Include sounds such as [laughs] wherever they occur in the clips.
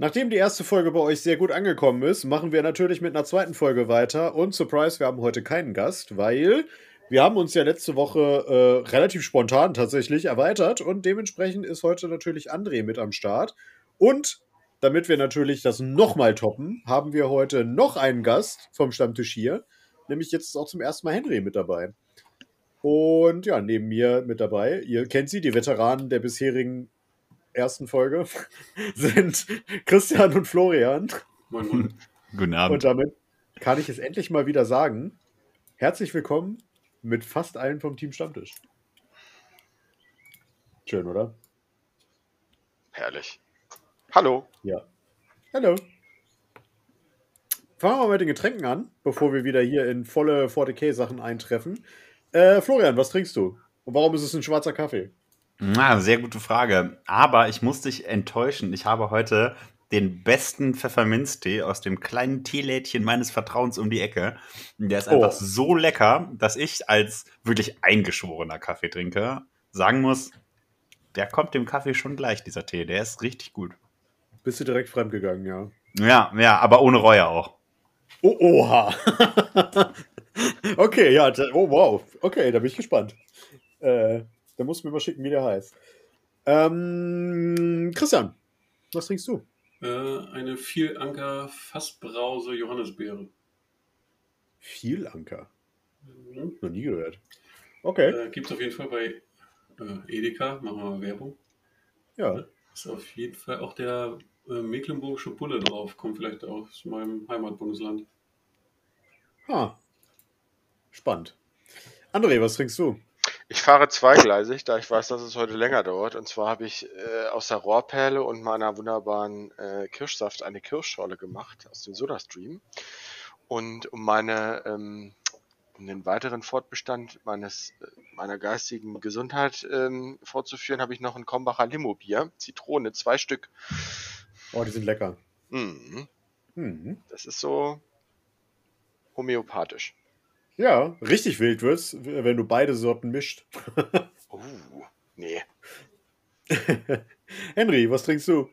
Nachdem die erste Folge bei euch sehr gut angekommen ist, machen wir natürlich mit einer zweiten Folge weiter. Und Surprise, wir haben heute keinen Gast, weil wir haben uns ja letzte Woche äh, relativ spontan tatsächlich erweitert und dementsprechend ist heute natürlich André mit am Start. Und damit wir natürlich das nochmal toppen, haben wir heute noch einen Gast vom Stammtisch hier. Nämlich jetzt auch zum ersten Mal Henry mit dabei. Und ja, neben mir mit dabei, ihr kennt sie, die Veteranen der bisherigen ersten Folge, [laughs] sind Christian und Florian. Moin, moin. Guten Abend. Und damit kann ich es endlich mal wieder sagen. Herzlich willkommen mit fast allen vom Team Stammtisch. Schön, oder? Herrlich. Hallo. Ja. Hallo. Fangen wir mal mit den Getränken an, bevor wir wieder hier in volle 40k-Sachen eintreffen. Äh, Florian, was trinkst du? Und warum ist es ein schwarzer Kaffee? Na, sehr gute Frage. Aber ich muss dich enttäuschen. Ich habe heute den besten Pfefferminztee aus dem kleinen Teelädchen meines Vertrauens um die Ecke. Der ist einfach Oh. so lecker, dass ich als wirklich eingeschworener Kaffeetrinker sagen muss, der kommt dem Kaffee schon gleich, dieser Tee. Der ist richtig gut. Bist du direkt fremdgegangen, ja. Ja, ja, aber ohne Reue auch. Oh, oha. [laughs] okay, ja. Oh, wow. Okay, da bin ich gespannt. Äh, da musst du mir mal schicken, wie der heißt. Ähm, Christian, was trinkst du? Äh, eine Vielanker Fassbrause Johannisbeere. Viel Anker. Mhm. Noch nie gehört. Okay, Äh, Gibt es auf jeden Fall bei äh, Edeka, machen wir mal Werbung. ja. Ist auf jeden Fall auch der äh, mecklenburgische Bulle drauf, kommt vielleicht aus meinem Heimatbundesland. Ha. Spannend. André, was trinkst du? Ich fahre zweigleisig, da ich weiß, dass es heute länger dauert. Und zwar habe ich äh, aus der Rohrperle und meiner wunderbaren äh, Kirschsaft eine Kirschschorle gemacht aus dem SodaStream. Und um meine, ähm, um den weiteren Fortbestand meines, äh, meiner geistigen Gesundheit ähm, fortzuführen, habe ich noch ein Kombacher Limo-Bier, Zitrone, zwei Stück. Oh, die sind lecker. Mhm. Mhm. Das ist so homöopathisch. Ja, richtig wild wird's, wenn du beide Sorten mischt. [laughs] Uh, nee. [laughs] Henry, was trinkst du?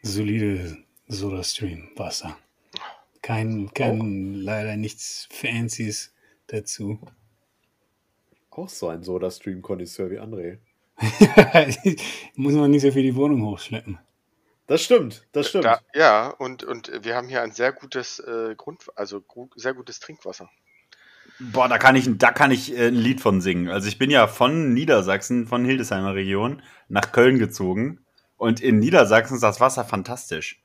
solide SodaStream Wasser. Kein, kein leider nichts Fancies dazu. Auch so ein Soda-Stream-Konnoisseur wie André. [laughs] Muss man nicht so viel die Wohnung hochschleppen. Das stimmt, das stimmt. Da, ja, und, und wir haben hier ein sehr gutes äh, Grund, also sehr gutes Trinkwasser. Boah, da kann ich, da kann ich äh, ein Lied von singen. Also ich bin ja von Niedersachsen, von Hildesheimer Region, nach Köln gezogen. Und in Niedersachsen ist das Wasser fantastisch.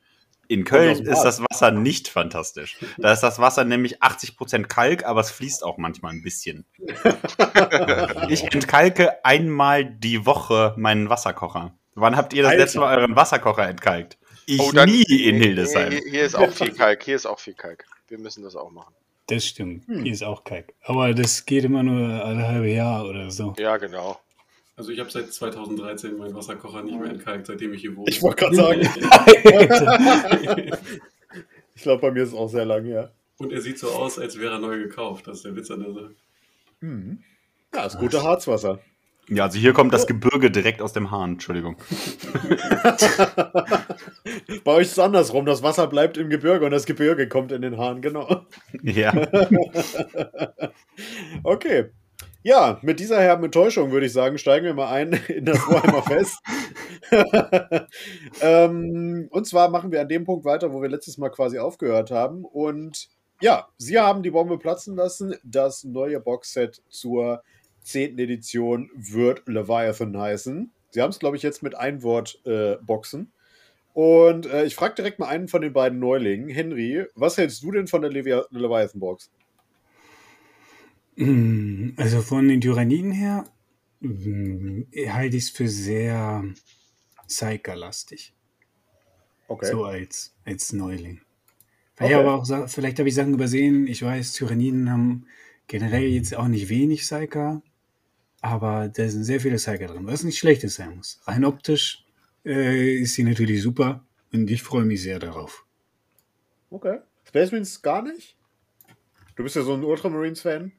In Köln dem ist das Wasser nicht fantastisch. Da ist das Wasser nämlich 80% Kalk, aber es fließt auch manchmal ein bisschen. [laughs] Ich entkalke einmal die Woche meinen Wasserkocher. Wann habt ihr das Alter. letzte Mal euren Wasserkocher entkalkt? Ich Oh, dann- nie in Hildesheim. hier, hier ist auch viel Kalk, hier ist auch viel Kalk. Wir müssen das auch machen. Das stimmt. Hm. Hier ist auch Kalk. Aber das geht immer nur alle halbe Jahr oder so. Ja, genau. Also ich habe seit 2013 meinen Wasserkocher nicht mehr entkalkt, seitdem ich hier wohne. Ich wollte gerade sagen, [laughs] ich glaube, bei mir ist es auch sehr lang, ja. Und er sieht so aus, als wäre er neu gekauft. Das ist der Witz an der Sache. Mhm. Ja, ist gute Harzwasser. Ja, also hier kommt das Gebirge direkt aus dem Hahn. Entschuldigung. [laughs] Bei euch ist es andersrum. Das Wasser bleibt im Gebirge und das Gebirge kommt in den Hahn, genau. Ja. [laughs] Okay. Ja, mit dieser herben Enttäuschung würde ich sagen, steigen wir mal ein in das Warhammer Fest. [laughs] ähm, und zwar machen wir an dem Punkt weiter, wo wir letztes Mal quasi aufgehört haben. Und ja, Sie haben die Bombe platzen lassen. Das neue Boxset zur 10. Edition wird Leviathan heißen. Sie haben es, glaube ich, jetzt mit ein Wort äh, boxen. Und äh, ich frage direkt mal einen von den beiden Neulingen. Henry, was hältst du denn von der Levi Leviathan-Box? Mm, Also von den Tyranniden her mm, halte ich es für sehr Psyker-lastig. Okay. So als, als Neuling. Vielleicht, Okay. aber auch, vielleicht habe ich Sachen übersehen. Ich weiß, Tyranniden haben generell jetzt auch nicht wenig Psyker, aber da sind sehr viele Psyker drin, was nicht schlechtes sein muss. Rein optisch äh, ist sie natürlich super und ich freue mich sehr darauf. Okay. Space Marines gar nicht? Du bist ja so ein Ultramarines-Fan.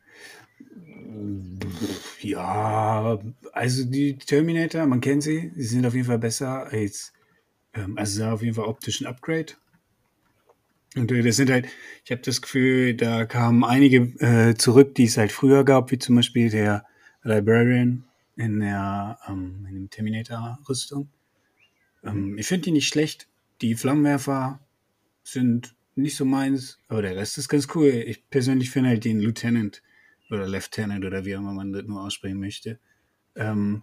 Ja, also die Terminator, man kennt sie, sie sind auf jeden Fall besser als Ähm, also auf jeden Fall optisch ein Upgrade. Und äh, das sind halt, ich habe das Gefühl, da kamen einige äh, zurück, die es halt früher gab, wie zum Beispiel der Librarian in der ähm, in dem Terminator-Rüstung. Ähm, ich finde die nicht schlecht. Die Flammenwerfer sind nicht so meins, aber der Rest ist ganz cool. Ich persönlich finde halt den Lieutenant oder Lieutenant oder wie auch immer man das nur aussprechen möchte, ähm,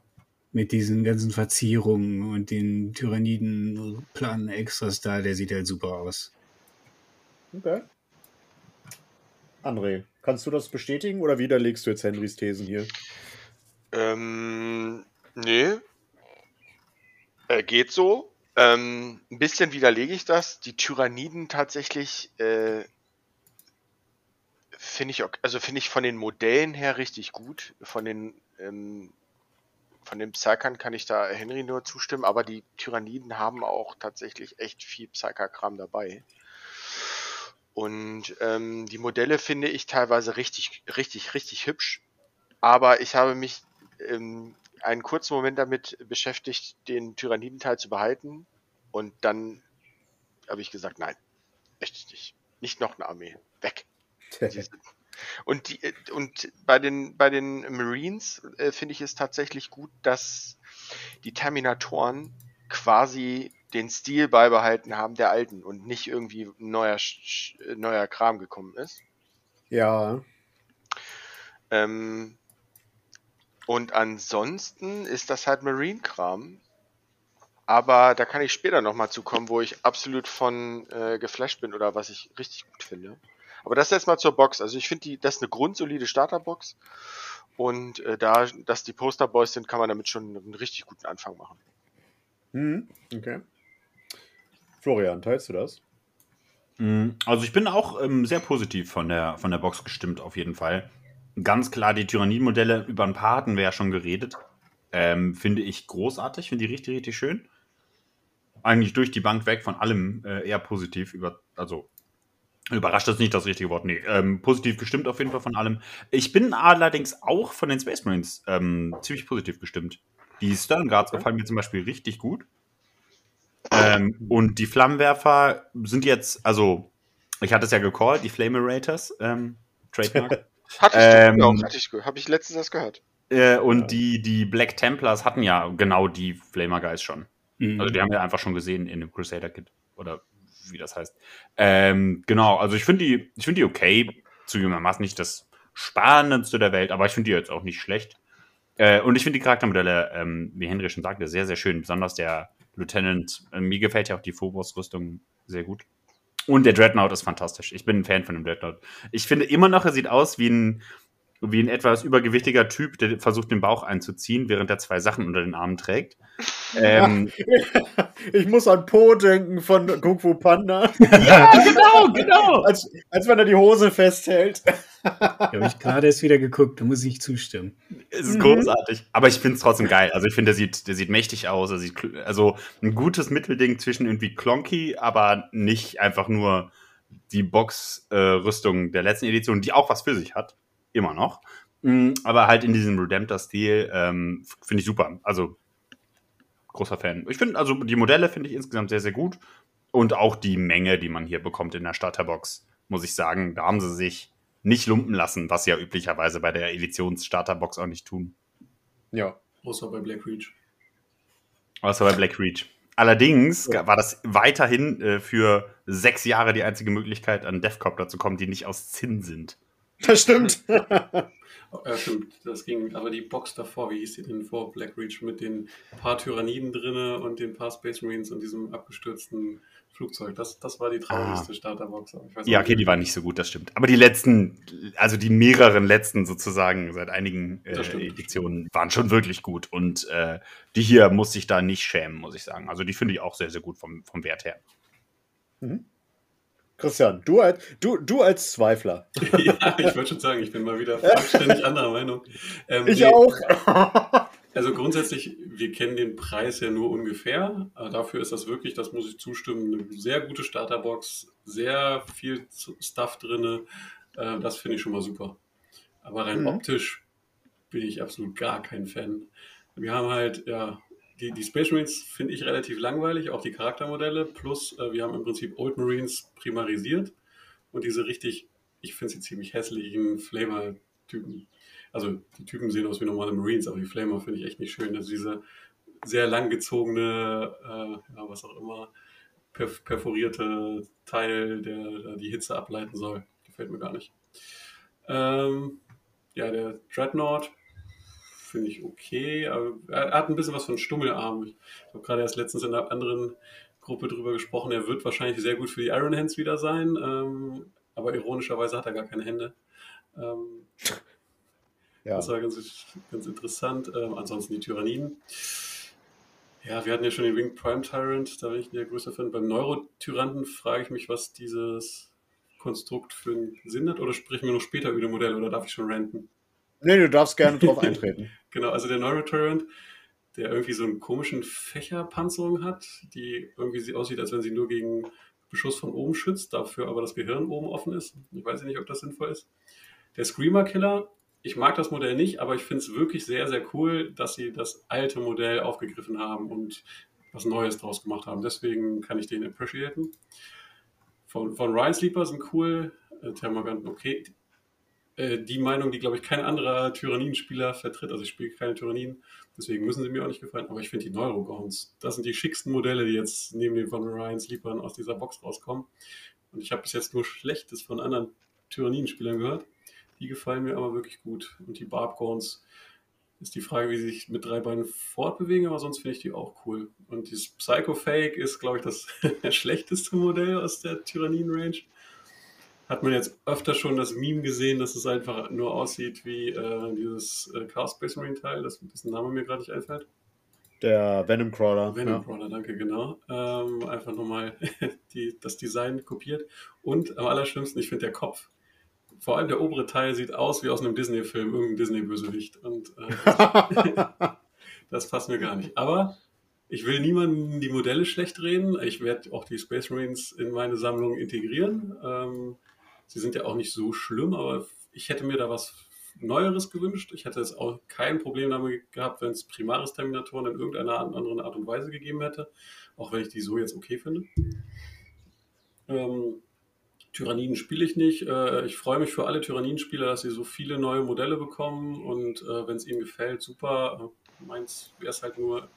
mit diesen ganzen Verzierungen und den Tyranniden-Planen extras da, der sieht halt super aus. Okay. André, kannst du das bestätigen oder widerlegst du jetzt Henrys Thesen hier? Ähm, nee. Äh, geht so. Ähm, ein bisschen widerlege ich das. Die Tyranniden tatsächlich äh, finde ich, also finde ich von den Modellen her richtig gut. Von den ähm, von den Psykern kann ich da Henry nur zustimmen, aber die Tyranniden haben auch tatsächlich echt viel Psyker-Kram dabei. Und ähm, die Modelle finde ich teilweise richtig, richtig, richtig hübsch. Aber ich habe mich ähm, einen kurzen Moment damit beschäftigt, den Tyrannidenteil zu behalten. Und dann habe ich gesagt, nein, echt nicht. Nicht noch eine Armee. Weg. Und, die, und bei, den, bei den Marines äh, finde ich es tatsächlich gut, dass die Terminatoren quasi den Stil beibehalten haben der alten und nicht irgendwie neuer, neuer Kram gekommen ist. Ja. Ähm, und ansonsten ist das halt Marine-Kram. Aber da kann ich später nochmal zukommen, wo ich absolut von äh, geflasht bin oder was ich richtig gut finde. Aber das jetzt mal zur Box. Also ich finde, die, das ist eine grundsolide Starterbox. Und äh, da das die Posterboys sind, kann man damit schon einen richtig guten Anfang machen. Hm, okay. Florian, teilst du das? Mm, Also ich bin auch ähm, sehr positiv von der, von der Box gestimmt, auf jeden Fall. Ganz klar, die Tyranniden-Modelle, über ein paar hatten wir ja schon geredet. Ähm, finde ich großartig, finde die richtig, richtig schön. Eigentlich durch die Bank weg, von allem äh, eher positiv. Über, also überrascht das nicht das richtige Wort. Nee, ähm, positiv gestimmt auf jeden Fall von allem. Ich bin allerdings auch von den Space Marines ähm, ziemlich positiv gestimmt. Die Stern Guards gefallen mir zum Beispiel richtig gut. Ähm, und die Flammenwerfer sind jetzt, also, ich hatte es ja gecallt, die Flamerators, ähm, Trademark. [laughs] Hatte ich Ähm, auch, hatte ich, habe ich letztens erst gehört. äh, und die, die Black Templars hatten ja genau die Flamer Guys schon. Mhm. Also die haben wir einfach schon gesehen in dem Crusader Kit. Oder wie das heißt. Ähm, genau, also ich finde die, ich finde die okay. Zugegebenermaßen nicht das Spannendste der Welt, aber ich finde die jetzt auch nicht schlecht. Äh, und ich finde die Charaktermodelle, ähm, wie Henry schon sagte, sehr, sehr schön. Besonders der Lieutenant. Äh, mir gefällt ja auch die Phobos-Rüstung sehr gut. Und der Dreadnought ist fantastisch. Ich bin ein Fan von dem Dreadnought. Ich finde immer noch, er sieht aus wie ein, wie ein etwas übergewichtiger Typ, der versucht, den Bauch einzuziehen, während er zwei Sachen unter den Armen trägt. Ähm, [laughs] Ich muss an Po denken von Kung Fu Panda. ja, [laughs] genau, genau. Als, als wenn er die Hose festhält. Habe ich gerade erst wieder geguckt, da muss ich zustimmen. Es ist Mhm. großartig. Aber ich finde es trotzdem geil. Also ich finde, der sieht, der sieht mächtig aus. Er sieht, also ein gutes Mittelding zwischen irgendwie Clonky, aber nicht einfach nur die Box-Rüstung der letzten Edition, die auch was für sich hat. Immer noch. Mm, Aber halt in diesem Redemptor-Stil ähm, finde ich super. Also großer Fan. Ich finde, also die Modelle finde ich insgesamt sehr, sehr gut. Und auch die Menge, die man hier bekommt in der Starterbox, muss ich sagen, da haben sie sich nicht lumpen lassen, was sie ja üblicherweise bei der Editions-Starterbox auch nicht tun. Ja. Außer bei Black Reach. Außer bei Black Reach. Allerdings war das weiterhin äh, für sechs Jahre die einzige Möglichkeit, an Deathcopter zu kommen, die nicht aus Zinn sind. Das stimmt. [laughs] Ja, stimmt. Das ging, aber die Box davor, wie hieß die denn vor Black Reach mit den paar Tyranniden drinne und den paar Space Marines und diesem abgestürzten Flugzeug. Das, das war die traurigste Starterbox. Aber ich weiß Ja, okay, die war nicht so gut, das stimmt. Aber die letzten, also die mehreren letzten sozusagen seit einigen äh. Editionen waren schon wirklich gut. Und äh, die hier muss ich da nicht schämen, muss ich sagen. Also die finde ich auch sehr, sehr gut vom, vom Wert her. Christian, du als, du, du als Zweifler. [laughs] ja, ich wollte schon sagen, ich bin mal wieder [laughs] vollständig anderer Meinung. Ähm, Ich nee, auch. [laughs] Also grundsätzlich, wir kennen den Preis ja nur ungefähr. Aber dafür ist das wirklich, das muss ich zustimmen, eine sehr gute Starterbox, sehr viel Stuff drin. Äh, das finde ich schon mal super. Aber rein Mhm. optisch bin ich absolut gar kein Fan. Wir haben halt, ja, die, die Space Marines finde ich relativ langweilig, auch die Charaktermodelle. Plus, äh, wir haben im Prinzip Old Marines primarisiert und diese richtig, ich finde sie ziemlich hässlichen Flamer-Typen. Also die Typen sehen aus wie normale Marines, aber die Flamer finde ich echt nicht schön. Also diese sehr langgezogene, äh, ja, was auch immer, perf perforierte Teil, der die Hitze ableiten soll. Gefällt mir gar nicht. Ähm, ja, der Dreadnought finde ich okay, aber er hat ein bisschen was von Stummelarm. Ich habe gerade erst letztens in einer anderen Gruppe drüber gesprochen. Er wird wahrscheinlich sehr gut für die Iron Hands wieder sein, ähm, aber ironischerweise hat er gar keine Hände. Ähm, ja. Das war ganz, ganz interessant. Ähm, ansonsten die Tyranniden. Ja, wir hatten ja schon den Winged Prime Tyrant, da bin ich der größer Fan. Beim Neurotyranten frage ich mich, was dieses Konstrukt für einen Sinn hat, oder sprechen wir noch später über Modell oder darf ich schon ranten? Nee, du darfst gerne drauf eintreten. [laughs] genau, also der Neurotyrant, der irgendwie so einen komischen Fächerpanzerung hat, die irgendwie aussieht, als wenn sie nur gegen Beschuss von oben schützt, dafür aber das Gehirn oben offen ist. Ich weiß nicht, ob das sinnvoll ist. Der Screamer Killer, ich mag das Modell nicht, aber ich finde es wirklich sehr, sehr cool, dass sie das alte Modell aufgegriffen haben und was Neues draus gemacht haben. Deswegen kann ich den appreciaten. Von, von Ryan Sleeper sind cool, äh, Thermaganten okay. Äh, die Meinung, die, glaube ich, kein anderer Tyranniden-Spieler vertritt. Also ich spiele keine Tyranniden, deswegen müssen sie mir auch nicht gefallen. Aber ich finde die Neurogons, das sind die schicksten Modelle, die jetzt neben den von Ryan Sleepern aus dieser Box rauskommen. Und ich habe bis jetzt nur Schlechtes von anderen Tyranniden-Spielern gehört. Die gefallen mir aber wirklich gut. Und die Barbgorns ist die Frage, wie sie sich mit drei Beinen fortbewegen, aber sonst finde ich die auch cool. Und dieses Psycho-Fake ist, glaube ich, das [laughs] schlechteste Modell aus der Tyranniden-Range. Hat man jetzt öfter schon das Meme gesehen, dass es einfach nur aussieht wie äh, dieses äh, Chaos Space Marine Teil, das, dessen Name mir gerade nicht einfällt. Der Venom Crawler. Venom Crawler, ja. danke, genau. Ähm, einfach nochmal [laughs] die, das Design kopiert. Und am allerschlimmsten, ich finde der Kopf vor allem der obere Teil sieht aus wie aus einem Disney-Film, irgendein Disney-Bösewicht. Und äh, [laughs] das passt mir gar nicht. Aber ich will niemanden die Modelle schlecht reden. Ich werde auch die Space Marines in meine Sammlung integrieren. Ähm, sie sind ja auch nicht so schlimm, aber ich hätte mir da was Neueres gewünscht. Ich hätte jetzt auch kein Problem damit gehabt, wenn es Primaris Terminatoren in irgendeiner anderen Art und Weise gegeben hätte. Auch wenn ich die so jetzt okay finde. Ähm, Tyranniden spiele ich nicht. Äh, ich freue mich für alle Tyranniden-Spieler, dass sie so viele neue Modelle bekommen und äh, wenn es ihnen gefällt, super. Meins wäre es halt nur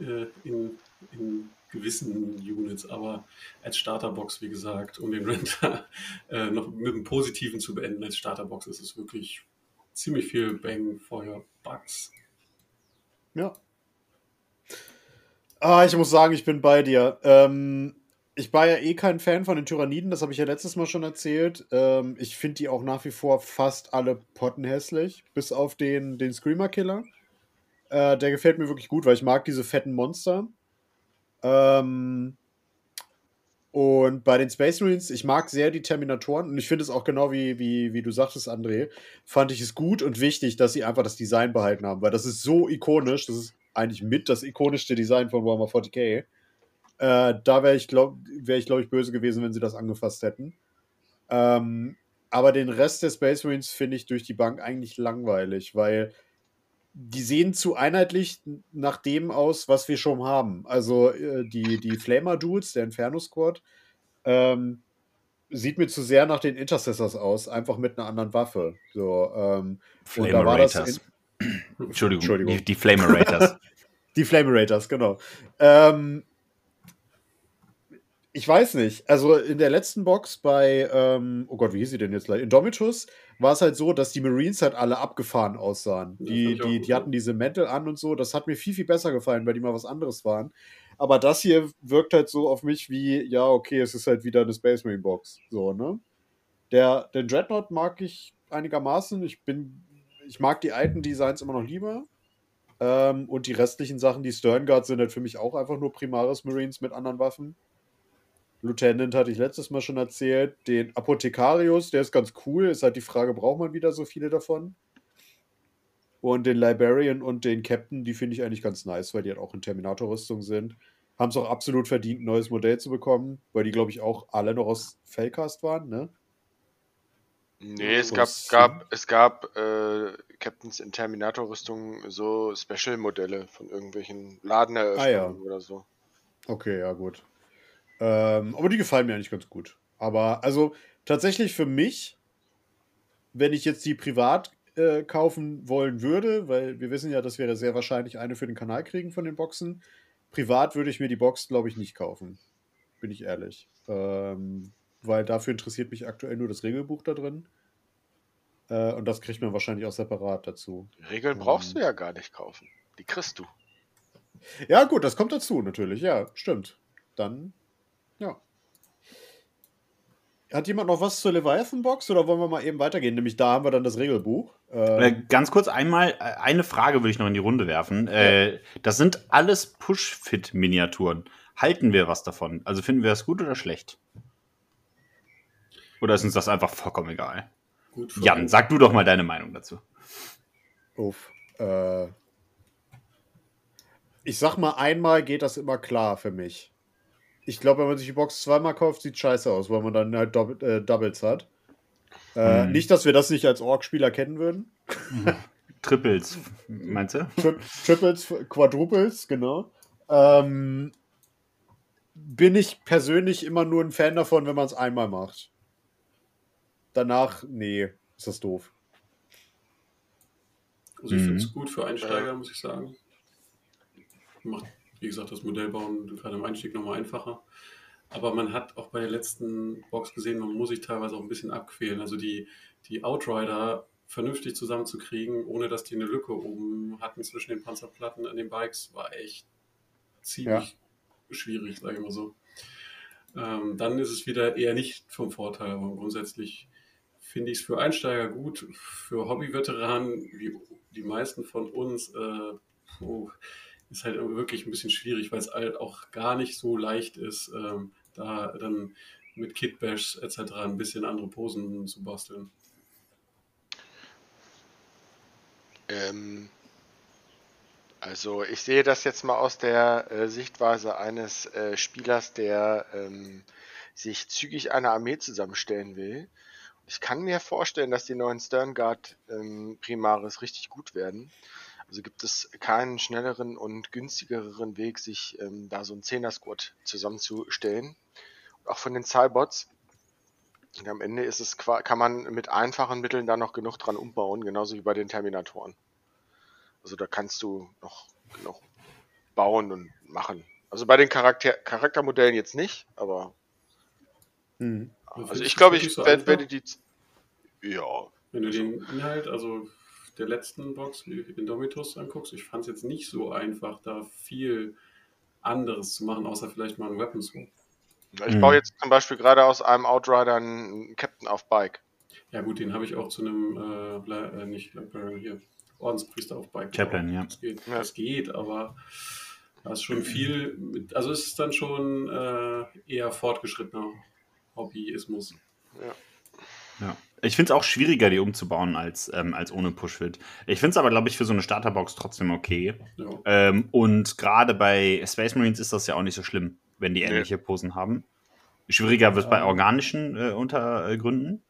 äh, in, in, gewissen Units, aber als Starterbox, wie gesagt, um den [laughs] Renter noch mit einem Positiven zu beenden, als Starterbox ist es wirklich ziemlich viel Bang Feuer Bugs. Ja. Ah, ich muss sagen, ich bin bei dir. Ähm, ich war ja eh kein Fan von den Tyranniden, das habe ich ja letztes Mal schon erzählt. Ähm, ich finde die auch nach wie vor fast alle pottenhässlich, bis auf den, den Screamer-Killer. Äh, der gefällt mir wirklich gut, weil ich mag diese fetten Monster. Ähm, und bei den Space Marines, ich mag sehr die Terminatoren und ich finde es auch genau wie, wie, wie du sagtest, André, fand ich es gut und wichtig, dass sie einfach das Design behalten haben, weil das ist so ikonisch, das ist eigentlich mit das ikonischste Design von Warhammer 40k. Äh, da wäre ich, glaube wär ich, glaub ich, böse gewesen, wenn sie das angefasst hätten. Ähm, aber den Rest der Space Marines finde ich durch die Bank eigentlich langweilig, weil die sehen zu einheitlich nach dem aus, was wir schon haben. Also äh, die, die Flamer-Dudes, der Inferno-Squad, ähm, sieht mir zu sehr nach den Intercessors aus, einfach mit einer anderen Waffe. So, ähm, und da war das in Entschuldigung, Entschuldigung. Die, die Flamerators. [laughs] die Flamerators, genau. Ähm, ich weiß nicht. Also in der letzten Box bei, ähm, oh Gott, wie hieß sie denn jetzt gleich? Indomitus war es halt so, dass die Marines halt alle abgefahren aussahen. Die, die, die hatten diese Mäntel an und so. Das hat mir viel, viel besser gefallen, weil die mal was anderes waren. Aber das hier wirkt halt so auf mich wie, ja, okay, es ist halt wieder eine Space Marine Box. So, ne? Der, den Dreadnought mag ich einigermaßen. Ich bin, ich mag die alten Designs immer noch lieber. Ähm, und die restlichen Sachen, die Sternguard sind halt für mich auch einfach nur Primaris Marines mit anderen Waffen. Lieutenant hatte ich letztes Mal schon erzählt. Den Apothekarius, der ist ganz cool. Ist halt die Frage, braucht man wieder so viele davon? Und den Librarian und den Captain, die finde ich eigentlich ganz nice, weil die halt auch in Terminator-Rüstung sind. Haben es auch absolut verdient, ein neues Modell zu bekommen, weil die, glaube ich, auch alle noch aus Fellcast waren, ne? Nee, es gab, gab, es gab äh, Captains in Terminator-Rüstungen so Special-Modelle von irgendwelchen Ladeneröffnungen Ah, ja. oder so. Okay, ja, gut. Ähm, aber die gefallen mir eigentlich ganz gut. Aber also tatsächlich für mich, wenn ich jetzt die privat äh, kaufen wollen würde, weil wir wissen ja, dass wir sehr wahrscheinlich eine für den Kanal kriegen von den Boxen. Privat würde ich mir die Box, glaube ich, nicht kaufen. Bin ich ehrlich. Ähm, weil dafür interessiert mich aktuell nur das Regelbuch da drin. Äh, und das kriegt man wahrscheinlich auch separat dazu. Regeln Ähm. brauchst du ja gar nicht kaufen. Die kriegst du. Ja, gut, das kommt dazu natürlich. Ja, stimmt. Dann. Hat jemand noch was zur Leviathan-Box oder wollen wir mal eben weitergehen? Nämlich da haben wir dann das Regelbuch. Äh, Ähm, ganz kurz einmal, äh, eine Frage würde ich noch in die Runde werfen. Äh, das sind alles Push-Fit-Miniaturen. Halten wir was davon? Also finden wir das gut oder schlecht? Oder ist uns das einfach vollkommen egal? Gut Jan, sag du doch mal deine Meinung dazu. uff, äh, ich sag mal, einmal geht das immer klar für mich. Ich glaube, wenn man sich die Box zweimal kauft, sieht scheiße aus, weil man dann halt Dopp äh, Doubles hat. Äh, Hm. Nicht, dass wir das nicht als Org-Spieler kennen würden. Triples, meinst du? Tri Triples, Quadruples, genau. Ähm, bin ich persönlich immer nur ein Fan davon, wenn man es einmal macht. Danach, nee, ist das doof. Also ich Mhm. finde es gut für Einsteiger, muss ich sagen. Macht, wie gesagt, das Modellbauen gerade im Einstieg nochmal einfacher. Aber man hat auch bei der letzten Box gesehen, man muss sich teilweise auch ein bisschen abquälen. Also die, die Outrider vernünftig zusammenzukriegen, ohne dass die eine Lücke oben hatten zwischen den Panzerplatten an den Bikes, war echt ziemlich schwierig, sage ich mal so. Ähm, dann ist es wieder eher nicht vom Vorteil, aber grundsätzlich finde ich es für Einsteiger gut, für Hobby-Veteranen, wie die meisten von uns, äh, puh, ist halt wirklich ein bisschen schwierig, weil es halt auch gar nicht so leicht ist, ähm, da dann mit Kitbash etc. ein bisschen andere Posen zu basteln. Ähm, also ich sehe das jetzt mal aus der äh, Sichtweise eines äh, Spielers, der ähm, sich zügig eine Armee zusammenstellen will. Ich kann mir vorstellen, dass die neuen Sterngard ähm, Primaris richtig gut werden. Also gibt es keinen schnelleren und günstigeren Weg, sich ähm, da so ein Zehner-Squad zusammenzustellen. Und auch von den Cybots. Und am Ende ist es kann man mit einfachen Mitteln da noch genug dran umbauen, genauso wie bei den Terminatoren. Also da kannst du noch genug bauen und machen. Also bei den Charakter Charaktermodellen jetzt nicht, aber. Aber also ich glaube, ich so werde, werde die ja, Wenn du den Inhalt, also der letzten Box, wie Indomitus anguckst, ich fand es jetzt nicht so einfach, da viel anderes zu machen, außer vielleicht mal ein Weapon Swap. ich Mhm. baue jetzt zum Beispiel gerade aus einem Outrider einen Captain auf Bike. Ja gut, den habe ich auch zu einem, äh, äh, nicht Librarian hier, Ordenspriester auf Bike. Gebaut. ja. Das geht, Ja. das geht, aber da ist schon viel, mit, also es ist dann schon äh, eher fortgeschrittener Hobbyismus. Ja. Ich finde es auch schwieriger, die umzubauen als, ähm, als ohne Push-Fit. Ich finde es aber, glaube ich, für so eine Starterbox trotzdem okay. Ja. Ähm, und gerade bei Space Marines ist das ja auch nicht so schlimm, wenn die Nee. ähnliche Posen haben. Schwieriger wird es bei Ja. organischen äh, Untergründen,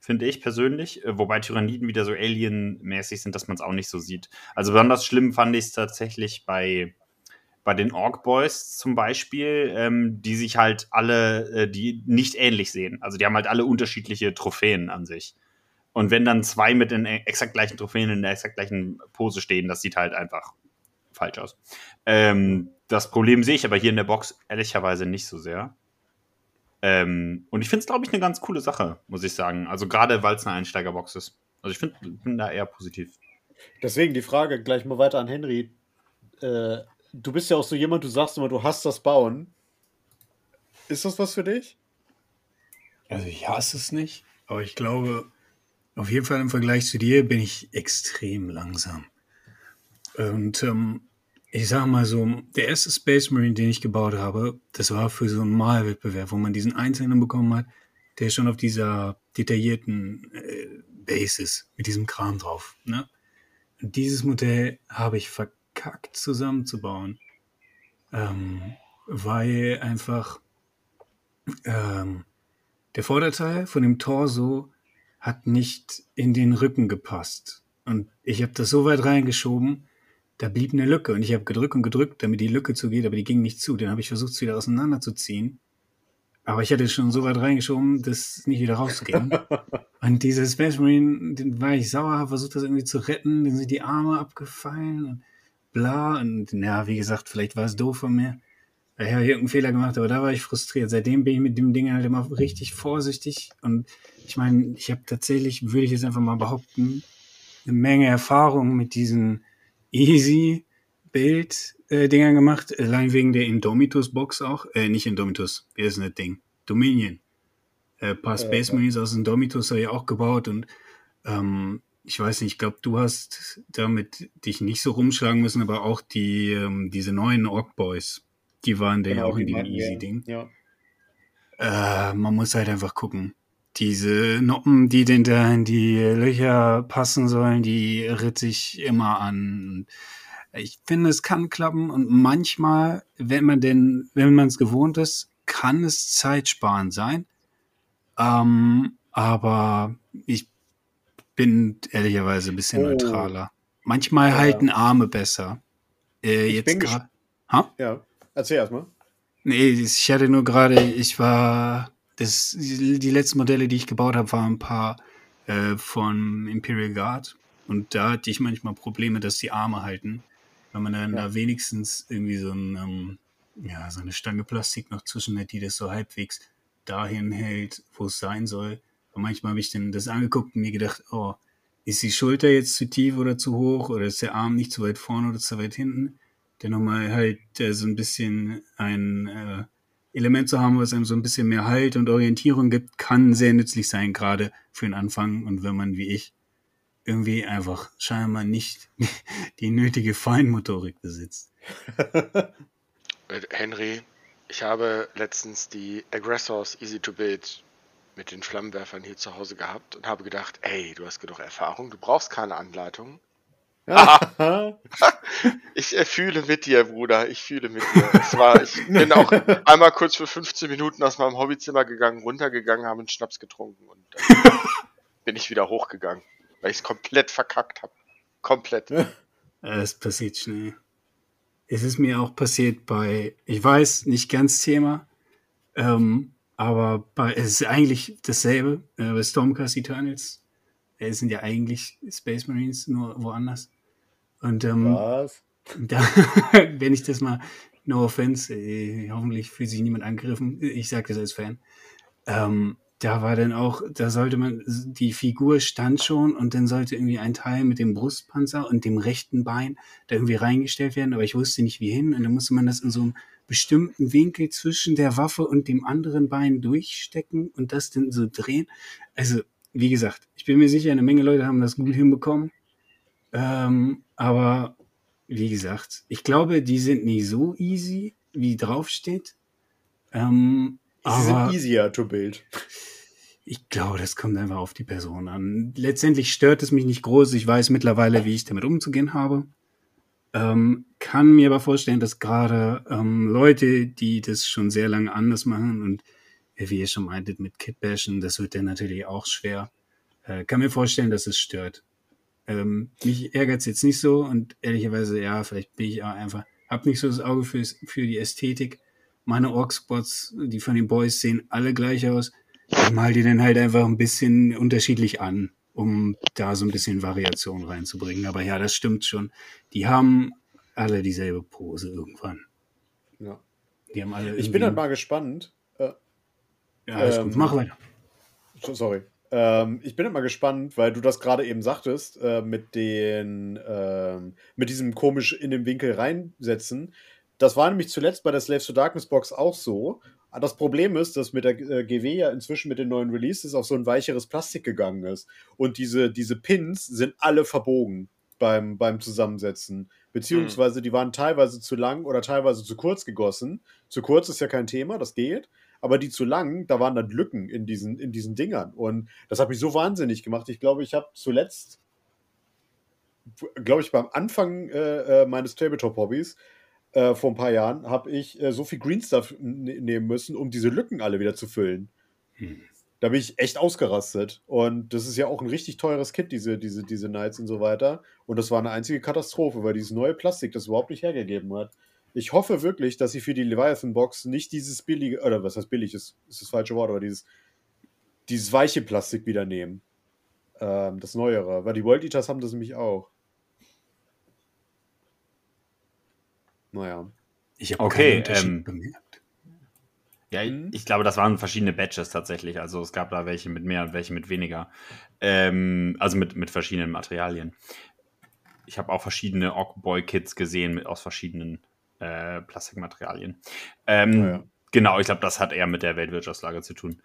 finde ich persönlich. Äh, wobei Tyranniden wieder so Alien-mäßig sind, dass man es auch nicht so sieht. Also besonders schlimm fand ich es tatsächlich bei, bei den Orc Boys zum Beispiel, ähm, die sich halt alle, äh, die nicht ähnlich sehen. Also die haben halt alle unterschiedliche Trophäen an sich. Und wenn dann zwei mit den exakt gleichen Trophäen in der exakt gleichen Pose stehen, das sieht halt einfach falsch aus. Ähm, das Problem sehe ich aber hier in der Box ehrlicherweise nicht so sehr. Ähm, und ich finde es, glaube ich, eine ganz coole Sache, muss ich sagen. Also gerade, weil es eine Einsteigerbox ist. Also ich find, bin da eher positiv. Deswegen die Frage gleich mal weiter an Henry. Äh, du bist ja auch so jemand, du sagst immer, du hast das Bauen. Ist das was für dich? Also ich hasse es nicht, aber ich glaube, auf jeden Fall im Vergleich zu dir bin ich extrem langsam. Und ähm, ich sage mal so, der erste Space Marine, den ich gebaut habe, das war für so einen Malwettbewerb, wo man diesen Einzelnen bekommen hat, der schon auf dieser detaillierten äh, Basis mit diesem Kram drauf. Ne? Und dieses Modell habe ich verkackt zusammenzubauen, ähm, weil einfach ähm, der Vorderteil von dem Torso hat nicht in den Rücken gepasst. Und ich habe das so weit reingeschoben, da blieb eine Lücke. Und ich habe gedrückt und gedrückt, damit die Lücke zugeht, aber die ging nicht zu. Dann habe ich versucht, es wieder auseinanderzuziehen. Aber ich hatte es schon so weit reingeschoben, dass es nicht wieder rausging. [laughs] und dieser Space Marine, den war ich sauer, habe versucht, das irgendwie zu retten. Dann sind die Arme abgefallen und bla. Und ja, wie gesagt, vielleicht war es doof von mir. Ich habe irgendeinen Fehler gemacht, aber da war ich frustriert. Seitdem bin ich mit dem Ding halt immer richtig vorsichtig. Und ich meine, ich habe tatsächlich, würde ich jetzt einfach mal behaupten, eine Menge Erfahrung mit diesen Easy Bild äh, gemacht, allein wegen der Indomitus Box auch, äh, nicht Indomitus, wie ist denn das Ding? Dominion. Äh, ein paar Space Marines aus Indomitus habe ich auch gebaut und ähm, ich weiß nicht, ich glaube, du hast damit dich nicht so rumschlagen müssen, aber auch die, ähm, diese neuen Orc Boys, die waren ja Genau, auch in dem Easy-Ding. Ja. Äh, man muss halt einfach gucken. Diese Noppen, die denn da in die Löcher passen sollen, die ritt ich immer an. Ich finde, es kann klappen und manchmal, wenn man denn, wenn man es gewohnt ist, kann es zeitsparend sein. Ähm, aber ich bin ehrlicherweise ein bisschen Oh. neutraler. Manchmal Ja. halten Arme besser. Äh, Ich jetzt bin gerade. Ha? ja. Erzähl erstmal. Nee, ich hatte nur gerade, ich war, das, die letzten Modelle, die ich gebaut habe, waren ein paar äh, von Imperial Guard. Und da hatte ich manchmal Probleme, dass die Arme halten. Wenn man dann Ja. da wenigstens irgendwie so, ein, ähm, ja, so eine Stange Plastik noch zwischen hat, die das so halbwegs dahin hält, wo es sein soll. Und manchmal habe ich dann das angeguckt und mir gedacht, oh, ist die Schulter jetzt zu tief oder zu hoch oder ist der Arm nicht zu weit vorne oder zu weit hinten? der nochmal halt äh, so ein bisschen ein äh, Element zu haben, was einem so ein bisschen mehr Halt und Orientierung gibt, kann sehr nützlich sein, gerade für den Anfang. Und wenn man wie ich irgendwie einfach scheinbar nicht [laughs] die nötige Feinmotorik besitzt. [laughs] Äh, Henry, ich habe letztens die Aggressors Easy to Build mit den Flammenwerfern hier zu Hause gehabt und habe gedacht, ey, du hast genug Erfahrung, du brauchst keine Anleitung. [laughs] Ich äh, fühle mit dir, Bruder. Ich fühle mit dir. Es war, ich bin auch einmal kurz für 15 Minuten aus meinem Hobbyzimmer gegangen, runtergegangen, habe einen Schnaps getrunken und dann [laughs] bin ich wieder hochgegangen, weil ich es komplett verkackt habe. Komplett. Es passiert schnell. Es ist mir auch passiert bei, ich weiß, nicht ganz Thema, ähm, aber bei, es ist eigentlich dasselbe. Äh, bei Stormcast Eternals, äh, es sind ja eigentlich Space Marines, nur woanders. Und ähm, Was? [laughs] da, wenn ich das mal, no offense, äh, hoffentlich fühlt sich niemand angegriffen, ich sage das als Fan. Ähm, da war dann auch, da sollte man, die Figur stand schon und dann sollte irgendwie ein Teil mit dem Brustpanzer und dem rechten Bein da irgendwie reingestellt werden, aber ich wusste nicht wie hin und dann musste man das in so einem bestimmten Winkel zwischen der Waffe und dem anderen Bein durchstecken und das dann so drehen. Also, wie gesagt, ich bin mir sicher, eine Menge Leute haben das gut hinbekommen. Ähm, aber wie gesagt, ich glaube, die sind nicht so easy, wie draufsteht. Ähm, Sie aber sind easier to build. ich glaube, das kommt einfach auf die Person an. Letztendlich stört es mich nicht groß. Ich weiß mittlerweile, wie ich damit umzugehen habe. Ähm, kann mir aber vorstellen, dass gerade ähm, Leute, die das schon sehr lange anders machen und äh, wie ihr schon meintet, mit Kitbashen, das wird dann natürlich auch schwer. Äh, kann mir vorstellen, dass es stört. Ähm, mich ärgert es jetzt nicht so und ehrlicherweise, ja, vielleicht bin ich auch einfach, hab nicht so das Auge für, für die Ästhetik. Meine Orkspots, die von den Boys sehen alle gleich aus. Ich mal die dann halt einfach ein bisschen unterschiedlich an, um da so ein bisschen Variation reinzubringen. Aber ja, das stimmt schon. Die haben alle dieselbe Pose irgendwann. Ja. Die haben alle Ich bin halt mal gespannt. Äh, Ja, alles gut. ähm, Mach weiter. so- sorry. Ähm, ich bin halt mal gespannt, weil du das gerade eben sagtest, äh, mit den, ähm, mit diesem komisch in den Winkel reinsetzen. Das war nämlich zuletzt bei der Slaves to Darkness Box auch so. Das Problem ist, dass mit der äh, GW ja inzwischen mit den neuen Releases auf so ein weicheres Plastik gegangen ist. Und diese, diese Pins sind alle verbogen beim, beim Zusammensetzen. Beziehungsweise die waren teilweise zu lang oder teilweise zu kurz gegossen. Zu kurz ist ja kein Thema, das geht. Aber die zu lang, da waren dann Lücken in diesen, in diesen Dingern. Und das hat mich so wahnsinnig gemacht. Ich glaube, ich habe zuletzt, glaube ich, beim Anfang äh, äh, meines Tabletop-Hobbys äh, vor ein paar Jahren, habe ich äh, so viel Green Stuff n- nehmen müssen, um diese Lücken alle wieder zu füllen. Hm. Da bin ich echt ausgerastet. Und das ist ja auch ein richtig teures Kit, diese, diese, diese Knights und so weiter. Und das war eine einzige Katastrophe, weil dieses neue Plastik das überhaupt nicht hergegeben hat. Ich hoffe wirklich, dass sie für die Leviathan-Box nicht dieses billige, oder was heißt billig, ist, ist das falsche Wort, aber dieses, dieses weiche Plastik wieder nehmen. Ähm, das Neuere. Weil die World Eaters haben das nämlich auch. Naja. Ich habe Okay, keinen Unterschied ähm, bemerkt. Ja, Mhm. ich glaube, das waren verschiedene Batches tatsächlich. Also es gab da welche mit mehr und welche mit weniger. Ähm, also mit, mit verschiedenen Materialien. Ich habe auch verschiedene Ork-Boy-Kits gesehen mit, aus verschiedenen äh, Plastikmaterialien. Ähm, Ja, ja. Genau, ich glaube, das hat eher mit der Weltwirtschaftslage zu tun.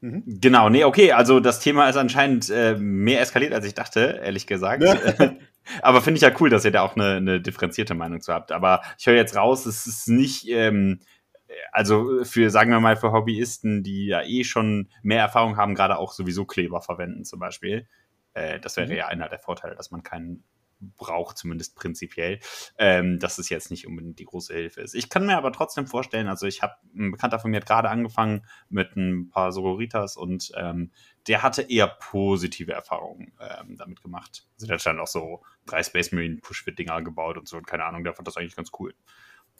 Mhm. Genau, nee, okay, also das Thema ist anscheinend äh, mehr eskaliert, als ich dachte, ehrlich gesagt. [laughs] [laughs] Aber finde ich ja cool, dass ihr da auch eine, eine differenzierte Meinung zu habt. Aber ich höre jetzt raus, es ist nicht, ähm, also für, sagen wir mal, für Hobbyisten, die ja eh schon mehr Erfahrung haben, gerade auch sowieso Kleber verwenden zum Beispiel. Äh, das wäre Mhm. ja einer der Vorteile, dass man keinen braucht, zumindest prinzipiell, ähm, dass es jetzt nicht unbedingt die große Hilfe ist. Ich kann mir aber trotzdem vorstellen, also ich habe, ein Bekannter von mir hat gerade angefangen mit ein paar Sororitas und ähm, der hatte eher positive Erfahrungen ähm, damit gemacht. Also der hat dann auch so drei Space Marine Push-Fit-Dinger gebaut und so und keine Ahnung, der fand das eigentlich ganz cool.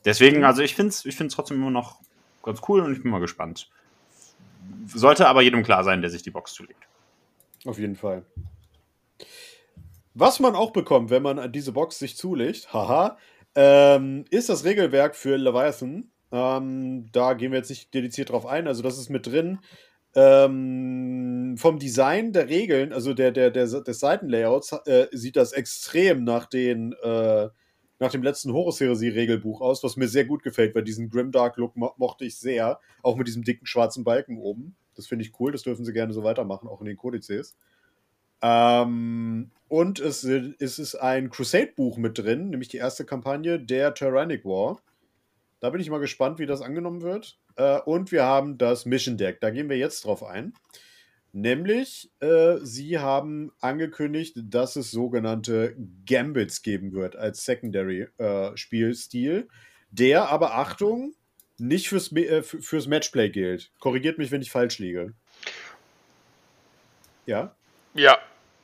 Deswegen, also ich finde es ich find's trotzdem immer noch ganz cool und ich bin mal gespannt. Sollte aber jedem klar sein, der sich die Box zulegt. Auf jeden Fall. Was man auch bekommt, wenn man an diese Box sich zulegt, haha, ähm, ist das Regelwerk für Leviathan. Ähm, da gehen wir jetzt nicht dediziert drauf ein. Also, das ist mit drin. Ähm, vom Design der Regeln, also der, der, der, des Seitenlayouts, äh, sieht das extrem nach, den, äh, nach dem letzten Horus-Heresie-Regelbuch aus, was mir sehr gut gefällt, weil diesen Grimdark-Look mo mochte ich sehr. Auch mit diesem dicken schwarzen Balken oben. Das finde ich cool, das dürfen sie gerne so weitermachen, auch in den Kodizes. Ähm, und es, es ist ein Crusade-Buch mit drin, nämlich die erste Kampagne der Tyrannic War. Da bin ich mal gespannt, wie das angenommen wird. Äh, und wir haben das Mission Deck. Da gehen wir jetzt drauf ein. Nämlich, äh, sie haben angekündigt, dass es sogenannte Gambits geben wird als Secondary-Spielstil, der aber, Achtung, nicht fürs, äh, fürs Matchplay gilt. Korrigiert mich, wenn ich falsch liege. Ja? Ja,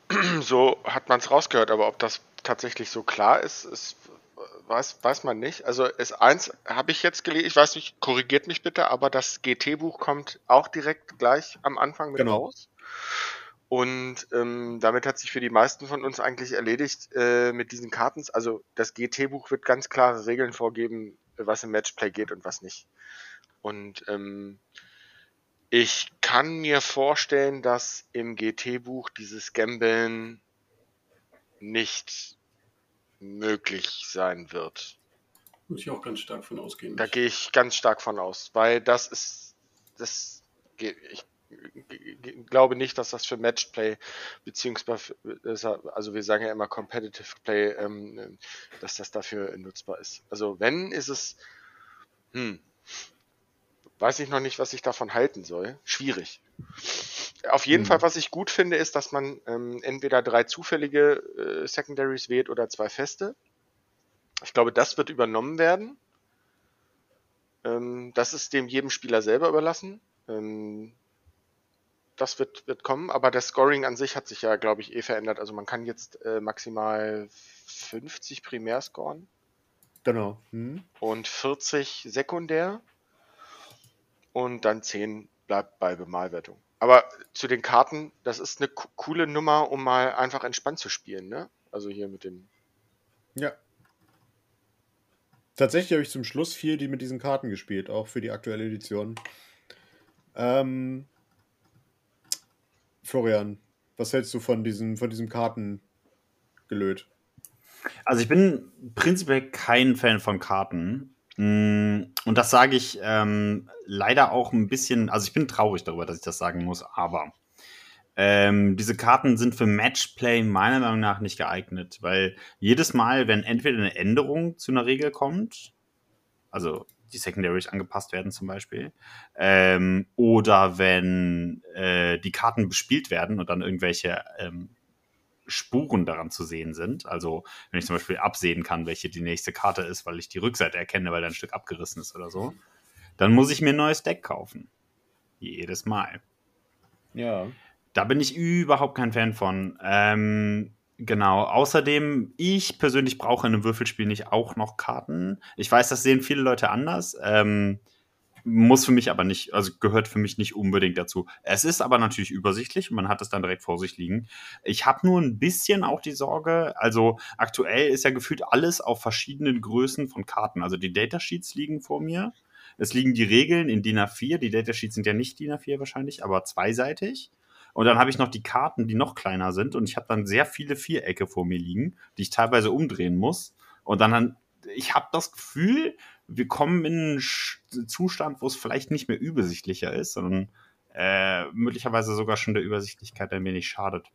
[clears throat] so hat man es rausgehört, aber ob das tatsächlich so klar ist, ist weiß, weiß man nicht. Also ist eins habe ich jetzt gelesen, ich weiß nicht, korrigiert mich bitte, aber das GT-Buch kommt auch direkt gleich am Anfang mit Genau. raus. Und ähm, damit hat sich für die meisten von uns eigentlich erledigt äh, mit diesen Karten. Also das GT-Buch wird ganz klare Regeln vorgeben, was im Matchplay geht und was nicht. Und ähm, ich kann mir vorstellen, dass im GT-Buch dieses Gambeln nicht möglich sein wird. Muss ich auch ganz stark von ausgehen. Da gehe ich ganz stark von aus, weil das ist, das, ich glaube nicht, dass das für Matchplay, beziehungsweise, also wir sagen ja immer Competitive Play, ähm, dass das dafür nutzbar ist. Also wenn, ist es, hm, weiß ich noch nicht, was ich davon halten soll. Schwierig. Auf jeden Mhm. Fall, was ich gut finde, ist, dass man ähm, entweder drei zufällige äh, Secondaries wählt oder zwei feste. Ich glaube, das wird übernommen werden. Ähm, das ist dem jedem Spieler selber überlassen. Ähm, das wird, wird kommen, aber das Scoring an sich hat sich ja, glaube ich, eh verändert. Also man kann jetzt äh, maximal 50 primär scoren Genau. Hm? und 40 sekundär und dann 10 bleibt bei Bemalwertung. Aber zu den Karten, das ist eine co- coole Nummer, um mal einfach entspannt zu spielen, ne? Also hier mit den. Ja. Tatsächlich habe ich zum Schluss viel die mit diesen Karten gespielt, auch für die aktuelle Edition. Ähm, Florian, was hältst du von diesem, von diesem Kartengelöt? Also ich bin prinzipiell kein Fan von Karten. Mm, Und das sage ich ähm, leider auch ein bisschen, also ich bin traurig darüber, dass ich das sagen muss, aber ähm, diese Karten sind für Matchplay meiner Meinung nach nicht geeignet, weil jedes Mal, wenn entweder eine Änderung zu einer Regel kommt, also die Secondaries angepasst werden zum Beispiel, ähm, oder wenn äh, die Karten bespielt werden und dann irgendwelche ähm, Spuren daran zu sehen sind. Also wenn ich zum Beispiel absehen kann, welche die nächste Karte ist, weil ich die Rückseite erkenne, weil da ein Stück abgerissen ist oder so, dann muss ich mir ein neues Deck kaufen. Jedes Mal. Ja. Da bin ich überhaupt kein Fan von. Ähm, genau. Außerdem, ich persönlich brauche in einem Würfelspiel nicht auch noch Karten. Ich weiß, das sehen viele Leute anders. Ähm, muss für mich aber nicht, also gehört für mich nicht unbedingt dazu. Es ist aber natürlich übersichtlich und man hat es dann direkt vor sich liegen. Ich habe nur ein bisschen auch die Sorge, also aktuell ist ja gefühlt alles auf verschiedenen Größen von Karten. Also die Datasheets liegen vor mir. Es liegen die Regeln in DIN A4. Die Datasheets sind ja nicht DIN A4 wahrscheinlich, aber zweiseitig. Und dann habe ich noch die Karten, die noch kleiner sind. Und ich habe dann sehr viele Vierecke vor mir liegen, die ich teilweise umdrehen muss. Und dann, ich habe das Gefühl, wir kommen in einen Zustand, wo es vielleicht nicht mehr übersichtlicher ist, sondern äh, möglicherweise sogar schon der Übersichtlichkeit ein wenig schadet.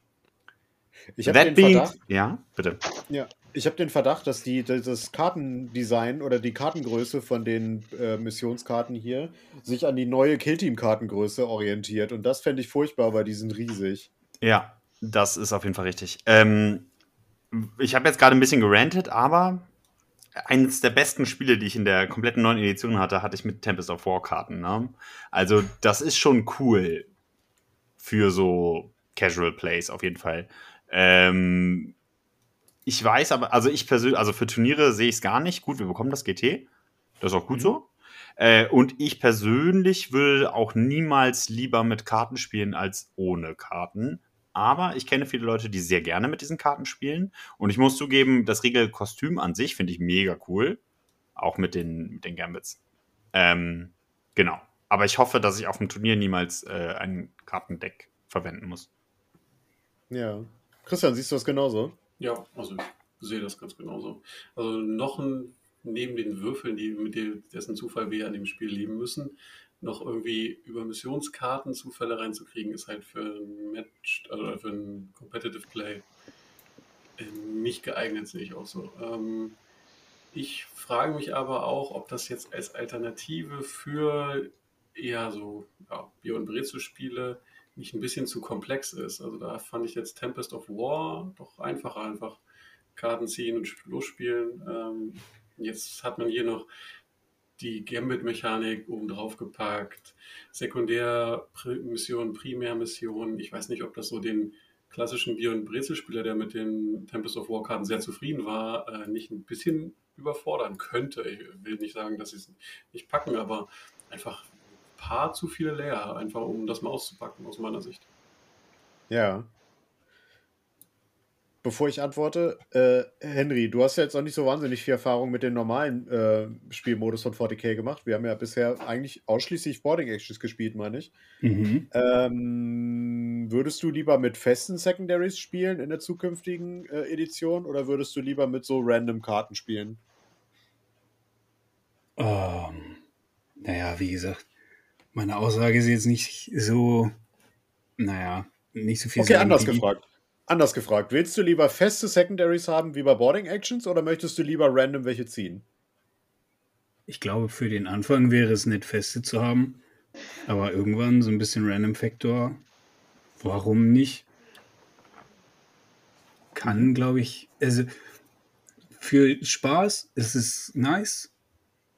Ich habe den Verdacht, ja, bitte. Ja, ich habe den Verdacht, dass die, das Kartendesign oder die Kartengröße von den äh, Missionskarten hier sich an die neue Killteam-Kartengröße orientiert. Und das fände ich furchtbar, weil die sind riesig. Ja, das ist auf jeden Fall richtig. Ähm, ich habe jetzt gerade ein bisschen gerantet, aber eines der besten Spiele, die ich in der kompletten neuen Edition hatte, hatte ich mit Tempest of War Karten. Ne? Also das ist schon cool für so Casual Plays auf jeden Fall. Ähm, ich weiß aber, also ich persönlich, also für Turniere sehe ich es gar nicht. Gut, wir bekommen das GT. Das ist auch gut mhm. so. Äh, und ich persönlich will auch niemals lieber mit Karten spielen als ohne Karten. Aber ich kenne viele Leute, die sehr gerne mit diesen Karten spielen. Und ich muss zugeben, das Regelkostüm an sich finde ich mega cool. Auch mit den, mit den Gambits. Ähm, genau. Aber ich hoffe, dass ich auf dem Turnier niemals äh, ein Kartendeck verwenden muss. Ja. Christian, siehst du das genauso? Ja, also ich sehe das ganz genauso. Also noch ein, neben den Würfeln, die, mit dessen Zufall wir an dem Spiel leben müssen, noch irgendwie über Missionskarten Zufälle reinzukriegen, ist halt für ein Match, also für ein Competitive Play äh, nicht geeignet, sehe ich auch so. Ähm, ich frage mich aber auch, ob das jetzt als Alternative für eher so ja, Bier- und Brezel-Spiele nicht ein bisschen zu komplex ist. Also da fand ich jetzt Tempest of War doch einfacher, einfach Karten ziehen und losspielen. Ähm, jetzt hat man hier noch die Gambit-Mechanik oben drauf gepackt, Sekundärmission, Primärmission. Ich weiß nicht, ob das so den klassischen Bier- und Brezelspieler, der mit den Tempest of War-Karten sehr zufrieden war, äh, nicht ein bisschen überfordern könnte. Ich will nicht sagen, dass sie es nicht packen, aber einfach ein paar zu viele Layer, einfach um das mal auszupacken, aus meiner Sicht. Ja, bevor ich antworte, äh, Henry, du hast ja jetzt auch nicht so wahnsinnig viel Erfahrung mit dem normalen äh, Spielmodus von 40k gemacht. Wir haben ja bisher eigentlich ausschließlich Boarding Actions gespielt, meine ich. Mhm. Ähm, würdest du lieber mit festen Secondaries spielen in der zukünftigen äh, Edition oder würdest du lieber mit so random Karten spielen? Ähm, naja, wie gesagt, meine Aussage ist jetzt nicht so, naja, nicht so viel. Okay, anders gefragt. Anders gefragt, willst du lieber feste Secondaries haben wie bei Boarding Actions oder möchtest du lieber random welche ziehen? Ich glaube, für den Anfang wäre es nett, feste zu haben. Aber irgendwann so ein bisschen Random Factor, warum nicht? Kann, glaube ich, also für Spaß ist es nice.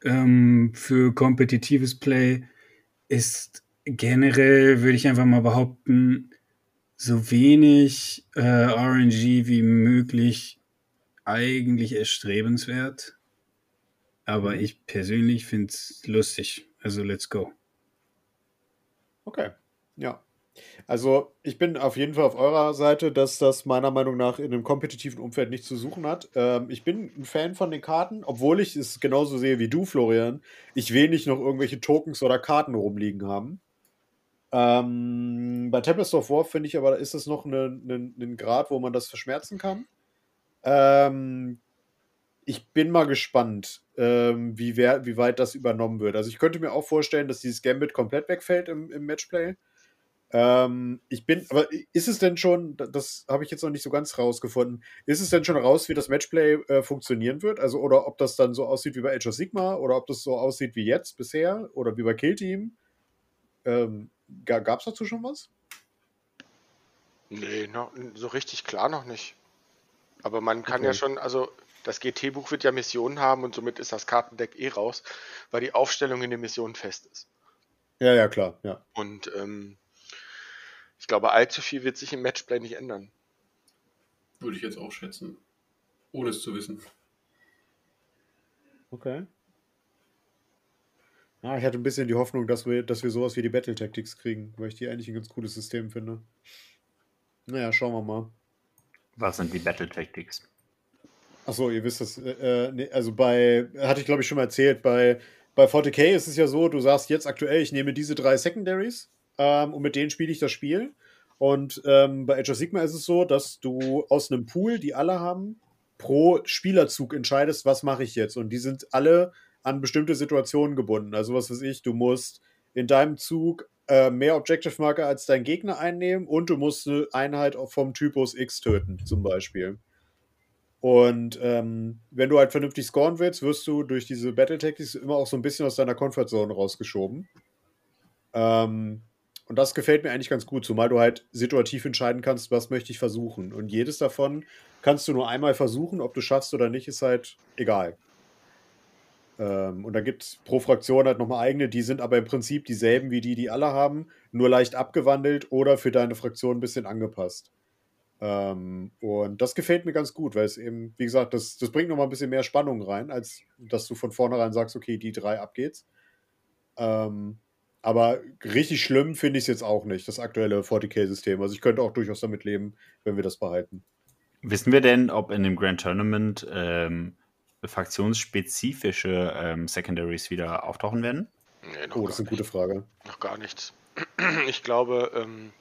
Ähm, für kompetitives Play ist generell, würde ich einfach mal behaupten, so wenig äh, RNG wie möglich eigentlich erstrebenswert. Aber mhm. ich persönlich finde es lustig. Also let's go. Okay, ja. Also ich bin auf jeden Fall auf eurer Seite, dass das meiner Meinung nach in einem kompetitiven Umfeld nichts zu suchen hat. Ähm, ich bin ein Fan von den Karten, obwohl ich es genauso sehe wie du, Florian. Ich will nicht noch irgendwelche Tokens oder Karten rumliegen haben. Ähm, bei Tempest of War finde ich aber, ist es noch ein ne, ne, Grad, wo man das verschmerzen kann. Ähm, ich bin mal gespannt, ähm, wie, wer, wie weit das übernommen wird. Also ich könnte mir auch vorstellen, dass dieses Gambit komplett wegfällt im, im Matchplay. Ähm, ich bin, aber ist es denn schon, das habe ich jetzt noch nicht so ganz rausgefunden, ist es denn schon raus, wie das Matchplay äh, funktionieren wird? Also, oder ob das dann so aussieht wie bei Age of Sigma oder ob das so aussieht wie jetzt bisher oder wie bei Kill Team? Ähm, Gab es dazu schon was? Nee, noch, so richtig klar noch nicht. Aber man kann okay. ja schon, also das GT-Buch wird ja Missionen haben und somit ist das Kartendeck eh raus, weil die Aufstellung in den Missionen fest ist. Ja, ja, klar, ja. Und ähm, Ich glaube, allzu viel wird sich im Matchplay nicht ändern. Würde ich jetzt auch schätzen. Ohne es zu wissen. Okay. Ja, ich hatte ein bisschen die Hoffnung, dass wir, dass wir sowas wie die Battle Tactics kriegen, weil ich die eigentlich ein ganz cooles System finde. Naja, schauen wir mal. Was sind die Battle Tactics? Achso, ihr wisst das. Äh, äh, nee, also bei, hatte ich glaube ich schon mal erzählt, bei, bei 40k ist es ja so, du sagst jetzt aktuell, ich nehme diese drei Secondaries ähm, und mit denen spiele ich das Spiel. Und ähm, bei Age of Sigma ist es so, dass du aus einem Pool, die alle haben, pro Spielerzug entscheidest, was mache ich jetzt. Und die sind alle an bestimmte Situationen gebunden. Also was weiß ich, du musst in deinem Zug äh, mehr Objective Marker als dein Gegner einnehmen und du musst eine Einheit vom Typus X töten, zum Beispiel. Und ähm, wenn du halt vernünftig scoren willst, wirst du durch diese Battle Tactics immer auch so ein bisschen aus deiner Comfort Zone rausgeschoben. Ähm, und das gefällt mir eigentlich ganz gut, zumal du halt situativ entscheiden kannst, was möchte ich versuchen. Und jedes davon kannst du nur einmal versuchen, ob du schaffst oder nicht, ist halt egal. Ähm, und dann gibt es pro Fraktion halt nochmal eigene, die sind aber im Prinzip dieselben wie die, die alle haben, nur leicht abgewandelt oder für deine Fraktion ein bisschen angepasst. Ähm, und das gefällt mir ganz gut, weil es eben, wie gesagt, das, das bringt nochmal ein bisschen mehr Spannung rein, als dass du von vornherein sagst, okay, die drei ab geht's. Ähm, aber richtig schlimm finde ich es jetzt auch nicht, das aktuelle 40k-System. Also ich könnte auch durchaus damit leben, wenn wir das behalten. Wissen wir denn, ob in dem Grand Tournament ähm, fraktionsspezifische ähm, Secondaries wieder auftauchen werden? Nee, oh, das ist eine nicht. gute Frage. Noch gar nichts. [clears throat] Ich glaube, ähm,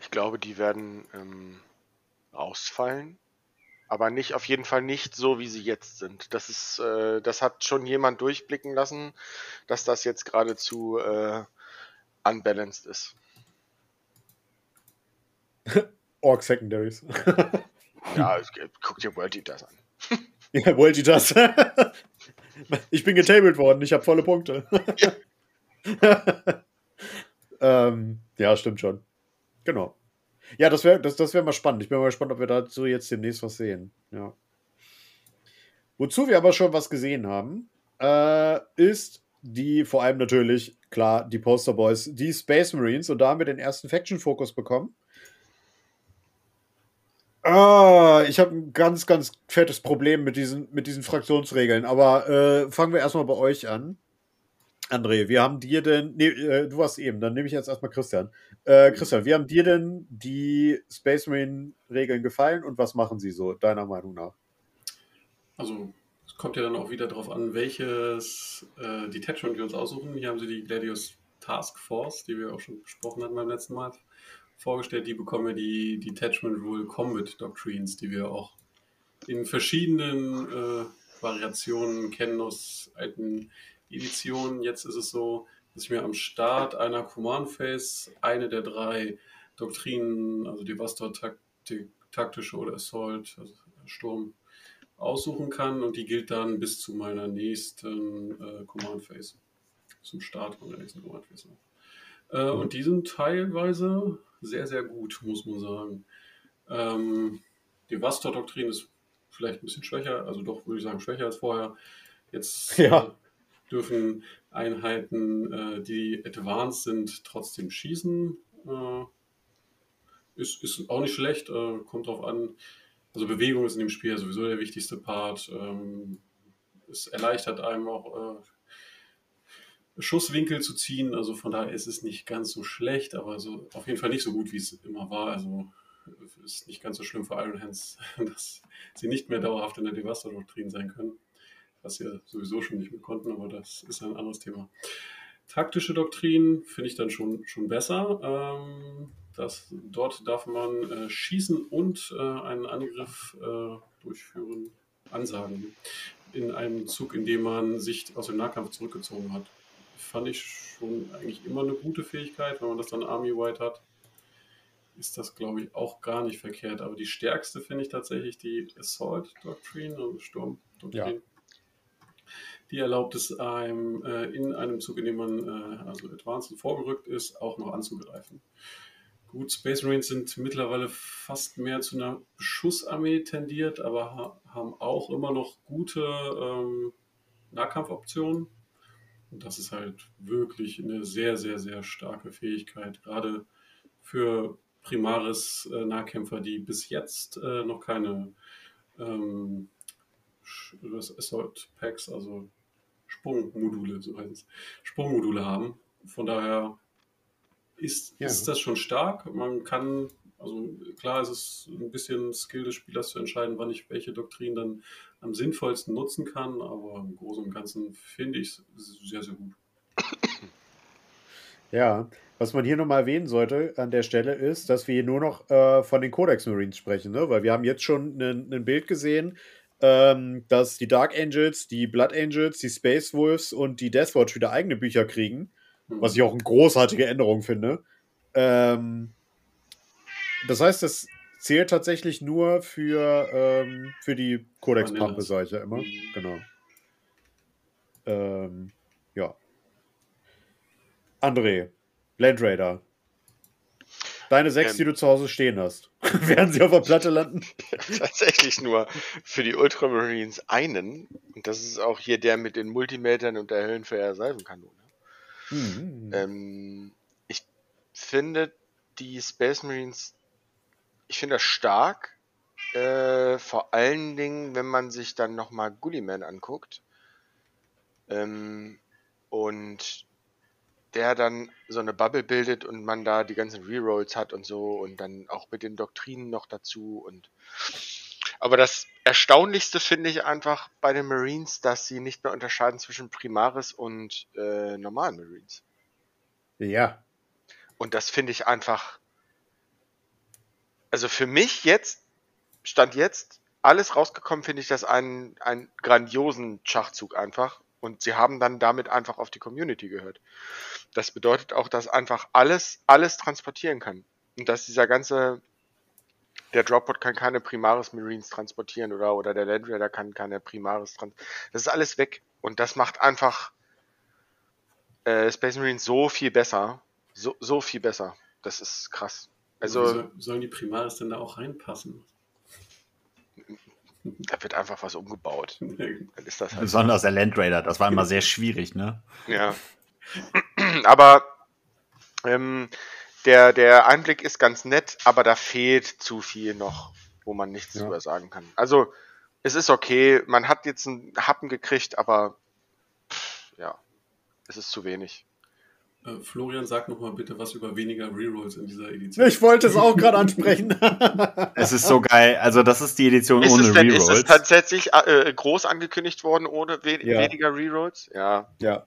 ich glaube, die werden ähm, ausfallen, aber nicht auf jeden Fall nicht so, wie sie jetzt sind. Das ist, äh, das hat schon jemand durchblicken lassen, dass das jetzt geradezu äh, unbalanced ist. [laughs] Org Secondaries. [laughs] ja, guck dir World Eaters an. Ja, World Eaters. [laughs] ich bin getabled worden, ich habe volle Punkte. [laughs] ähm, ja, stimmt schon. Genau. Ja, das wäre das, das wär mal spannend. Ich bin mal gespannt, ob wir dazu jetzt demnächst was sehen. Ja. Wozu wir aber schon was gesehen haben, äh, ist die, vor allem natürlich, klar, die Poster Boys, die Space Marines. Und da haben wir den ersten Faction-Fokus bekommen. Ah, ich habe ein ganz, ganz fettes Problem mit diesen, mit diesen Fraktionsregeln. Aber äh, fangen wir erstmal bei euch an. André, wie haben dir denn, nee, äh, du warst eben, dann nehme ich jetzt erstmal Christian. Äh, Christian, wie haben dir denn die Space Marine Regeln gefallen und was machen sie so, deiner Meinung nach? Also, es kommt ja dann auch wieder darauf an, welches äh, Detachment wir uns aussuchen. Hier haben sie die Gladius Task Force, die wir auch schon besprochen hatten beim letzten Mal, vorgestellt. Die bekommen wir die Detachment Rule Combat Doctrines, die wir auch in verschiedenen äh, Variationen kennen aus alten Edition. Jetzt ist es so, dass ich mir am Start einer Command Phase eine der drei Doktrinen, also Devastor, Taktik, taktische oder Assault, also Sturm, aussuchen kann und die gilt dann bis zu meiner nächsten äh, Command Phase. Zum Start meiner nächsten Command Phase. Äh, und die sind teilweise sehr, sehr gut, muss man sagen. Ähm, die Vastor-Doktrin ist vielleicht ein bisschen schwächer, also doch würde ich sagen schwächer als vorher. Jetzt [laughs] ja. äh, dürfen Einheiten, äh, die advanced sind, trotzdem schießen. Äh, ist, ist auch nicht schlecht, äh, kommt drauf an. Also Bewegung ist in dem Spiel sowieso der wichtigste Part. Ähm, es erleichtert einem auch äh, Schusswinkel zu ziehen. Also von daher ist es nicht ganz so schlecht, aber so auf jeden Fall nicht so gut, wie es immer war. Also ist nicht ganz so schlimm für Iron Hands, [laughs] dass sie nicht mehr dauerhaft in der Devastor-Doktrin sein können was wir sowieso schon nicht mehr konnten, aber das ist ein anderes Thema. Taktische Doktrin finde ich dann schon, schon besser. Ähm, das, dort darf man äh, schießen und äh, einen Angriff äh, durchführen, ansagen. In einem Zug, in dem man sich aus dem Nahkampf zurückgezogen hat. Fand ich schon eigentlich immer eine gute Fähigkeit, wenn man das dann Army-Wide hat ist das, glaube ich, auch gar nicht verkehrt. Aber die stärkste finde ich tatsächlich die Assault Doctrine, also Sturm Doktrin. Ja. Die erlaubt es einem äh, in einem Zug, in dem man äh, also advanced vorgerückt ist, auch noch anzugreifen. Gut, Space Marines sind mittlerweile fast mehr zu einer Beschussarmee tendiert, aber ha haben auch immer noch gute ähm, Nahkampfoptionen. Und das ist halt wirklich eine sehr, sehr, sehr starke Fähigkeit. Gerade für Primaris-Nahkämpfer, die bis jetzt äh, noch keine ähm, Assault Packs, also Sprungmodule, so heißt es, Sprungmodule haben. Von daher ist, ja. ist das schon stark. Man kann, also klar, es ist ein bisschen Skill des Spielers zu entscheiden, wann ich welche Doktrin dann am sinnvollsten nutzen kann, aber im Großen und Ganzen finde ich es sehr, sehr gut. Ja, was man hier nochmal erwähnen sollte an der Stelle ist, dass wir nur noch äh, von den Codex Marines sprechen, ne? weil wir haben jetzt schon ein Bild gesehen, ähm, dass die Dark Angels, die Blood Angels, die Space Wolves und die Deathwatch wieder eigene Bücher kriegen, mhm. was ich auch eine großartige Änderung finde. Ähm, das heißt, das zählt tatsächlich nur für, ähm, für die Codex-Pampe, sage ich ja immer. Genau. Ähm, ja. André, Landraider. Deine sechs, ähm, die du zu Hause stehen hast. [laughs] Werden sie auf der Platte landen? [laughs] Tatsächlich nur für die Ultramarines einen. Und das ist auch hier der mit den Multimetern und der Höllenfeuer Salvenkanone. Mhm. Ähm, ich finde die Space Marines, ich finde das stark. Äh, vor allen Dingen, wenn man sich dann nochmal Gulliman anguckt. Ähm, und der dann so eine Bubble bildet und man da die ganzen Rerolls hat und so und dann auch mit den Doktrinen noch dazu und aber das Erstaunlichste finde ich einfach bei den Marines, dass sie nicht mehr unterscheiden zwischen Primaris und äh, normalen Marines. Ja. Und das finde ich einfach. Also für mich jetzt, stand jetzt, alles rausgekommen, finde ich das einen, einen grandiosen Schachzug einfach. Und sie haben dann damit einfach auf die Community gehört. Das bedeutet auch, dass einfach alles, alles transportieren kann. Und dass dieser ganze, der Dropbot kann keine Primaris Marines transportieren oder, oder der Land Raider kann keine Primaris transportieren. Das ist alles weg. Und das macht einfach äh, Space Marines so viel besser. So, so viel besser. Das ist krass. Also, soll, sollen die Primaris denn da auch reinpassen? Da wird einfach was umgebaut. [laughs] Dann ist das halt Besonders der Land Raider, das war immer sehr schwierig, ne? Ja. [clears throat] Aber ähm, der, der Einblick ist ganz nett, aber da fehlt zu viel noch, wo man nichts ja. drüber sagen kann. Also, es ist okay, man hat jetzt einen Happen gekriegt, aber pff, ja, es ist zu wenig. Äh, Florian, sag noch mal bitte was über weniger Rerolls in dieser Edition. Ich wollte es auch gerade ansprechen. [laughs] es ist so geil. Also das ist die Edition ist ohne Rerolls. Ist es tatsächlich äh, groß angekündigt worden ohne we ja. weniger Rerolls? Ja. Ja.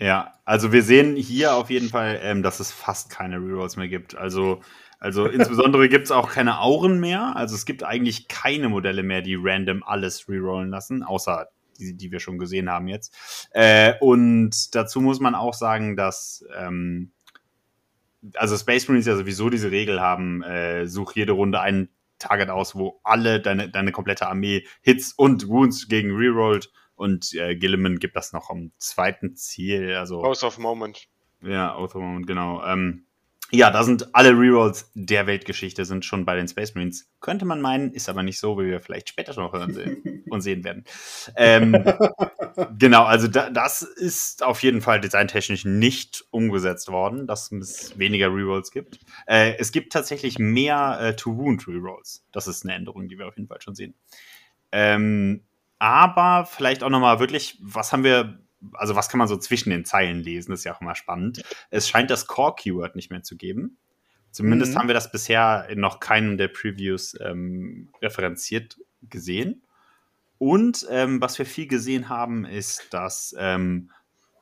Ja, also wir sehen hier auf jeden Fall, ähm, dass es fast keine Rerolls mehr gibt. Also, also [laughs] insbesondere gibt es auch keine Auren mehr. Also es gibt eigentlich keine Modelle mehr, die random alles rerollen lassen, außer die, die wir schon gesehen haben jetzt. Äh, und dazu muss man auch sagen, dass ähm, also Space Marines ja sowieso diese Regel haben, äh, such jede Runde einen Target aus, wo alle deine, deine komplette Armee Hits und Wounds gegen rerollt und äh, Gilliman gibt das noch am zweiten Ziel. Also, House of Moment. Ja, Oath of Moment, genau. Ähm, ja, da sind alle Rerolls der Weltgeschichte sind schon bei den Space Marines. Könnte man meinen, ist aber nicht so, wie wir vielleicht später noch hören sehen [laughs] und sehen werden. Ähm, genau, also da, das ist auf jeden Fall designtechnisch nicht umgesetzt worden, dass es weniger Rerolls gibt. Äh, es gibt tatsächlich mehr äh, To-Wound Rerolls. Das ist eine Änderung, die wir auf jeden Fall schon sehen. Ähm, aber vielleicht auch nochmal wirklich, was haben wir also was kann man so zwischen den Zeilen lesen, das ist ja auch immer spannend. Es scheint das Core-Keyword nicht mehr zu geben. Zumindest mhm. haben wir das bisher in noch keinem der Previews ähm, referenziert gesehen. Und ähm, was wir viel gesehen haben, ist, dass ähm,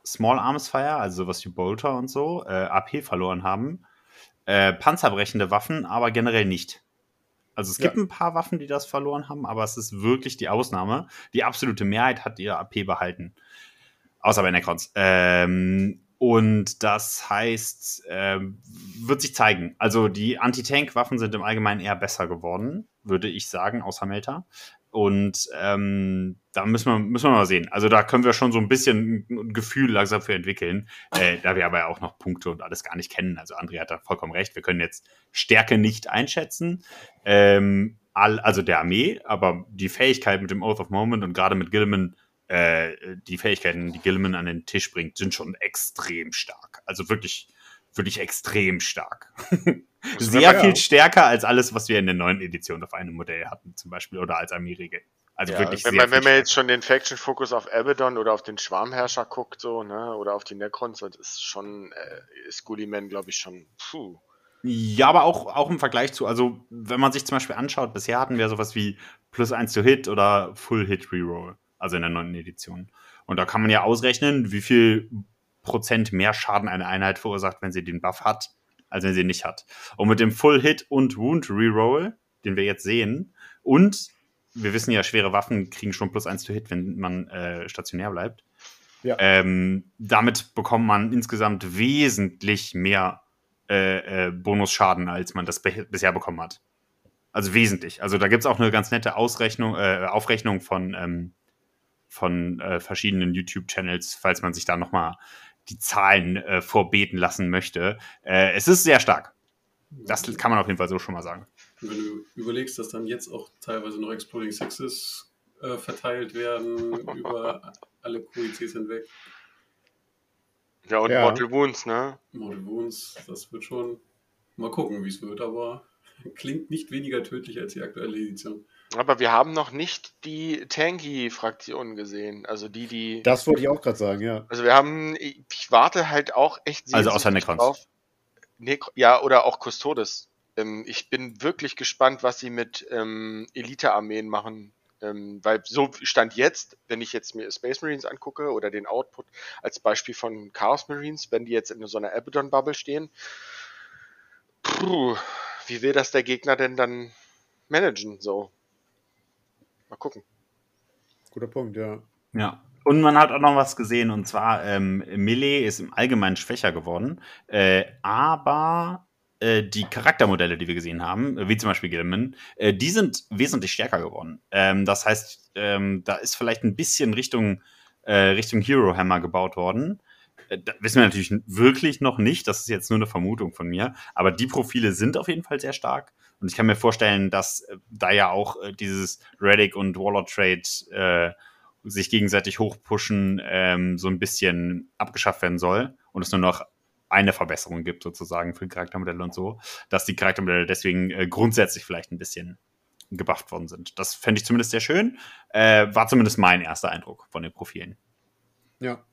Small Arms Fire, also sowas wie Bolter und so, äh, AP verloren haben. Äh, panzerbrechende Waffen, aber generell nicht. Also es gibt ja. ein paar Waffen, die das verloren haben, aber es ist wirklich die Ausnahme. Die absolute Mehrheit hat ihr AP behalten. Außer bei Necrons. Ähm, und das heißt, äh, wird sich zeigen. Also die Anti-Tank-Waffen sind im Allgemeinen eher besser geworden, würde ich sagen, außer Melta. Und ähm, da müssen wir, müssen wir mal sehen. Also da können wir schon so ein bisschen ein Gefühl langsam für entwickeln, äh, da wir aber auch noch Punkte und alles gar nicht kennen. Also André hat da vollkommen recht. Wir können jetzt Stärke nicht einschätzen. Ähm, all, also der Armee, aber die Fähigkeit mit dem Oath of Moment und gerade mit Gilman äh, die Fähigkeiten, die Gilman an den Tisch bringt, sind schon extrem stark. Also wirklich, wirklich extrem stark. [laughs] Sehr viel stärker als alles, was wir in der neuen Edition auf einem Modell hatten, zum Beispiel, oder als Armee-Regel. Also ja, wirklich wenn sehr man, wenn man jetzt schon den Faction-Fokus auf Abaddon oder auf den Schwarmherrscher guckt, so, ne, oder auf die Necrons, das ist schon, äh, ist Gulliman, glaube ich, schon, puh. Ja, aber auch, auch im Vergleich zu, also wenn man sich zum Beispiel anschaut, bisher hatten wir sowas wie plus 1 to Hit oder Full Hit Reroll, also in der neunten Edition. Und da kann man ja ausrechnen, wie viel Prozent mehr Schaden eine Einheit verursacht, wenn sie den Buff hat, als wenn sie ihn nicht hat. Und mit dem Full Hit und Wound Reroll, den wir jetzt sehen, und wir wissen ja, schwere Waffen kriegen schon plus 1 to Hit, wenn man äh, stationär bleibt. Ja. Ähm, damit bekommt man insgesamt wesentlich mehr äh, äh, Bonusschaden, als man das be bisher bekommen hat. Also wesentlich. Also da gibt es auch eine ganz nette Ausrechnung, äh, Aufrechnung von, ähm, von äh, verschiedenen YouTube-Channels, falls man sich da nochmal die Zahlen äh, vorbeten lassen möchte. Äh, es ist sehr stark. Das kann man auf jeden Fall so schon mal sagen. Und wenn du überlegst, dass dann jetzt auch teilweise noch Exploding Sixes äh, verteilt werden [laughs] über alle QICs hinweg. Ja, und Ja. Mortal Wounds, ne? Mortal Wounds, das wird schon mal gucken, wie es wird, aber [laughs] klingt nicht weniger tödlich als die aktuelle Edition. Aber wir haben noch nicht die Tanky-Fraktion gesehen. Also die, die. Das wollte ich auch gerade sagen, ja. Also wir haben, ich warte halt auch echt Also außer Necrons. drauf. Necro ja, oder auch Custodes. Ähm, ich bin wirklich gespannt, was sie mit ähm, Elite-Armeen machen. Ähm, weil so stand jetzt, wenn ich jetzt mir Space Marines angucke oder den Output als Beispiel von Chaos Marines, wenn die jetzt in so einer Abaddon-Bubble stehen, puh, wie will das der Gegner denn dann managen? So. Mal gucken. Guter Punkt, ja. Ja. Und man hat auch noch was gesehen, und zwar ähm, Melee ist im Allgemeinen schwächer geworden, äh, aber äh, die Charaktermodelle, die wir gesehen haben, wie zum Beispiel Gilman, äh, die sind wesentlich stärker geworden. Ähm, das heißt, ähm, da ist vielleicht ein bisschen Richtung, äh, Richtung Hero Hammer gebaut worden. Äh, Da wissen wir natürlich wirklich noch nicht, das ist jetzt nur eine Vermutung von mir, aber die Profile sind auf jeden Fall sehr stark. Und ich kann mir vorstellen, dass äh, da ja auch äh, dieses Reddick und Waller Trade äh, sich gegenseitig hochpushen, ähm, so ein bisschen abgeschafft werden soll und es nur noch eine Verbesserung gibt, sozusagen für Charaktermodelle und so, dass die Charaktermodelle deswegen äh, grundsätzlich vielleicht ein bisschen gebufft worden sind. Das fände ich zumindest sehr schön. Äh, war zumindest mein erster Eindruck von den Profilen. Ja.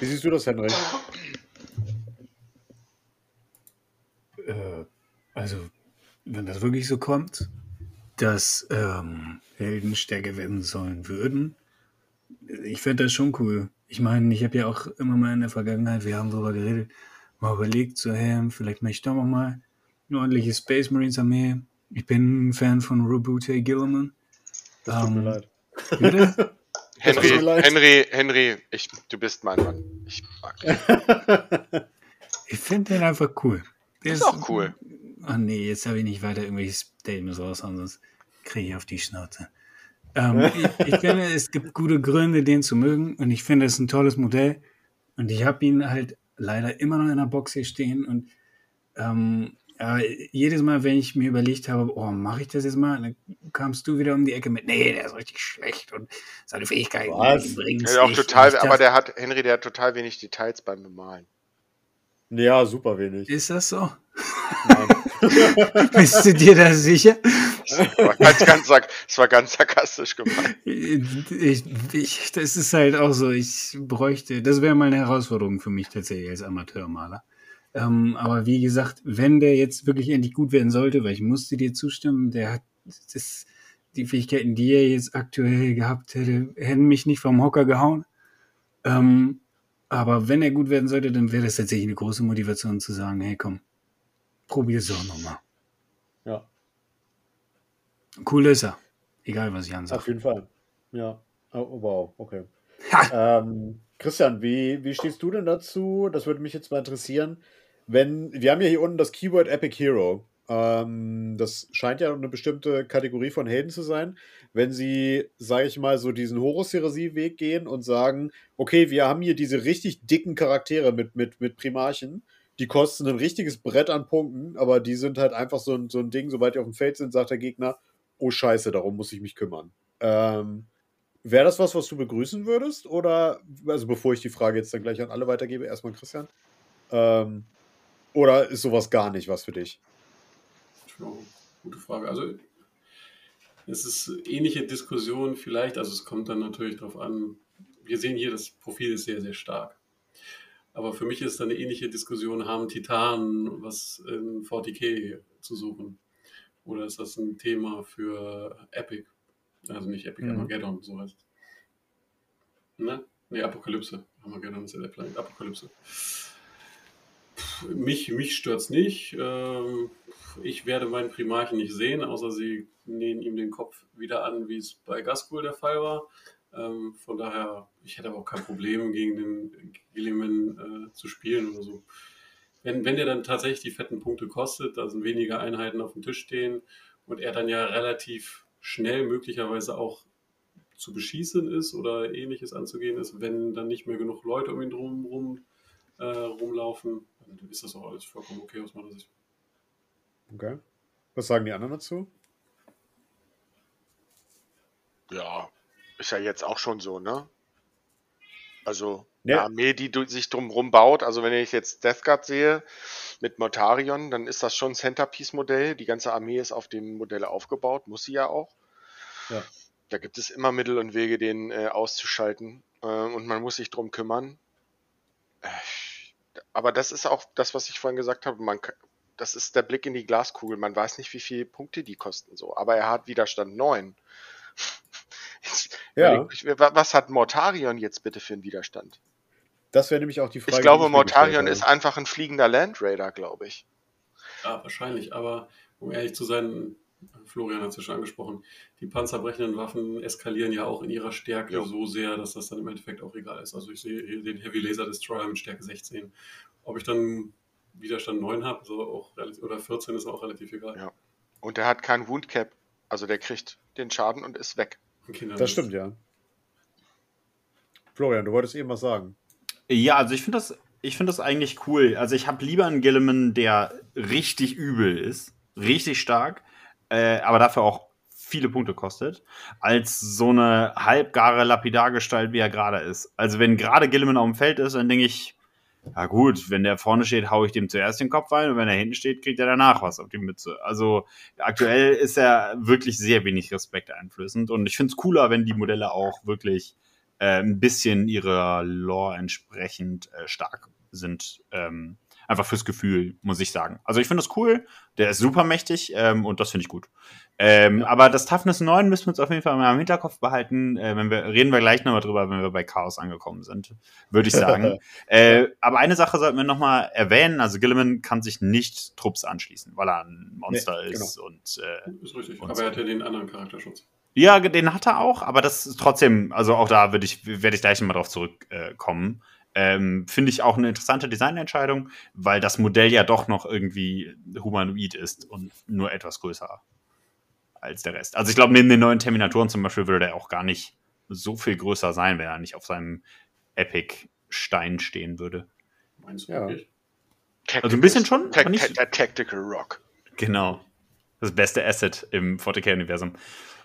Wie siehst du das, Henry? Äh, also, wenn das wirklich so kommt, dass ähm, Helden stärker werden sollen würden, ich fände das schon cool. Ich meine, ich habe ja auch immer mal in der Vergangenheit, wir haben darüber geredet, mal überlegt, so, hey, vielleicht möchte ich doch noch mal eine ordentliche Space Marines Armee. Ich bin ein Fan von Robute Gilliman. Das tut mir Ähm, leid. Bitte? [laughs] Henry. Henry, Henry, ich, du bist mein Mann. Ich mag dich. [laughs] Ich finde den einfach cool. Der Ist auch cool. Ach nee, jetzt habe ich nicht weiter irgendwelche Statements raushauen, sonst kriege ich auf die Schnauze. Ähm, [laughs] ich, ich finde, es gibt gute Gründe, den zu mögen und ich finde, es ist ein tolles Modell und ich habe ihn halt leider immer noch in der Box hier stehen und ähm, ja, jedes Mal, wenn ich mir überlegt habe, oh, mache ich das jetzt mal, dann kamst du wieder um die Ecke mit, nee, der ist richtig schlecht und seine Fähigkeiten Was? bringen Ja, auch total, aber der hat, Henry, der hat total wenig Details beim Bemalen. ja, super wenig. Ist das so? Nein. [laughs] Bist du dir da sicher? Das war ganz, ganz, das war ganz sarkastisch gemeint. Ich, ich, das ist halt auch so, ich bräuchte, das wäre mal eine Herausforderung für mich tatsächlich als Amateurmaler. Ähm, aber wie gesagt, wenn der jetzt wirklich endlich gut werden sollte, weil ich musste dir zustimmen, der hat das, die Fähigkeiten, die er jetzt aktuell gehabt hätte, hätten mich nicht vom Hocker gehauen. Ähm, aber wenn er gut werden sollte, dann wäre das tatsächlich eine große Motivation zu sagen, hey komm, probier's doch nochmal. Ja, Cool ist er. Egal, was ich auf ansage. jeden Fall. Ja. Oh, wow, okay. Ähm, Christian, wie, wie stehst du denn dazu? Das würde mich jetzt mal interessieren. Wenn, wir haben ja hier unten das Keyword Epic Hero. Ähm, das scheint ja eine bestimmte Kategorie von Helden zu sein. Wenn sie, sage ich mal, so diesen Horus-Heresie-Weg gehen und sagen, okay, wir haben hier diese richtig dicken Charaktere mit, mit, mit Primarchen, die kosten ein richtiges Brett an Punkten, aber die sind halt einfach so ein, so ein Ding, sobald die auf dem Feld sind, sagt der Gegner, oh scheiße, darum muss ich mich kümmern. Ähm, Wäre das was, was du begrüßen würdest? Oder, also bevor ich die Frage jetzt dann gleich an alle weitergebe, erstmal an Christian. Ähm, Oder ist sowas gar nicht was für dich? Ja, gute Frage. Also es ist ähnliche Diskussion vielleicht, also es kommt dann natürlich darauf an, wir sehen hier, das Profil ist sehr, sehr stark. Aber für mich ist dann eine ähnliche Diskussion, haben Titanen was in 40k zu suchen? Oder ist das ein Thema für Epic? Also nicht Epic, Mhm. Armageddon, so heißt es. Ne? Nee, Apokalypse. Armageddon ist ja der Planet. Apokalypse. Mich, mich stört es nicht. Ähm, ich werde meinen Primarchen nicht sehen, außer sie nähen ihm den Kopf wieder an, wie es bei Gaskul der Fall war. Ähm, von daher, ich hätte aber auch kein Problem, gegen den Gilliman äh, zu spielen oder so. Wenn, wenn der dann tatsächlich die fetten Punkte kostet, da sind weniger Einheiten auf dem Tisch stehen und er dann ja relativ schnell möglicherweise auch zu beschießen ist oder ähnliches anzugehen ist, wenn dann nicht mehr genug Leute um ihn drum rum, äh, rumlaufen, ist das auch alles vollkommen okay aus meiner Sicht. Okay. Was sagen die anderen dazu? Ja, ist ja jetzt auch schon so, ne? Also Ja. eine Armee, die sich drumherum baut. Also wenn ich jetzt Death Guard sehe mit Mortarion, dann ist das schon ein Centerpiece-Modell. Die ganze Armee ist auf dem Modell aufgebaut, muss sie ja auch. Ja. Da gibt es immer Mittel und Wege, den äh, auszuschalten. Äh, und man muss sich drum kümmern. Äh, aber das ist auch das, was ich vorhin gesagt habe. Man, das ist der Blick in die Glaskugel. Man weiß nicht, wie viele Punkte die kosten so. Aber er hat Widerstand 9. Jetzt Ja. was hat Mortarion jetzt bitte für einen Widerstand? Das wäre nämlich auch die Frage. Ich glaube, Mortarion ist einfach ein fliegender Landraider, glaube ich. Ja, wahrscheinlich, aber um ehrlich zu sein, Florian hat es ja schon angesprochen, die panzerbrechenden Waffen eskalieren ja auch in ihrer Stärke Ja. so sehr, dass das dann im Endeffekt auch egal ist. Also ich sehe hier den Heavy Laser Destroyer mit Stärke 16. Ob ich dann Widerstand 9 habe so auch relativ, oder 14 ist auch relativ egal. Ja. Und der hat keinen Wound Cap. Also der kriegt den Schaden und ist weg. Okay, Das ist- stimmt, ja. Florian, du wolltest eben was sagen. Ja, also ich finde das, ich finde das eigentlich cool. Also ich habe lieber einen Gilliman, der richtig übel ist, richtig stark, äh, aber dafür auch viele Punkte kostet, als so eine halbgare Lapidargestalt, wie er gerade ist. Also wenn gerade Gilliman auf dem Feld ist, dann denke ich, ja gut, wenn der vorne steht, hau ich dem zuerst den Kopf rein und wenn er hinten steht, kriegt er danach was auf die Mütze. Also aktuell ist er wirklich sehr wenig Respekt einflößend und ich finde es cooler, wenn die Modelle auch wirklich äh, ein bisschen ihrer Lore entsprechend äh, stark sind. Ähm, einfach fürs Gefühl, muss ich sagen. Also ich finde das cool, der ist super mächtig ähm, und das finde ich gut. Ähm, Aber das Toughness 9 müssen wir uns auf jeden Fall mal im Hinterkopf behalten. Äh, wenn wir, reden wir gleich nochmal drüber, wenn wir bei Chaos angekommen sind, würde ich sagen. [laughs] äh, aber eine Sache sollten wir nochmal erwähnen. Also Gilliman kann sich nicht Trupps anschließen, weil er ein Monster Nee, ist und äh, Ist richtig. Und Aber er hat ja den anderen Charakterschutz. ja, den hat er auch, aber das ist trotzdem, also auch da würde ich, werde ich gleich nochmal drauf zurückkommen. Ähm, Finde ich auch eine interessante Designentscheidung, weil das Modell ja doch noch irgendwie humanoid ist und nur etwas größer als der Rest. Also ich glaube, neben den neuen Terminatoren zum Beispiel würde der auch gar nicht so viel größer sein, wenn er nicht auf seinem Epic-Stein stehen würde. Meinst du Ja. Also ein bisschen schon, Ta ta Tactical Rock. Genau. Das beste Asset im 40k-Universum.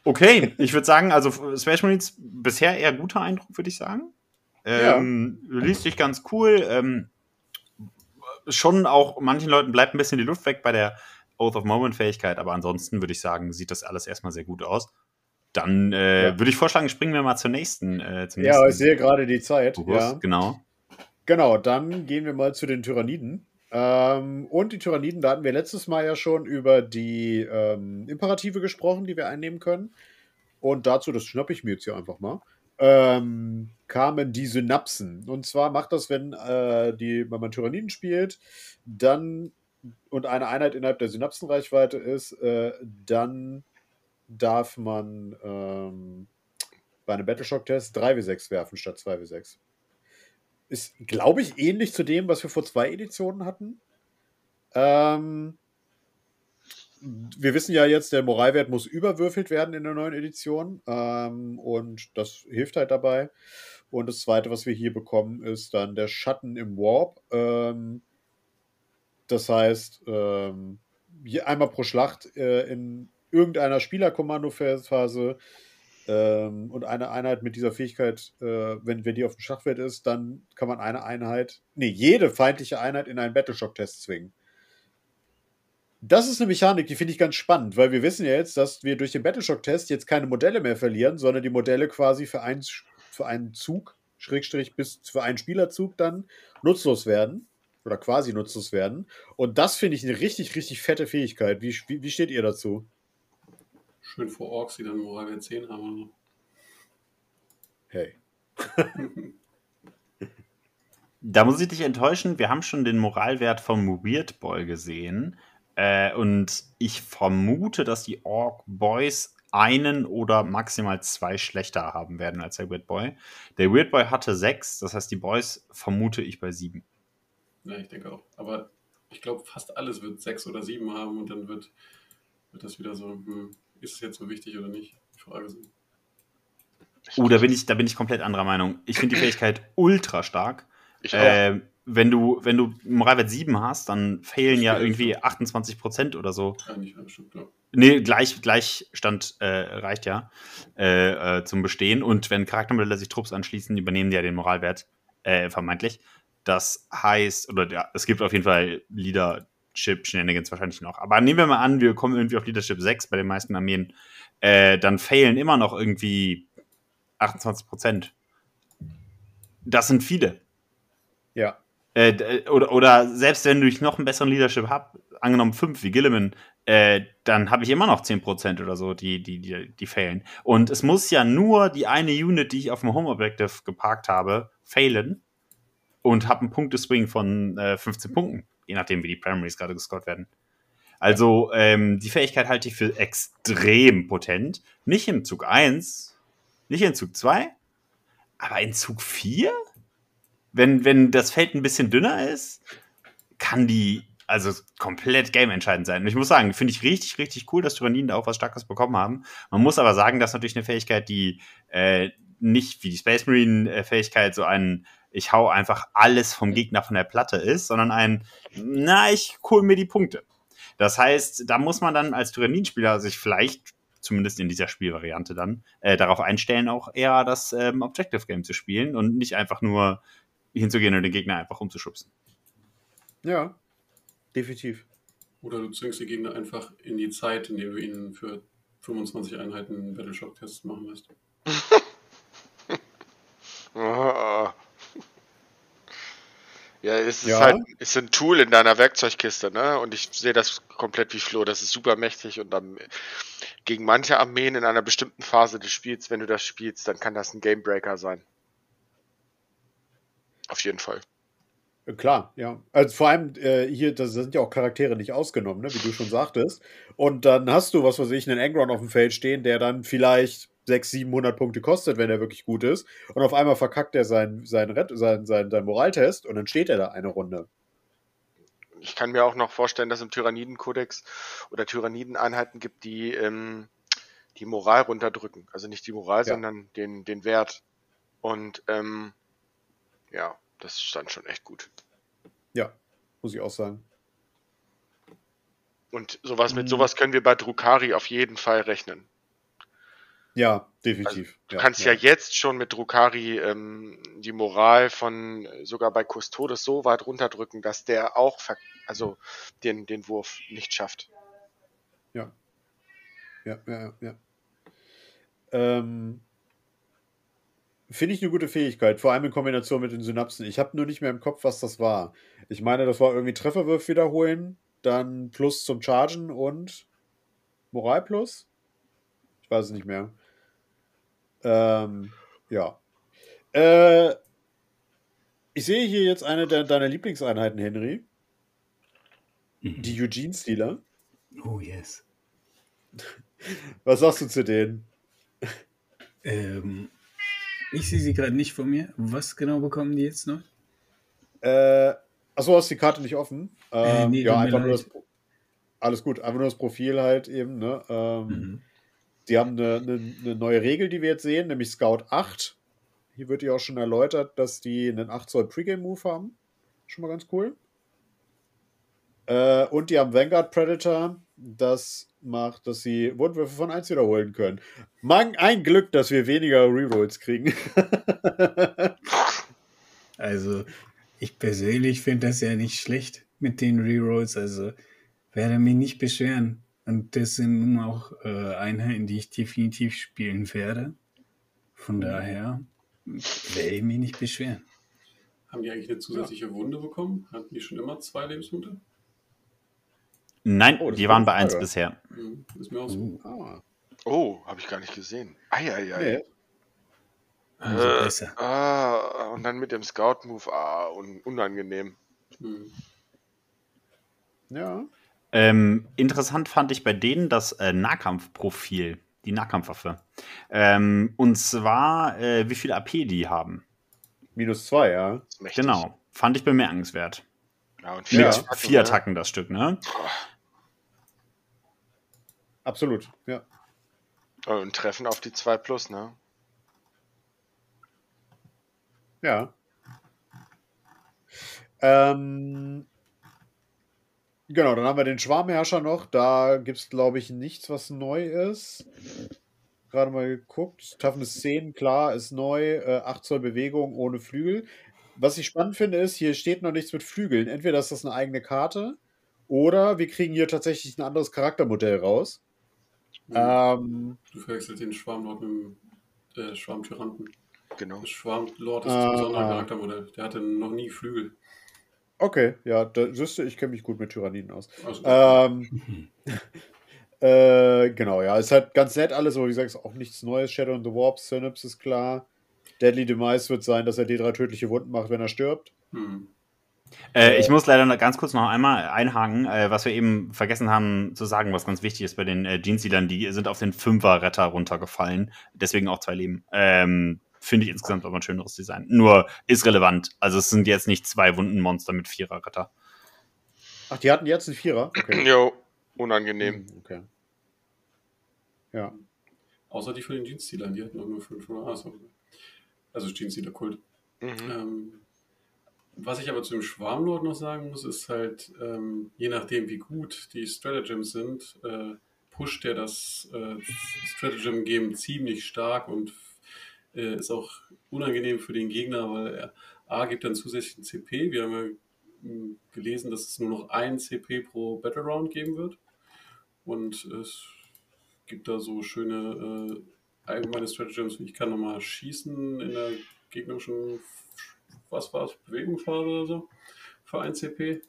Okay, ich würde sagen, also Space Marines bisher eher guter Eindruck, würde ich sagen. Ähm, Liest sich ganz cool. Ähm, schon auch manchen Leuten bleibt ein bisschen die Luft weg bei der Oath of Moment-Fähigkeit, aber ansonsten würde ich sagen, sieht das alles erstmal sehr gut aus. Dann äh, Ja. würde ich vorschlagen, springen wir mal zur nächsten. Äh, zum Ja, nächsten ich sehe gerade die Zeit. Ja. Genau. Genau, dann gehen wir mal zu den Tyranniden. Ähm, und die Tyranniden, da hatten wir letztes Mal ja schon über die ähm, Imperative gesprochen, die wir einnehmen können. Und dazu, das schnappe ich mir jetzt hier einfach mal, ähm, kamen die Synapsen. Und zwar macht das, wenn, äh, die, wenn man Tyranniden spielt, dann und eine Einheit innerhalb der Synapsenreichweite ist, äh, dann darf man ähm, bei einem Battleshock-Test 3W6 werfen statt 2W6. Ist, glaube ich, ähnlich zu dem, was wir vor zwei Editionen hatten. Ähm, wir wissen ja jetzt, der Moralwert muss überwürfelt werden in der neuen Edition. Ähm, und das hilft halt dabei. Und das zweite, was wir hier bekommen, ist dann der Schatten im Warp. Ähm, das heißt, ähm, einmal pro Schlacht äh, in irgendeiner Spielerkommandophase ähm, und eine Einheit mit dieser Fähigkeit, äh, wenn, wenn die auf dem Schachfeld ist, dann kann man eine Einheit, nee, jede feindliche Einheit in einen Battleshock-Test zwingen. Das ist eine Mechanik, die finde ich ganz spannend, weil wir wissen ja jetzt, dass wir durch den Battleshock-Test jetzt keine Modelle mehr verlieren, sondern die Modelle quasi für einen, für einen Zug, Schrägstrich bis für einen Spielerzug dann nutzlos werden. Oder quasi nutzlos werden. Und das finde ich eine richtig, richtig fette Fähigkeit. Wie, wie, wie steht ihr dazu? Schön vor Orks, die dann Moralwert 10 haben. Hey. [laughs] da muss ich dich enttäuschen. Wir haben schon den Moralwert vom Weird Boy gesehen. Äh, und ich vermute, dass die Orc Boys einen oder maximal zwei schlechter haben werden als der Weird Boy. Der Weird Boy hatte sechs, das heißt, die Boys vermute ich bei sieben. Ja, ich denke auch. Aber ich glaube, fast alles wird sechs oder sieben haben und dann wird, wird das wieder so, hm, ist es jetzt so wichtig oder nicht? Die Frage ist. Oh, da bin ich, da bin ich komplett anderer Meinung. Ich finde die [clears throat] Fähigkeit ultra stark. Ich auch. Äh, wenn du, wenn du Moralwert 7 hast, dann fehlen ja irgendwie 28 Prozent oder so. Ja, nicht bestimmt, ja. Nee, gleich, Gleichstand äh, reicht ja äh, äh, zum Bestehen. Und wenn Charaktermodelle sich Trupps anschließen, übernehmen die ja den Moralwert, äh, vermeintlich. Das heißt, oder ja, es gibt auf jeden Fall Leadership-Shenanigans wahrscheinlich noch. Aber nehmen wir mal an, wir kommen irgendwie auf Leadership 6 bei den meisten Armeen, äh, dann fehlen immer noch irgendwie 28 Prozent. Das sind viele. Ja. Äh, äh, oder, oder selbst wenn ich noch einen besseren Leadership habe, angenommen 5 wie Gilliman, äh, dann habe ich immer noch 10% oder so, die, die, die, die failen. Und es muss ja nur die eine Unit, die ich auf dem Home Objective geparkt habe, failen und habe einen Punkteswing von äh, 15 Punkten, je nachdem, wie die Primaries gerade gescored werden. Also ähm, die Fähigkeit halte ich für extrem potent. Nicht im Zug 1, nicht in Zug 2, aber in Zug 4? Wenn, wenn das Feld ein bisschen dünner ist, kann die also komplett gameentscheidend sein. Und ich muss sagen, finde ich richtig, richtig cool, dass Tyranniden da auch was Starkes bekommen haben. Man muss aber sagen, das ist natürlich eine Fähigkeit, die äh, nicht wie die Space Marine-Fähigkeit so ein ich hau einfach alles vom Gegner von der Platte ist, sondern ein, na, ich hol mir die Punkte. Das heißt, da muss man dann als Tyranninspieler sich vielleicht, zumindest in dieser Spielvariante dann, äh, darauf einstellen, auch eher das ähm, Objective Game zu spielen und nicht einfach nur hinzugehen und den Gegner einfach umzuschubsen. Ja, definitiv. Oder du zwingst die Gegner einfach in die Zeit, indem du ihnen für 25 Einheiten Battleshock-Tests machen lässt. [laughs] Ja, es ist ja. halt ist ein Tool in deiner Werkzeugkiste, ne? Und ich sehe das komplett wie Flo. Das ist super mächtig und dann gegen manche Armeen in einer bestimmten Phase des Spiels, wenn du das spielst, dann kann das ein Gamebreaker sein. Auf jeden Fall. Äh, klar, ja. Also vor allem äh, hier, da sind ja auch Charaktere nicht ausgenommen, ne, wie du schon sagtest. Und dann hast du, was weiß ich, einen Angron auf dem Feld stehen, der dann vielleicht 600, 700 Punkte kostet, wenn er wirklich gut ist. Und auf einmal verkackt er seinen, seinen, seinen, seinen, seinen Moraltest und dann steht er da eine Runde. Ich kann mir auch noch vorstellen, dass es im Tyrannidenkodex oder Tyrannideneinheiten gibt, die ähm, die Moral runterdrücken. Also nicht die Moral, ja. sondern den, den Wert. Und ähm, ja, das ist dann schon echt gut. Ja, muss ich auch sagen. Und sowas mit mhm. sowas können wir bei Drukari auf jeden Fall rechnen. Ja, definitiv. Also, du ja, kannst ja. ja. jetzt schon mit Drukari ähm, die Moral von sogar bei Custodes so weit runterdrücken, dass der auch also den, den Wurf nicht schafft. Ja. Ja, ja, ja. Ähm, Finde ich eine gute Fähigkeit, vor allem in Kombination mit den Synapsen. Ich habe nur nicht mehr im Kopf, was das war. Ich meine, das war irgendwie Trefferwürf wiederholen, dann Plus zum Chargen und Moral Plus? Ich weiß es nicht mehr. Ähm, ja. Äh, ich sehe hier jetzt eine de deiner Lieblingseinheiten, Henry. Mhm. Die Eugene-Stealer. Oh, yes. [laughs] Was sagst du zu denen? Ähm, ich sehe sie gerade nicht vor mir. Was genau bekommen die jetzt noch? Äh, achso, hast die Karte nicht offen? Äh, ähm, nee, ja, einfach nur das, alles gut, einfach nur das Profil halt eben. Ne? Ähm, mhm. Die haben eine, eine, eine, neue Regel, die wir jetzt sehen, nämlich Scout 8. Hier wird ja auch schon erläutert, dass die einen 8 Zoll Pre-Game-Move haben. Schon mal ganz cool. Äh, und die haben Vanguard Predator. Das macht, dass sie Wundwürfe von 1 wiederholen können. Mang, ein Glück, dass wir weniger Rerolls kriegen. [laughs] also, ich persönlich finde das ja nicht schlecht mit den Rerolls. Also, werde mich nicht beschweren. Und das sind nun auch äh, Einheiten, die ich definitiv spielen werde. Von daher werde ich mich nicht beschweren. Haben die eigentlich eine zusätzliche Wunde bekommen? Hatten die schon immer zwei Lebenspunkte? Nein, Oh, die waren bei 1 Frage. bisher. Hm, ist mir auch so. Ah. Oh, habe ich gar nicht gesehen. Eieiei. Nee. Also Äh. Ah, und dann mit dem Scout-Move. Ah, un unangenehm. Hm. Ja. Ähm, interessant fand ich bei denen das äh, Nahkampfprofil, die Nahkampfwaffe. Ähm, und zwar, äh, wie viel AP die haben. Minus zwei, ja. Das ist mächtig. Genau. Fand ich bemerkenswert. Ja, und vier Mit vier ne? Attacken das Stück, ne? Absolut, ja. Und treffen auf die 2 plus, ne? Ja. Ähm, genau, dann haben wir den Schwarmherrscher noch. Da gibt es, glaube ich, nichts, was neu ist. Gerade mal geguckt. Toughness 10, klar, ist neu. Äh, 8 Zoll Bewegung ohne Flügel. Was ich spannend finde, ist, hier steht noch nichts mit Flügeln. Entweder ist das eine eigene Karte oder wir kriegen hier tatsächlich ein anderes Charaktermodell raus. Hm. Ähm, Du verwechselst den Schwarmlord mit dem äh, Schwarmtyranten. Genau. Der Schwarmlord ist Ah. ein besonderer Charaktermodell. Der hatte noch nie Flügel. okay, ja, da siehst du, ich kenne mich gut mit Tyranniden aus. Also, Ähm, [laughs] [laughs] äh, genau, ja, ist halt ganz nett alles, aber wie gesagt, ist auch nichts Neues. Shadow in the Warp, Synapse ist klar. Deadly Demise wird sein, dass er D3 tödliche Wunden macht, wenn er stirbt. hm. Äh, ich muss leider noch ganz kurz noch einmal einhaken, äh, was wir eben vergessen haben zu sagen, was ganz wichtig ist bei den äh, Jeansealern, die sind auf den Fünfer-Retter runtergefallen. Deswegen auch zwei Leben. Ähm, Finde ich insgesamt aber ein schöneres Design. Nur ist relevant. Also es sind jetzt nicht zwei Wundenmonster mit Vierer-Retter. Ach, die hatten jetzt einen Vierer? Okay. Jo, unangenehm. Hm, okay. Ja. Außer die von den Jeans-Stealern, die hatten auch nur 500 ah, sorry. Also Jeans-Stealer-Kult. Mhm. Ähm, was ich aber zu dem Schwarmlord noch sagen muss, ist halt, ähm, je nachdem wie gut die Stratagems sind, äh, pusht der das äh, Stratagem-Game ziemlich stark und äh, ist auch unangenehm für den Gegner, weil er A gibt dann zusätzlichen CP. Wir haben ja mh, gelesen, dass es nur noch ein CP pro Battle Round geben wird. Und es gibt da so schöne äh, allgemeine Stratagems, wie ich kann nochmal schießen in der gegnerischen, was war es, Bewegungsphase oder so, für ein CP.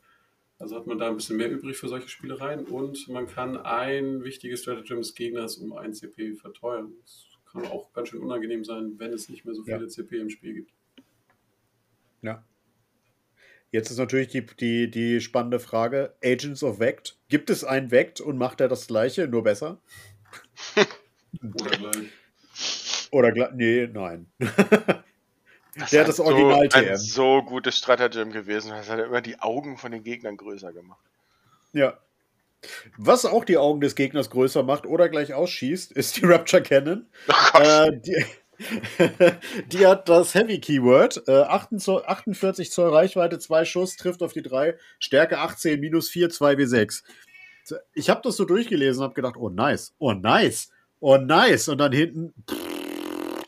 Also hat man da ein bisschen mehr übrig für solche Spielereien und man kann ein wichtiges Stratagem des Gegners um ein CP verteuern. Das kann auch ganz schön unangenehm sein, wenn es nicht mehr so Ja. viele CP im Spiel gibt. Ja. Jetzt ist natürlich die, die, die spannende Frage: Agents of Vect. Gibt es einen Vect und macht er das gleiche, nur besser? [laughs] Oder gleich. Oder Nee, nein. [laughs] Das Der hat das Original so, TM. ein so gutes Stratagem gewesen. Das hat er immer die Augen von den Gegnern größer gemacht. Ja. Was auch die Augen des Gegners größer macht oder gleich ausschießt, [laughs] ist die Rapture Cannon. Oh. Äh, die, [laughs] die hat das Heavy Keyword. Äh, 48 Zoll, 48 Zoll Reichweite, 2 Schuss, trifft auf die 3. Stärke 18, minus 4, 2 W6. Ich habe das so durchgelesen und habe gedacht, oh nice, oh nice, oh nice. Und dann hinten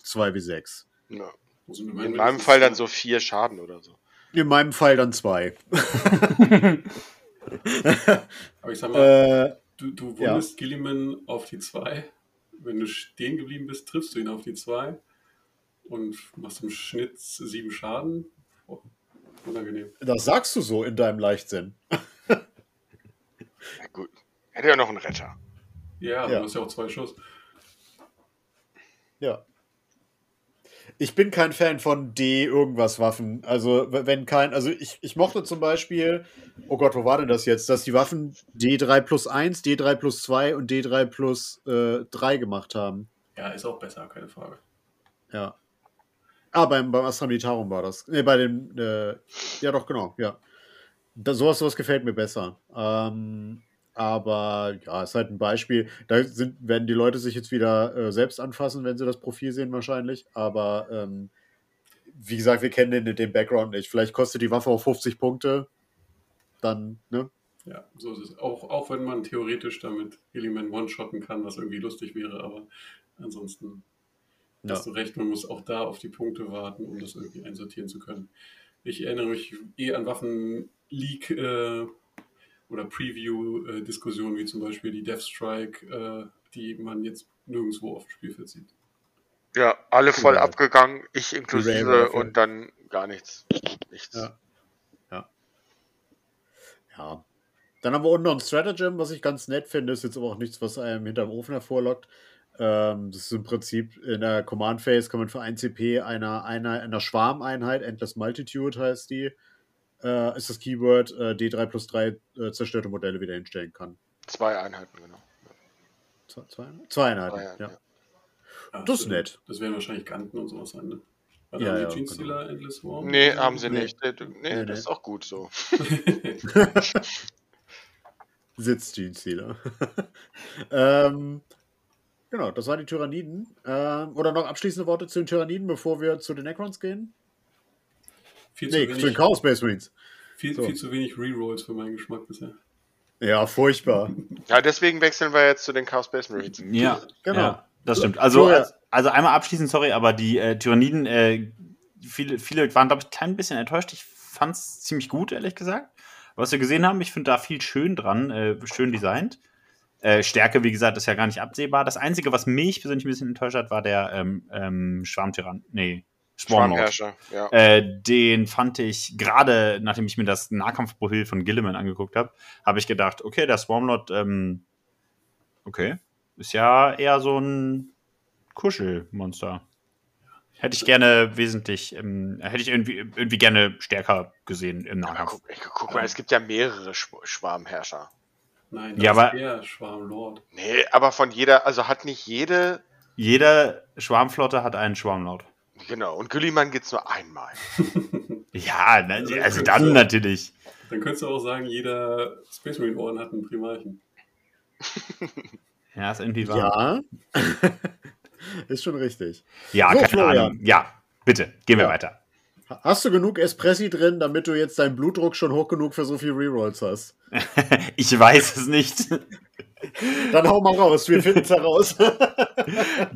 2 W6. Ja. Also in In meinem Fall dann so vier Schaden oder so. In meinem Fall dann 2. [laughs] Aber ich sag mal, Äh, du, du ja. wundest Gilliman auf die 2. Wenn du stehen geblieben bist, triffst du ihn auf die 2 und machst im Schnitt 7 Schaden. Oh, unangenehm. das sagst du so in deinem Leichtsinn. Na gut. Hätte ja noch einen Retter. Ja, Ja. du hast ja auch zwei Schuss. Ja. Ich bin kein Fan von D irgendwas Waffen. Also, wenn kein, also ich, ich mochte zum Beispiel, oh Gott, wo war denn das jetzt, dass die Waffen D3 plus 1, D3 plus 2 und D3 plus äh, 3 gemacht haben. Ja, ist auch besser, keine Frage. Ja. Ah, beim, beim Astra Militarum war das. Ne, bei dem, äh, ja doch, genau, ja. Da, sowas, sowas gefällt mir besser. Ähm, aber ja, ist halt ein Beispiel. Da sind, werden die Leute sich jetzt wieder äh, selbst anfassen, wenn sie das Profil sehen, wahrscheinlich. Aber ähm, wie gesagt, wir kennen den, den Background nicht. Vielleicht kostet die Waffe auch 50 Punkte. Dann, ne? Ja, so ist es. Auch, auch wenn man theoretisch damit Gilliman one-shotten kann, was irgendwie lustig wäre, aber ansonsten Ja. hast du recht, man muss auch da auf die Punkte warten, um das irgendwie einsortieren zu können. Ich erinnere mich eh an Waffen-Leak äh, oder Preview-Diskussionen wie zum Beispiel die Death Strike, äh, die man jetzt nirgendwo auf dem Spielfeld sieht. Ja, alle voll Ja. abgegangen, ich inklusive und dann gar nichts. Nichts. Ja. Ja. Dann haben wir unten noch ein Stratagem, was ich ganz nett finde. Ist jetzt aber auch nichts, was einem hinterm Ofen hervorlockt. Ähm, das ist im Prinzip in der Command Phase kann man für ein CP einer, einer, einer Schwarmeinheit, Endless Multitude heißt die, äh, ist das Keyword, äh, D3 plus 3 äh, zerstörte Modelle wieder hinstellen kann. Zwei Einheiten, genau. Zwei, zwei, zwei Einheiten, Zwei Einheiten, ja. ja. Das ist nett. Das werden wahrscheinlich Ganten und sowas sein, ne? War Ja, ja, die Gene Stealer Endless Swarm? Nee, haben sie Nee. nicht. Nee, nee, Nee, das ist auch gut so. [laughs] Sitzt Jeans-Stealer. [laughs] ähm, genau, das waren die Tyranniden. Ähm, oder noch abschließende Worte zu den Tyranniden, bevor wir zu den Necrons gehen? Viel, Nee, zu wenig, Chaos Space Marines. viel, so. viel zu wenig Rerolls für meinen Geschmack bisher. Ja, furchtbar. [laughs] Ja, deswegen wechseln wir jetzt zu den Chaos Space Marines. Ja, Genau. ja, das stimmt. Also, als, also einmal abschließend, sorry, aber die äh, Tyranniden, äh, viele, viele waren, glaube ich, ein klein bisschen enttäuscht. Ich fand es ziemlich gut, ehrlich gesagt. Was wir gesehen haben, ich finde da viel schön dran, äh, schön designt. Äh, Stärke, wie gesagt, ist ja gar nicht absehbar. Das Einzige, was mich persönlich ein bisschen enttäuscht hat, war der ähm, ähm, Schwarmtyrann. Nee. Schwarmherrscher, ja. Äh, den fand ich gerade, nachdem ich mir das Nahkampfprofil von Gilliman angeguckt habe, habe ich gedacht, okay, der Swarmlord, ähm, okay, ist ja eher so ein Kuschelmonster. Hätte ich gerne wesentlich, ähm, hätte ich irgendwie, irgendwie gerne stärker gesehen im Aber Nahkampf. guck, guck mal, es gibt ja mehrere Sch Schwarmherrscher. Nein, Ja, das aber- ist der Schwarmlord. Nee, aber von jeder, also hat nicht jede, Jede Schwarmflotte hat einen Schwarmlord. Genau, und Gulliman gibt's nur einmal. [laughs] Ja, na, Also, also so. dann natürlich. Dann könntest du auch sagen, jeder Space Marine Orden hat einen Primarchen. [laughs] Ja, ist irgendwie wahr. Ja. [laughs] ist schon richtig. Ja, So, keine Florian. Ahnung. Ja, bitte, gehen wir Ja. weiter. Hast du genug Espressi drin, damit du jetzt deinen Blutdruck schon hoch genug für so viel Rerolls hast? Ich weiß es nicht. Dann hau mal raus, wir finden es heraus. [laughs]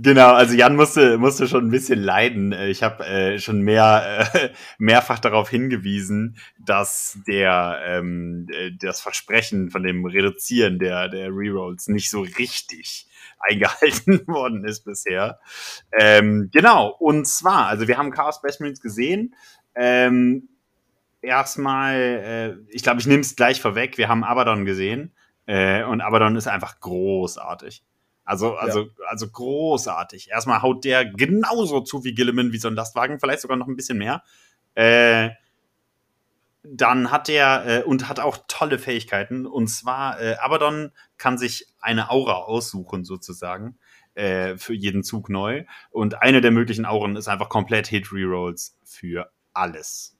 Genau, also Jan musste, musste schon ein bisschen leiden. Äh, Ich habe äh, schon mehr, äh, [laughs] mehrfach darauf hingewiesen, dass der ähm, äh, das Versprechen von dem Reduzieren der, der Rerolls nicht so richtig [laughs] eingehalten worden ist bisher. Ähm, genau, und zwar, also wir haben Chaos Space Marines gesehen. Ähm, erstmal, äh, ich glaube, ich nehme es gleich vorweg, wir haben Abaddon gesehen. Äh, und Abaddon ist einfach großartig. Also, also, also großartig. Erstmal haut der genauso zu wie Gilliman, wie so ein Lastwagen, vielleicht sogar noch ein bisschen mehr. Äh, dann hat er äh, und hat auch tolle Fähigkeiten. Und zwar, äh, Abaddon kann sich eine Aura aussuchen, sozusagen, äh, für jeden Zug neu. Und eine der möglichen Auren ist einfach komplett Hit-Rerolls für alles.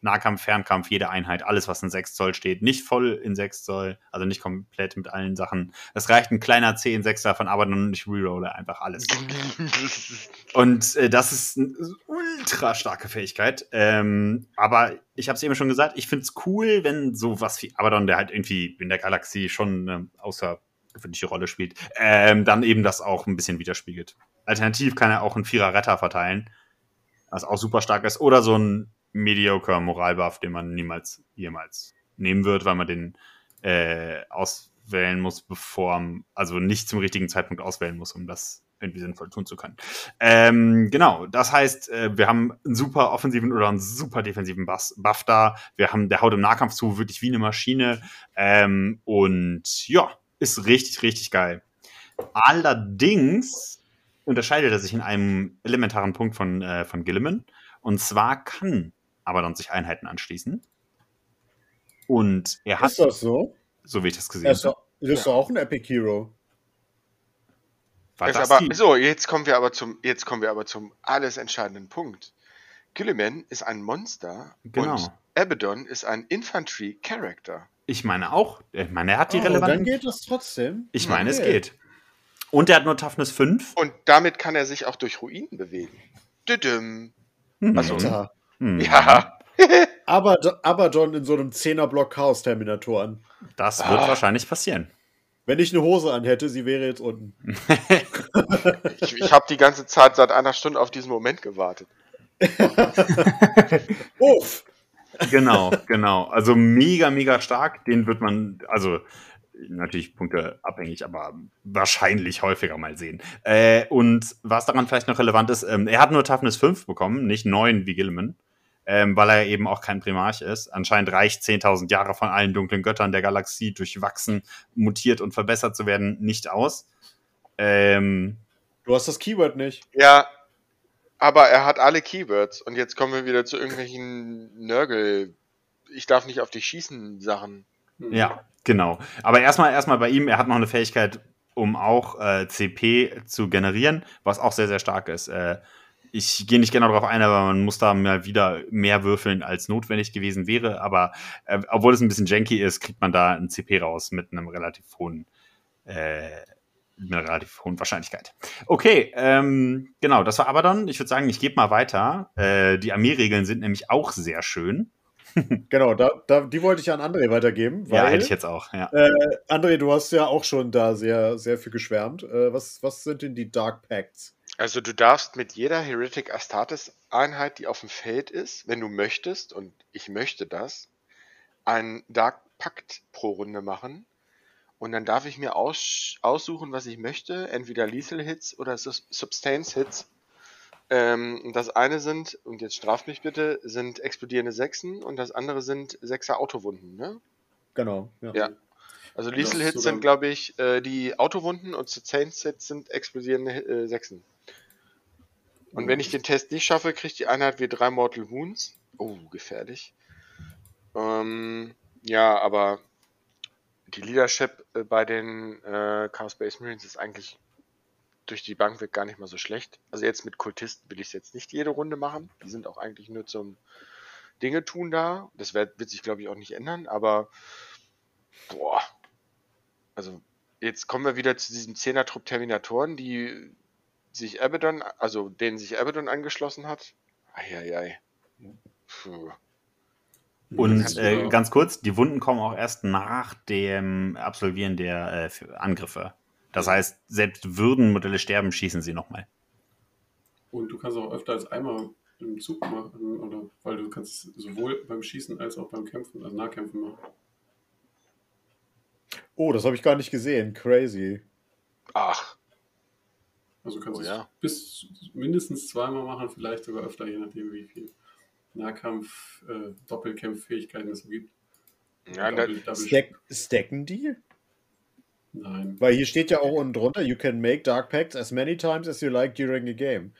Nahkampf, Fernkampf, jede Einheit, alles, was in 6 Zoll steht. Nicht voll in 6 Zoll, also nicht komplett mit allen Sachen. Es reicht ein kleiner 10 6er von Abaddon und ich rerolle einfach alles. [laughs] Und äh, das ist eine ultra starke Fähigkeit. Ähm, aber ich habe es eben schon gesagt, ich finde es cool, wenn sowas wie Abaddon, der halt irgendwie in der Galaxie schon eine außergewöhnliche Rolle spielt, ähm, dann eben das auch ein bisschen widerspiegelt. Alternativ kann er auch einen Vierer Retter verteilen, was auch super stark ist. Oder so ein mediocre Moralbuff, den man niemals, jemals nehmen wird, weil man den äh, auswählen muss, bevor, also nicht zum richtigen Zeitpunkt auswählen muss, um das irgendwie sinnvoll tun zu können. Ähm, genau, das heißt, äh, wir haben einen super offensiven oder einen super defensiven Buff, Buff da. Wir haben, der haut im Nahkampf zu, wirklich wie eine Maschine. Ähm, und ja, ist richtig, richtig geil. Allerdings unterscheidet er sich in einem elementaren Punkt von, äh, von Gilliman. Und zwar kann Abaddon sich Einheiten anschließen. Und er hat, Ist das so? so wie ich das gesehen ist habe, doch, ist doch auch ein Epic Hero. war das aber, so, jetzt kommen wir aber zum, jetzt kommen wir aber zum alles entscheidenden Punkt. Gilliman ist ein Monster Genau. und Abaddon ist ein Infantry Character. Ich meine auch. Ich meine, er hat die Oh, dann relevanten. geht das trotzdem. Ich meine, es Okay. geht. Und er hat nur Toughness 5. Und damit kann er sich auch durch Ruinen bewegen. Düdüm. Mhm. Also- Mhm. Ja. [laughs] Aber Abaddon in so einem 10er-Block Chaos-Terminatoren. Das wird Ah. wahrscheinlich passieren. Wenn ich eine Hose anhätte, sie wäre jetzt unten. [laughs] Ich, ich habe die ganze Zeit seit einer Stunde auf diesen Moment gewartet. [laughs] Uff! Genau, genau. Also mega, mega stark. Den wird man, also natürlich Punkte abhängig, aber wahrscheinlich häufiger mal sehen. Äh, und was daran vielleicht noch relevant ist, ähm, er hat nur Toughness 5 bekommen, nicht 9 wie Gilliman, ähm, weil er eben auch kein Primarch ist. Anscheinend reicht 10.000 Jahre von allen dunklen Göttern der Galaxie durchwachsen, mutiert und verbessert zu werden nicht aus. Ähm, Du hast das Keyword nicht. Ja, aber er hat alle Keywords und jetzt kommen wir wieder zu irgendwelchen Nörgel. Ich darf nicht auf dich schießen Sachen. Hm. Ja, genau. Aber erstmal erstmal bei ihm, er hat noch eine Fähigkeit, um auch äh, CP zu generieren, was auch sehr, sehr stark ist. Äh, ich gehe nicht genau darauf ein, aber man muss da mal wieder mehr würfeln, als notwendig gewesen wäre. Aber äh, obwohl es ein bisschen janky ist, kriegt man da ein CP raus mit einem relativ hohen, äh, mit einer relativ hohen Wahrscheinlichkeit. Okay, ähm, genau, das war Abaddon. Ich würde sagen, ich gebe mal weiter. Äh, die Armeeregeln sind nämlich auch sehr schön. [laughs] Genau, da, da, die wollte ich an André weitergeben. ja, weil- hätte ich jetzt auch. Ja. Äh, André, du hast ja auch schon da sehr, sehr viel geschwärmt. Äh, was, was sind denn die Dark Pacts? Also du darfst mit jeder Heretic Astartes Einheit, die auf dem Feld ist, wenn du möchtest, und ich möchte das, einen Dark Pakt pro Runde machen. Und dann darf ich mir aus, aussuchen, was ich möchte, entweder Lethal Hits oder Sus- Substance Hits. Ähm, und das eine sind, und jetzt straft mich bitte, sind explodierende Sechsen und das andere sind Sechser Autowunden, ne? Genau. Ja. Ja. Also Das Lethal Hits sind, glaube ich, äh, die Autowunden und Sustained Hits sind explodierende äh, Sechsen. Und wenn ich den Test nicht schaffe, kriegt die Einheit wie drei Mortal Wounds. Oh, gefährlich. Ähm, ja, aber die Leadership äh, bei den äh, Chaos Space Marines ist eigentlich durch die Bank weg gar nicht mal so schlecht. Also jetzt mit Kultisten will ich es jetzt nicht jede Runde machen. Die sind auch eigentlich nur zum Dinge tun da. Das wird, wird sich, glaube ich, auch nicht ändern, aber boah. Also jetzt kommen wir wieder zu diesem Zehner-Trupp Terminatoren, die sich Abaddon, also denen sich Abaddon angeschlossen hat. Eieiei. Puh. Und äh, ganz kurz, die Wunden kommen auch erst nach dem Absolvieren der äh, Angriffe. Das heißt, selbst würden Modelle sterben, schießen sie nochmal. Und du kannst auch öfter als einmal im Zug machen, oder weil du kannst sowohl beim Schießen als auch beim Kämpfen, also Nahkämpfen machen. Oh, das habe ich gar nicht gesehen. Crazy. Ach, Also du kannst Oh es ja. bis mindestens zweimal machen, vielleicht sogar öfter, je nachdem wie viel Nahkampf, äh, Doppelkämpffähigkeiten es so gibt. ja, Double- Stack, stacken die? Nein. Weil hier steht ja auch unten drunter, you can make Dark Pacts as many times as you like during a game.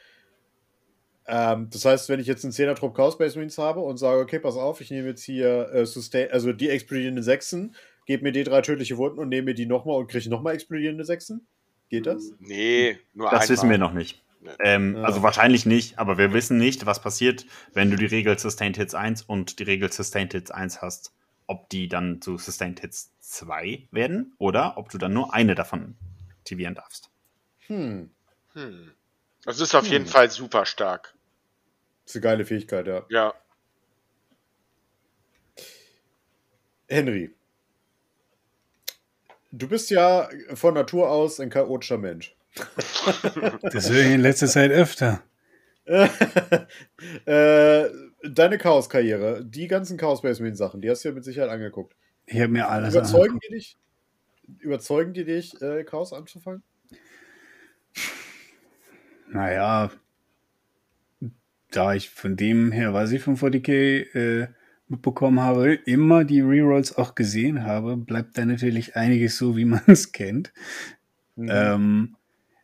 Ähm, das heißt, wenn ich jetzt einen 10er Trupp Chaos Space Marines habe und sage, okay, pass auf, ich nehme jetzt hier äh, Sustain, also die explodierenden Sechsen, gebe mir die drei tödliche Wunden und nehme mir die nochmal und kriege nochmal explodierende Sechsen? Geht das? nee, nur Das einmal. wissen wir noch nicht. Nee. Ähm, Ja. Also wahrscheinlich nicht, aber wir wissen nicht, was passiert, wenn du die Regel Sustained Hits 1 und die Regel Sustained Hits 1 hast. Ob die dann zu Sustained Hits 2 werden oder ob du dann nur eine davon aktivieren darfst. Hm. Hm. Das ist auf Hm. jeden Fall super stark. ist eine geile Fähigkeit, ja. Ja. Henry. Du bist ja von Natur aus ein chaotischer Mensch. [laughs] Das höre ich in letzter Zeit öfter. [laughs] äh, deine Chaos-Karriere, die ganzen Chaos Space Marine Sachen, die hast du ja mit Sicherheit angeguckt. Ich habe mir alles Überzeugen angeguckt. die dich? Überzeugen die dich, äh, Chaos anzufangen? Naja, da ich von dem her, was ich von 40k äh, mitbekommen habe, immer die Rerolls auch gesehen habe, bleibt da natürlich einiges so, wie [laughs] man es kennt. Mhm. Ähm,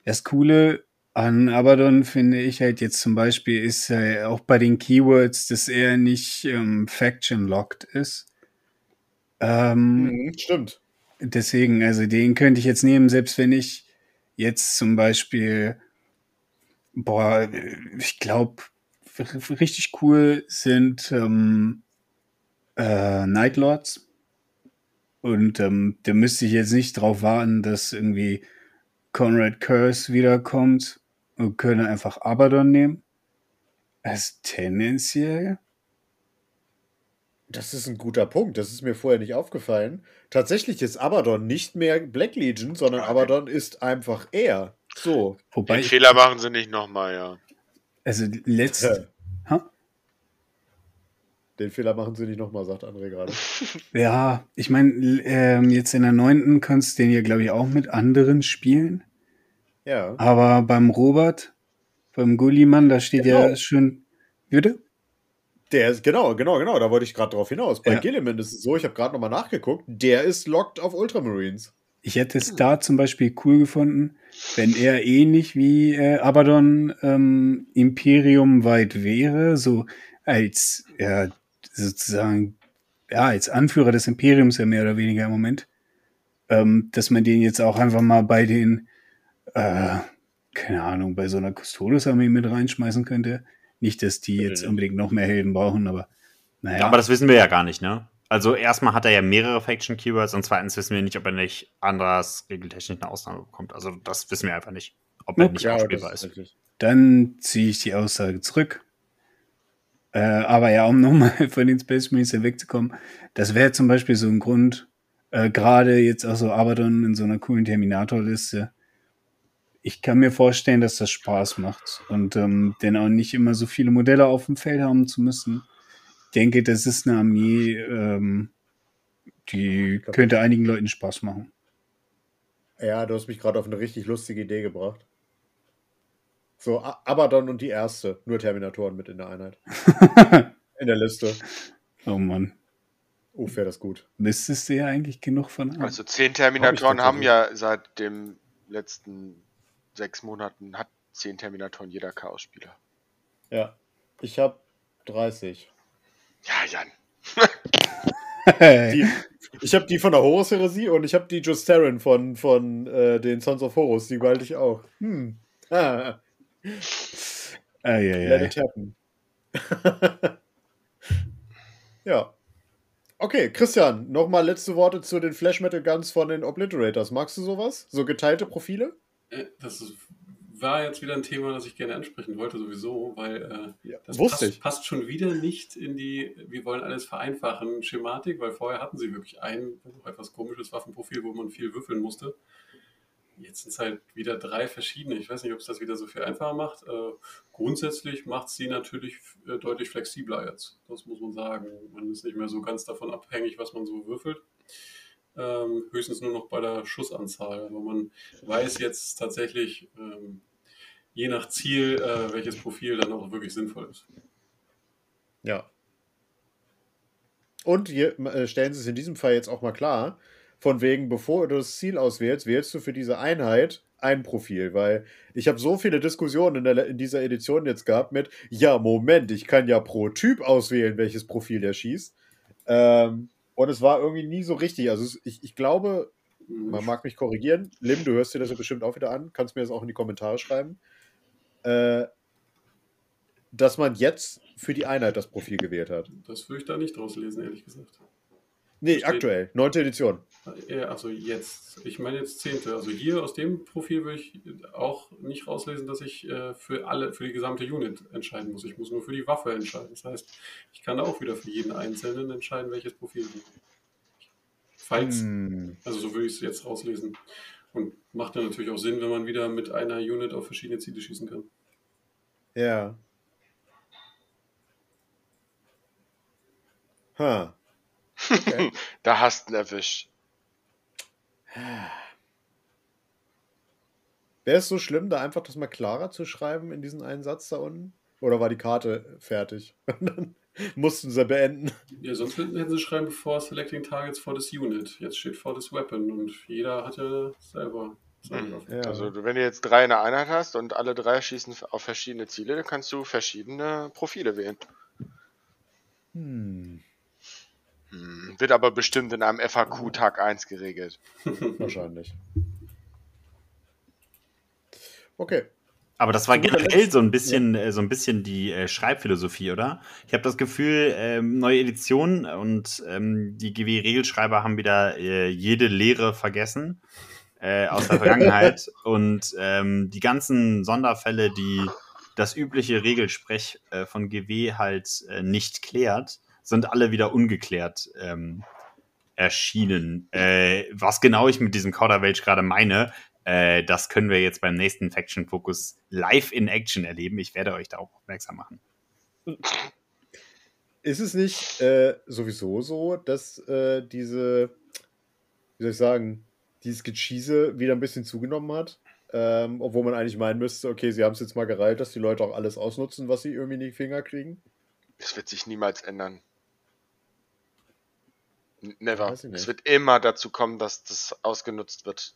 das Coole an Abaddon finde ich halt jetzt zum Beispiel ist äh, auch bei den Keywords, dass er nicht ähm, Faction-locked ist. Ähm, Mhm, stimmt. Deswegen, also den könnte ich jetzt nehmen, selbst wenn ich jetzt zum Beispiel, boah, ich glaube, richtig cool sind ähm, äh, Nightlords. Und ähm, da müsste ich jetzt nicht drauf warten, dass irgendwie Conrad Curse wiederkommt und könnte einfach Abaddon nehmen. Also tendenziell. Das ist ein guter Punkt. Das ist mir vorher nicht aufgefallen. Tatsächlich ist Abaddon nicht mehr Black Legion, sondern. Abaddon ist einfach er. So. Wobei, Den Fehler machen sie nicht nochmal, ja. also letzt, Hä? [laughs] ha? Den Fehler machen sie nicht nochmal, sagt André gerade. [laughs] Ja, ich meine, ähm, jetzt in der neunten kannst du den ja, glaube ich, auch mit anderen spielen. Ja. Aber beim Robert, beim Gullimann, da steht Genau. ja schon. Würde? Der ist, genau, genau, genau, da wollte ich gerade drauf hinaus. Bei Ja. Gilliman ist es so, ich habe gerade nochmal nachgeguckt, der ist locked auf Ultramarines. Ich hätte es da zum Beispiel cool gefunden, wenn er ähnlich wie äh, Abaddon ähm, Imperium weit wäre, so als ja, sozusagen ja, als Anführer des Imperiums ja mehr oder weniger im Moment, ähm, dass man den jetzt auch einfach mal bei den, äh, keine Ahnung, bei so einer Custodes-Armee mit reinschmeißen könnte. Nicht, dass die jetzt unbedingt noch mehr Helden brauchen, aber naja. Ja, aber das wissen wir ja gar nicht, ne? Also erstmal hat er ja mehrere Faction Keywords und zweitens wissen wir nicht, ob er nicht anders regeltechnisch eine Ausnahme bekommt. Also das wissen wir einfach nicht, ob er Okay. nicht Ja, aufspielbar das ist. ist. Dann ziehe ich die Aussage zurück. Äh, aber ja, um [laughs] nochmal von den Space Marines wegzukommen, das wäre zum Beispiel so ein Grund, äh, gerade jetzt auch so Abaddon in so einer coolen Terminator-Liste. Ich kann mir vorstellen, dass das Spaß macht und ähm, denn auch nicht immer so viele Modelle auf dem Feld haben zu müssen. Ich denke, das ist eine Armee, ähm, die könnte einigen Leuten Spaß machen. Ja, du hast mich gerade auf eine richtig lustige Idee gebracht. So, Abaddon und die erste. Nur Terminatoren mit in der Einheit. [laughs] In der Liste. Oh Mann, Uff, wäre das gut. müsstest du ja eigentlich genug von haben. Also zehn Terminatoren Hab haben ja seit den letzten sechs Monaten hat zehn Terminatoren jeder Chaos-Spieler. Ja. Ich habe 30. Ja, Jan. Die, ich habe die von der Horus-Heresie und ich habe die Justarin von, von äh, den Sons of Horus. Die behalte ich auch. Hm. Ah, Eieiei. let it happen. [laughs] ja. Okay, Christian, nochmal letzte Worte zu den Flash Metal Guns von den Obliterators. Magst du sowas? So geteilte Profile? Äh, Das ist, war jetzt wieder ein Thema, das ich gerne ansprechen wollte, sowieso, weil äh, Ja, das passt, ich. passt schon wieder nicht in die, wir wollen alles vereinfachen, Schematik, weil vorher hatten sie wirklich ein etwas komisches Waffenprofil, wo man viel würfeln musste. Jetzt sind es halt wieder drei verschiedene. Ich weiß nicht, ob es das wieder so viel einfacher macht. Äh, grundsätzlich macht sie natürlich äh, deutlich flexibler jetzt. Das muss man sagen. Man ist nicht mehr so ganz davon abhängig, was man so würfelt. Ähm, höchstens nur noch bei der Schussanzahl. Aber man weiß jetzt tatsächlich, ähm, je nach Ziel, äh, welches Profil dann auch wirklich sinnvoll ist. Ja. Und hier äh, stellen Sie es in diesem Fall jetzt auch mal klar, von wegen, bevor du das Ziel auswählst, wählst du für diese Einheit ein Profil, weil ich habe so viele Diskussionen in, der, in dieser Edition jetzt gehabt mit, ja, Moment, ich kann ja pro Typ auswählen, welches Profil der schießt. Ähm, und es war irgendwie nie so richtig. Also ich, ich glaube, man mag mich korrigieren. Lim, du hörst dir das ja bestimmt auch wieder an, kannst mir das auch in die Kommentare schreiben. Äh, dass man jetzt für die Einheit das Profil gewählt hat. Das würde ich da nicht draus lesen, ehrlich gesagt. Nee, Verstehe. aktuell, neunte Edition. Ja, also jetzt, ich meine jetzt zehnte. Also hier aus dem Profil würde ich auch nicht rauslesen, dass ich äh, für alle, für die gesamte Unit entscheiden muss. Ich muss nur für die Waffe entscheiden. Das heißt, ich kann auch wieder für jeden Einzelnen entscheiden, welches Profil. Falls, Hm. also so würde ich es jetzt rauslesen. Und macht dann natürlich auch Sinn, wenn man wieder mit einer Unit auf verschiedene Ziele schießen kann. Ja. Ha. Okay. [laughs] Da hast du ihn erwischt. Wäre es so schlimm, da einfach das mal klarer zu schreiben in diesen einen Satz da unten? Oder war die Karte fertig? [laughs] Und dann mussten sie beenden. Ja, sonst hätten sie schreiben, before selecting targets for this unit. Jetzt steht for this weapon und jeder hat ja selber Mhm. Ja. Also wenn du jetzt drei in der Einheit hast und alle drei schießen auf verschiedene Ziele, dann kannst du verschiedene Profile wählen. Hm. Hm, wird aber bestimmt in einem FAQ Tag 1 geregelt. [laughs] Wahrscheinlich. Okay. Aber das war generell so ein bisschen, äh, so ein bisschen die äh, Schreibphilosophie, oder? Ich habe das Gefühl, ähm, neue Edition und ähm, die GW-Regelschreiber haben wieder äh, jede Lehre vergessen äh, aus der Vergangenheit [laughs] und ähm, die ganzen Sonderfälle, die das übliche Regelsprech von GW halt nicht klärt, sind alle wieder ungeklärt ähm, erschienen. Äh, was genau ich mit diesem Kauderwelsch gerade meine, äh, das können wir jetzt beim nächsten Faction Focus live in Action erleben. Ich werde euch da auch aufmerksam machen. ist es nicht äh, sowieso so, dass äh, diese, wie soll ich sagen, dieses Gecheese wieder ein bisschen zugenommen hat? Ähm, obwohl man eigentlich meinen müsste, okay, sie haben es jetzt mal gereilt, dass die Leute auch alles ausnutzen, was sie irgendwie in die Finger kriegen. Das wird sich niemals ändern. Never. Es wird immer dazu kommen, dass das ausgenutzt wird.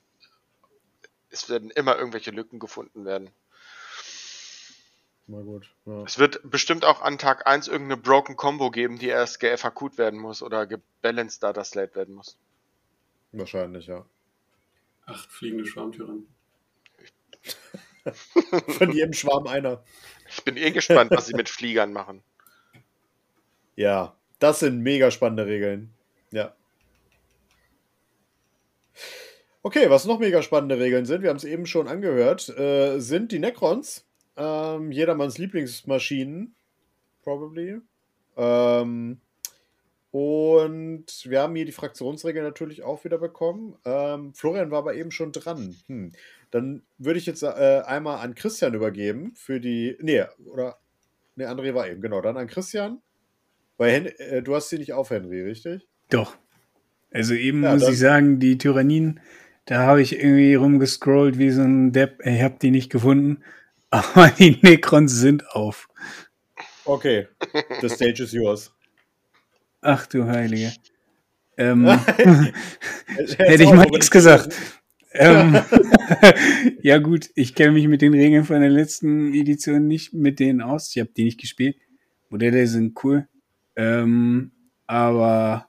Es werden immer irgendwelche Lücken gefunden werden. Mal gut. Ja. Es wird bestimmt auch an Tag 1 irgendeine Broken Combo geben, die erst gefaqt werden muss oder gebalanced Data Slate werden muss. Wahrscheinlich, ja. Acht fliegende Schwarmtüren. [laughs] Von jedem Schwarm einer. Ich bin eh gespannt, was sie mit Fliegern machen. Ja, das sind mega spannende Regeln. Ja. Okay, was noch mega spannende Regeln sind, wir haben es eben schon angehört, äh, sind die Necrons. Ähm, jedermanns Lieblingsmaschinen, probably. Ähm, und wir haben hier die Fraktionsregeln natürlich auch wieder bekommen. Ähm, Florian war aber eben schon dran. Hm. Dann würde ich jetzt äh, einmal an Christian übergeben für die. Nee, oder. Nee, André war eben, genau. Dann an Christian. Weil Hen äh, du hast sie nicht auf, Henry, richtig? Doch. Also eben Ja, muss ich sagen, die Tyrannien, da habe ich irgendwie rumgescrollt wie so ein Depp. Ich habe die nicht gefunden. [laughs] Aber die Necrons sind auf. Okay. The stage is yours. Ach du Heilige. Ähm, Hätte [laughs] hätte ich [laughs] mal nichts gesagt. ähm, ja gut, ich kenne mich mit den Regeln von der letzten Edition nicht mit denen aus. Ich habe die nicht gespielt. Modelle sind cool. Ähm, aber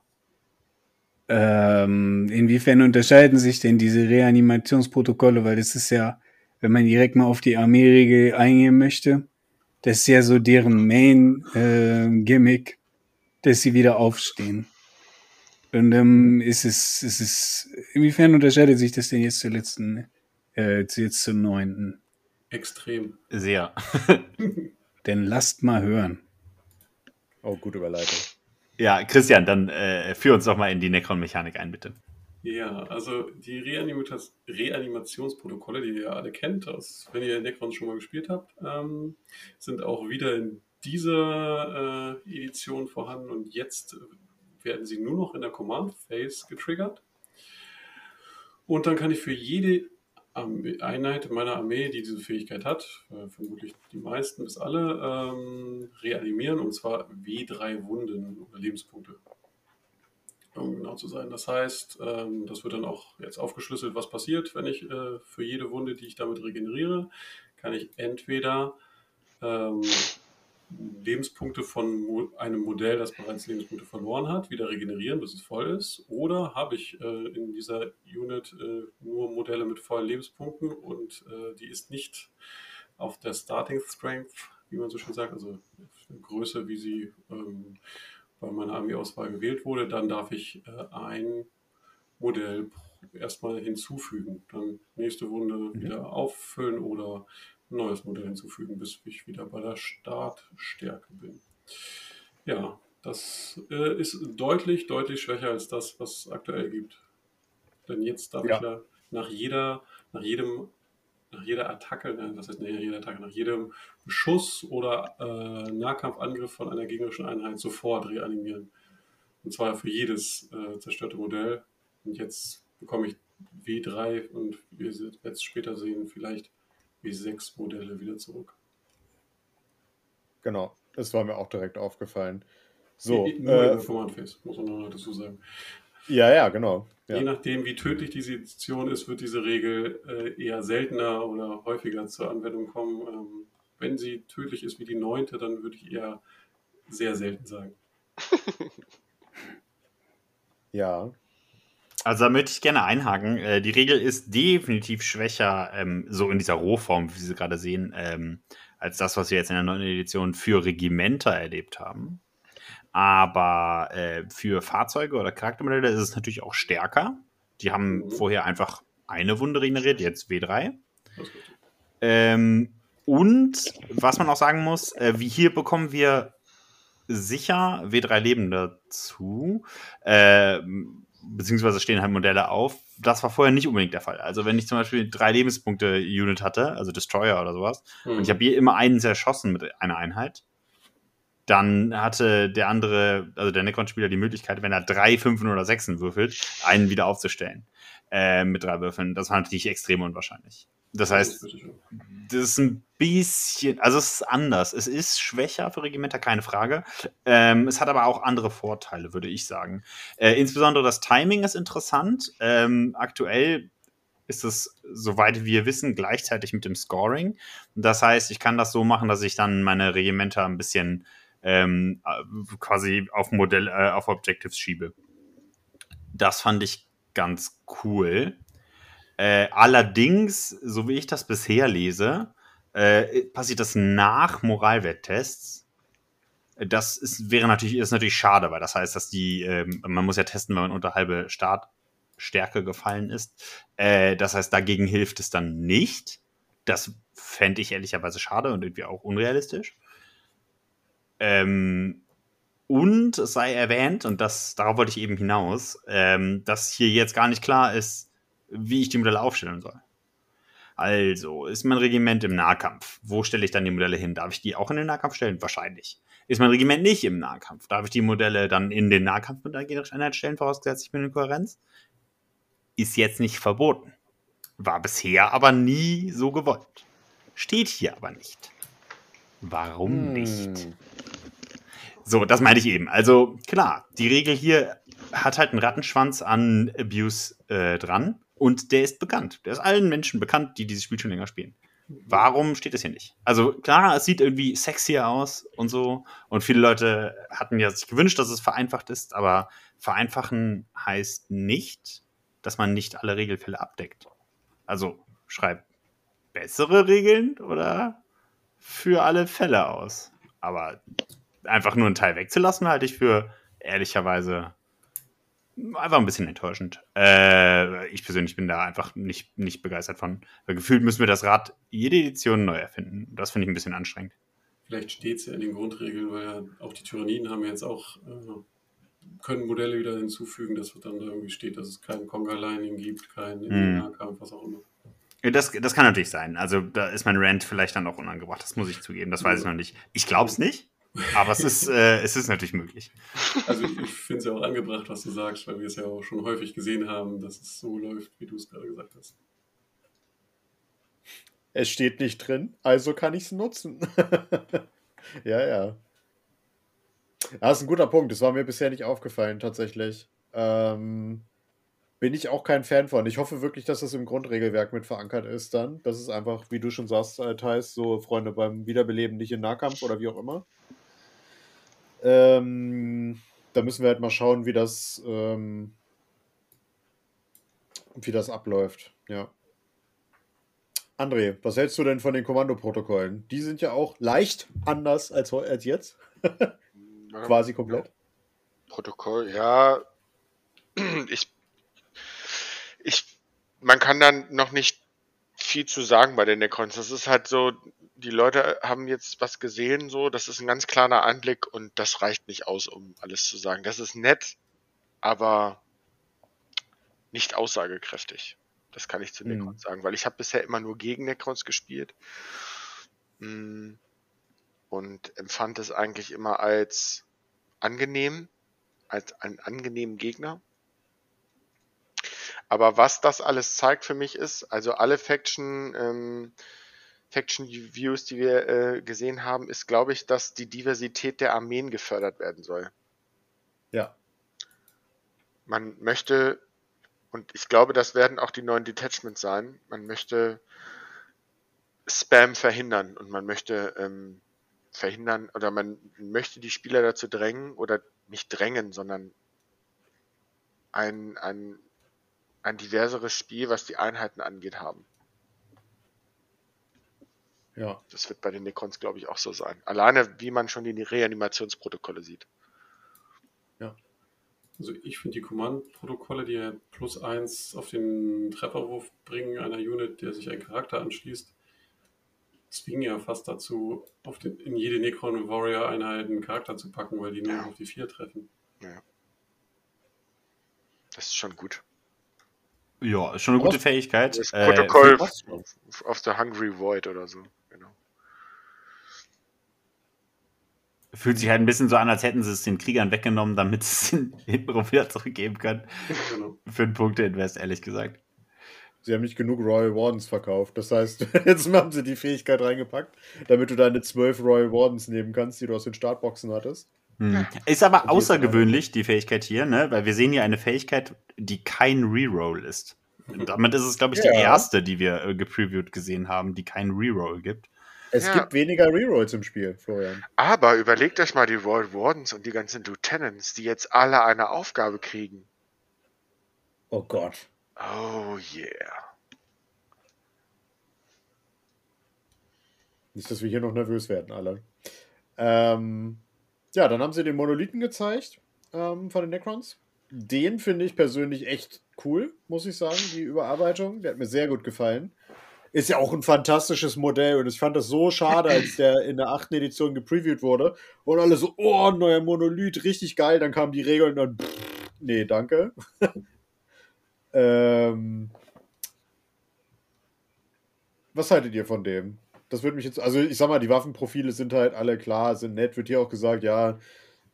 ähm, inwiefern unterscheiden sich denn diese Reanimationsprotokolle? Weil das ist ja, wenn man direkt mal auf die Armeeregel eingehen möchte, das ist ja so deren Main-Gimmick, dass sie wieder aufstehen. Und ähm, ist es, ist es, inwiefern unterscheidet sich das denn jetzt zur letzten, äh, jetzt zum neunten? Extrem. Sehr. [laughs] Denn lasst mal hören. Oh, gute Überleitung. Ja, Christian, dann äh, führ uns doch mal in die Necron-Mechanik ein, bitte. Ja, also die Reanimationsprotokolle, die ihr alle kennt, aus, wenn ihr Necrons schon mal gespielt habt, ähm, sind auch wieder in dieser äh, Edition vorhanden und jetzt werden sie nur noch in der Command Phase getriggert. Und dann kann ich für jede Einheit in meiner Armee, die diese Fähigkeit hat, äh, vermutlich die meisten bis alle, ähm, reanimieren und zwar W3 Wunden oder Lebenspunkte um genau zu sein. Das heißt, ähm, das wird dann auch jetzt aufgeschlüsselt, was passiert, wenn ich äh, für jede Wunde, die ich damit regeneriere, kann ich entweder ähm, Lebenspunkte von einem Modell, das bereits Lebenspunkte verloren hat, wieder regenerieren, bis es voll ist, oder habe ich äh, in dieser Unit äh, nur Modelle mit vollen Lebenspunkten und äh, die ist nicht auf der Starting Strength, wie man so schön sagt, also Größe, wie sie ähm, bei meiner Armeeauswahl gewählt wurde, dann darf ich äh, ein Modell erstmal hinzufügen. Dann nächste Wunde wieder auffüllen oder neues Modell hinzufügen, bis ich wieder bei der Startstärke bin. Ja, das äh, ist deutlich, deutlich schwächer als das, was es aktuell gibt. Denn jetzt darf Ja. ich ja nach jeder, nach jedem, nach jeder Attacke, das heißt nicht nach jeder Attacke, nach jedem Beschuss oder äh, Nahkampfangriff von einer gegnerischen Einheit sofort reanimieren. Und zwar für jedes äh, zerstörte Modell. Und jetzt bekomme ich W3 und wir jetzt später sehen, vielleicht W6 Modelle wieder zurück. Genau. Das war mir auch direkt aufgefallen. So. Nur Äh, Command Phase, muss man noch dazu sagen. ja, ja, genau. Je Ja. nachdem, wie tödlich diese Edition ist, wird diese Regel äh, eher seltener oder häufiger zur Anwendung kommen. Ähm, wenn sie tödlich ist wie die neunte, dann würde ich eher sehr selten sagen. [laughs] ja. Also da möchte ich gerne einhaken. Äh, die Regel ist definitiv schwächer, ähm, so in dieser Rohform, wie Sie gerade sehen, ähm, als das, was wir jetzt in der neuen Edition für Regimenter erlebt haben. Aber äh, für Fahrzeuge oder Charaktermodelle ist es natürlich auch stärker. Die haben Mhm. vorher einfach eine Wunde regeneriert, jetzt W3. Das ist richtig. Ähm, und was man auch sagen muss, äh, wie hier bekommen wir sicher W3 Leben dazu. Ähm, beziehungsweise stehen halt Modelle auf. Das war vorher nicht unbedingt der Fall. Also wenn ich zum Beispiel drei Lebenspunkte Unit hatte, also Destroyer oder sowas, und ich habe hier immer einen zerschossen mit einer Einheit, dann hatte der andere, also der Necron-Spieler, die Möglichkeit, wenn er drei, Fünfen oder Sechsen würfelt, einen wieder aufzustellen. Äh, mit drei Würfeln. Das war natürlich extrem unwahrscheinlich. Das heißt, das ist ein bisschen, also es ist anders. Es ist schwächer für Regimenter, keine Frage. Ähm, es hat aber auch andere Vorteile, würde ich sagen. Äh, insbesondere das Timing ist interessant. Ähm, aktuell ist es, soweit wir wissen, gleichzeitig mit dem Scoring. Das heißt, ich kann das so machen, dass ich dann meine Regimenter ein bisschen ähm, quasi auf Modell, äh, auf Objectives schiebe. Das fand ich ganz cool. Äh, allerdings, so wie ich das bisher lese, äh, passiert das nach Moralwerttests. Das ist, wäre natürlich, ist natürlich schade, weil das heißt, dass die, äh, man muss ja testen, wenn man unter halbe Startstärke gefallen ist. Äh, das heißt, dagegen hilft es dann nicht. Das fände ich ehrlicherweise schade und irgendwie auch unrealistisch. Ähm, und es sei erwähnt, und das, darauf wollte ich eben hinaus, ähm, dass hier jetzt gar nicht klar ist, wie ich die Modelle aufstellen soll. Also, ist mein Regiment im Nahkampf? Wo stelle ich dann die Modelle hin? Darf ich die auch in den Nahkampf stellen? Wahrscheinlich. Ist mein Regiment nicht im Nahkampf? Darf ich die Modelle dann in den Nahkampf mit einer generischen Einheit stellen, vorausgesetzt ich bin in Kohärenz? Ist jetzt nicht verboten. War bisher aber nie so gewollt. Steht hier aber nicht. Warum hm. nicht? So, das meine ich eben. Also klar, die Regel hier hat halt einen Rattenschwanz an Abuse äh, dran. Und der ist bekannt. Der ist allen Menschen bekannt, die dieses Spiel schon länger spielen. Warum steht das hier nicht? Also klar, es sieht irgendwie sexier aus und so. Und viele Leute hatten ja sich gewünscht, dass es vereinfacht ist, aber vereinfachen heißt nicht, dass man nicht alle Regelfälle abdeckt. Also schreib bessere Regeln oder für alle Fälle aus. Aber einfach nur einen Teil wegzulassen, halte ich für ehrlicherweise einfach ein bisschen enttäuschend. Äh, ich persönlich bin da einfach nicht, nicht begeistert von. Weil gefühlt müssen wir das Rad jede Edition neu erfinden. Das finde ich ein bisschen anstrengend. Vielleicht steht es ja in den Grundregeln, weil ja auch die Tyranniden haben jetzt auch, äh, können Modelle wieder hinzufügen, dass dann da irgendwie steht, dass es kein Conga-Lining gibt, kein. Nahkampf, was auch immer. Das, das kann natürlich sein. Also da ist mein Rant vielleicht dann auch unangebracht. Das muss ich zugeben. Das weiß ich noch nicht. Ich glaube es nicht. Aber es ist, äh, es ist natürlich möglich. Also ich, ich finde es ja auch angebracht, was du sagst, weil wir es ja auch schon häufig gesehen haben, dass es so läuft, wie du es gerade gesagt hast. Es steht nicht drin, also kann ich es nutzen. [laughs] ja, ja. Das ist ein guter Punkt. Das war mir bisher nicht aufgefallen, tatsächlich. Ähm, bin ich auch kein Fan von. Ich hoffe wirklich, dass das im Grundregelwerk mit verankert ist dann. Das ist einfach, wie du schon sagst, äh, Thais, so Freunde beim Wiederbeleben nicht in Nahkampf oder wie auch immer. Ähm, da müssen wir halt mal schauen, wie das, ähm, wie das abläuft. Ja. André, was hältst du denn von den Kommandoprotokollen? Die sind ja auch leicht anders als, als jetzt. [laughs] Quasi komplett. Protokoll, ja. [clears throat] Ich, ich, man kann dann noch nicht viel zu sagen bei den Necrons. Das ist halt so, die Leute haben jetzt was gesehen, so, das ist ein ganz kleiner Anblick und das reicht nicht aus, um alles zu sagen. Das ist nett, aber nicht aussagekräftig. Das kann ich zu Necrons mhm. sagen, weil ich habe bisher immer nur gegen Necrons gespielt mm, und empfand es eigentlich immer als angenehm, als einen angenehmen Gegner. Aber was das alles zeigt für mich ist, also alle Faction ähm, Faction Views, die wir äh, gesehen haben, ist, glaube ich, dass die Diversität der Armeen gefördert werden soll. Ja. Man möchte, und ich glaube, das werden auch die neuen Detachments sein, man möchte Spam verhindern und man möchte ähm, verhindern oder man möchte die Spieler dazu drängen oder nicht drängen, sondern ein, ein, ein diverseres Spiel, was die Einheiten angeht, haben. Ja. Das wird bei den Necrons, glaube ich, auch so sein. Alleine, wie man schon die Reanimationsprotokolle sieht. Ja. Also ich finde die Command-Protokolle, die ja plus eins auf den Trefferwurf bringen, einer Unit, der sich ein Charakter anschließt, zwingen ja fast dazu, auf den, in jede Necron Warrior Einheit einen Charakter zu packen, weil die nur ja. auf die vier treffen. Ja. Das ist schon gut. Ja, ist schon eine gute Fähigkeit. Das Protokoll äh, auf der Hungry Void oder so. Genau. Fühlt sich halt ein bisschen so an, als hätten sie es den Kriegern weggenommen, damit sie es [laughs] hin- hintenrum wieder zurückgeben können. Genau. Für einen Punkte-Invest, ehrlich gesagt. Sie haben nicht genug Royal Wardens verkauft. Das heißt, [laughs] jetzt haben sie die Fähigkeit reingepackt, damit du deine zwölf Royal Wardens nehmen kannst, die du aus den Startboxen hattest. Hm. Ist aber außergewöhnlich, die Fähigkeit hier, ne? Weil wir sehen hier eine Fähigkeit, die kein Reroll ist. Und damit ist es, glaube ich, die Ja. erste, die wir äh, gepreviewt gesehen haben, die keinen Reroll gibt. Es Ja. gibt weniger Rerolls im Spiel, Florian. Aber überlegt euch mal die Royal Wardens und die ganzen Lieutenants, die jetzt alle eine Aufgabe kriegen. Oh Gott. Oh yeah. Nicht, dass wir hier noch nervös werden, alle. Ähm, ja, dann haben sie den Monolithen gezeigt ähm, von den Necrons. Den finde ich persönlich echt cool, muss ich sagen, die Überarbeitung. Der hat mir sehr gut gefallen. Ist ja auch ein fantastisches Modell und ich fand das so schade, als der in der achten Edition gepreviewt wurde und alle so, oh, neuer Monolith, richtig geil. Dann kamen die Regeln und dann, pff, nee, danke. [laughs] ähm, was haltet ihr von dem? Das würde mich jetzt, also ich sag mal, die Waffenprofile sind halt alle klar, sind nett. Wird hier auch gesagt, ja,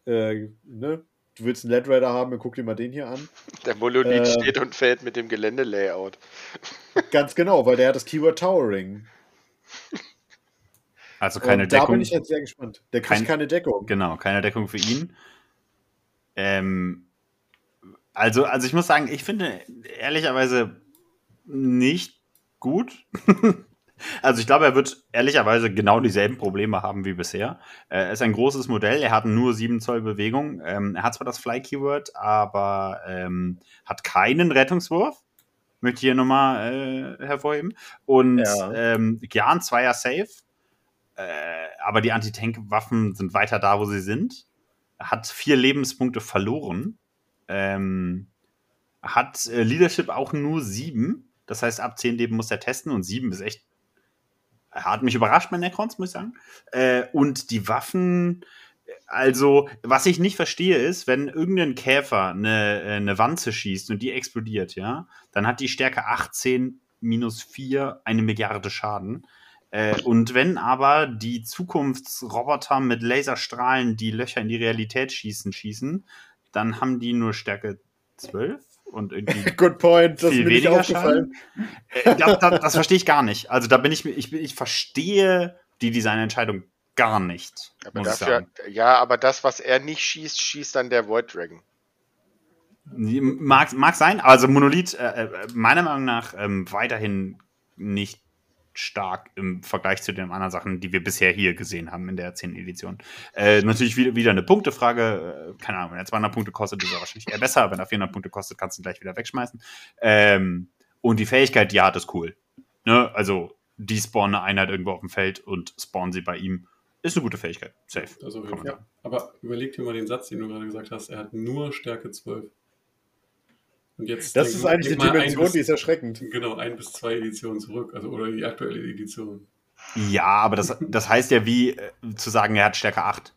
äh, ne, du willst einen Land Raider haben, dann guck dir mal den hier an. Der Monolith Äh. steht und fällt mit dem Geländelayout. Ganz genau, weil der hat das Keyword Towering. Also keine und da Deckung. bin ich jetzt sehr gespannt. Der kriegt Kein- keine Deckung. Genau, keine Deckung für ihn. Ähm, also, also ich muss sagen, ich finde ehrlicherweise nicht gut. [laughs] also ich glaube, er wird ehrlicherweise genau dieselben Probleme haben wie bisher. Er ist ein großes Modell, er hat nur 7 Zoll Bewegung. Ähm, er hat zwar das Fly-Keyword, aber ähm, hat keinen Rettungswurf. Möchte ich hier nochmal äh, hervorheben. Und Ja. ähm, Gyan Zweier Safe. Äh, aber die Anti-Tank-Waffen sind weiter da, wo sie sind. Hat vier Lebenspunkte verloren. Ähm, hat äh, Leadership auch nur sieben. Das heißt, ab zehn Leben muss er testen und sieben ist echt. Hat mich überrascht bei Necrons, muss ich sagen. Äh, und die Waffen, also, was ich nicht verstehe, ist, wenn irgendein Käfer eine, äh, eine Wanze schießt und die explodiert, ja, dann hat die Stärke 18 minus 4 eine Milliarde Schaden. Äh, und wenn aber die Zukunftsroboter mit Laserstrahlen, die Löcher in die Realität schießen, schießen, dann haben die nur Stärke 12 und irgendwie [laughs] Good point, das ist viel mir weniger aufgefallen. Schaden. Äh, das, das, das verstehe ich gar nicht. Also da bin ich, mir- ich, ich verstehe die Designentscheidung gar nicht, Aber dafür, ja, aber das, was er nicht schießt, schießt dann der Void Dragon. Mag, mag sein, also Monolith äh, äh, meiner Meinung nach ähm, weiterhin nicht stark im Vergleich zu den anderen Sachen, die wir bisher hier gesehen haben in der 10. Edition. Äh, natürlich wieder, wieder eine Punktefrage. Äh, keine Ahnung, wenn er 200 Punkte kostet, ist er wahrscheinlich eher besser. Wenn er 400 Punkte kostet, kannst du ihn gleich wieder wegschmeißen. Ähm, und die Fähigkeit, er hat, ist cool. Ne? Also, die spawnen eine Einheit irgendwo auf dem Feld und spawnen sie bei ihm. Ist eine gute Fähigkeit. Safe. Also, ja. Aber überleg dir mal den Satz, den du gerade gesagt hast. Er hat nur Stärke 12. Und jetzt Das denk- ist eigentlich die Dimension, bis- die ist erschreckend. Genau, ein bis zwei Editionen zurück. Also, oder die aktuelle Edition. Ja, aber das, das heißt ja wie äh, zu sagen, er hat Stärke 8.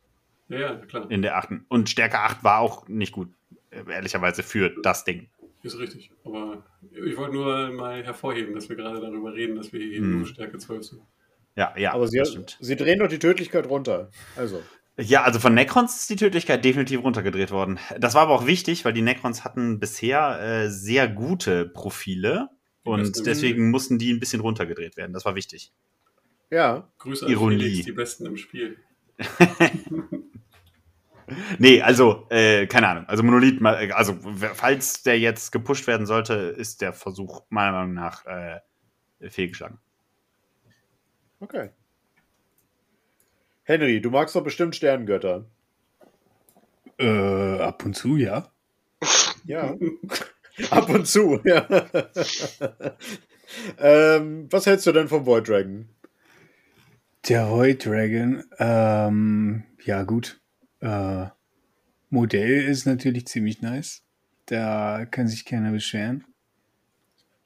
Ja, ja, klar. in der achten. Und Stärke 8 war auch nicht gut, äh, ehrlicherweise, für das Ding. Ist richtig. Aber ich wollte nur mal hervorheben, dass wir gerade darüber reden, dass wir hier Hm. nur Stärke 12 sind. Ja, ja, Aber sie, das stimmt. sie drehen doch die Tödlichkeit runter. Also. Ja, also von Necrons ist die Tödlichkeit definitiv runtergedreht worden. Das war aber auch wichtig, weil die Necrons hatten bisher äh, sehr gute Profile und besten- deswegen mussten die ein bisschen runtergedreht werden. Das war wichtig. Ja. Grüße an Ironie. Felix, die Besten im Spiel. [laughs] Nee, also, äh, keine Ahnung. Also Monolith, mal- also falls der jetzt gepusht werden sollte, ist der Versuch meiner Meinung nach äh, fehlgeschlagen. Okay. Henry, du magst doch bestimmt Sternengötter. Äh, ab und zu, ja. [laughs] Ja. Ab und zu, ja. [laughs] ähm, was hältst du denn vom Void Dragon? Der Void Dragon, ähm, ja gut. Äh, Modell ist natürlich ziemlich nice. Da kann sich keiner beschweren.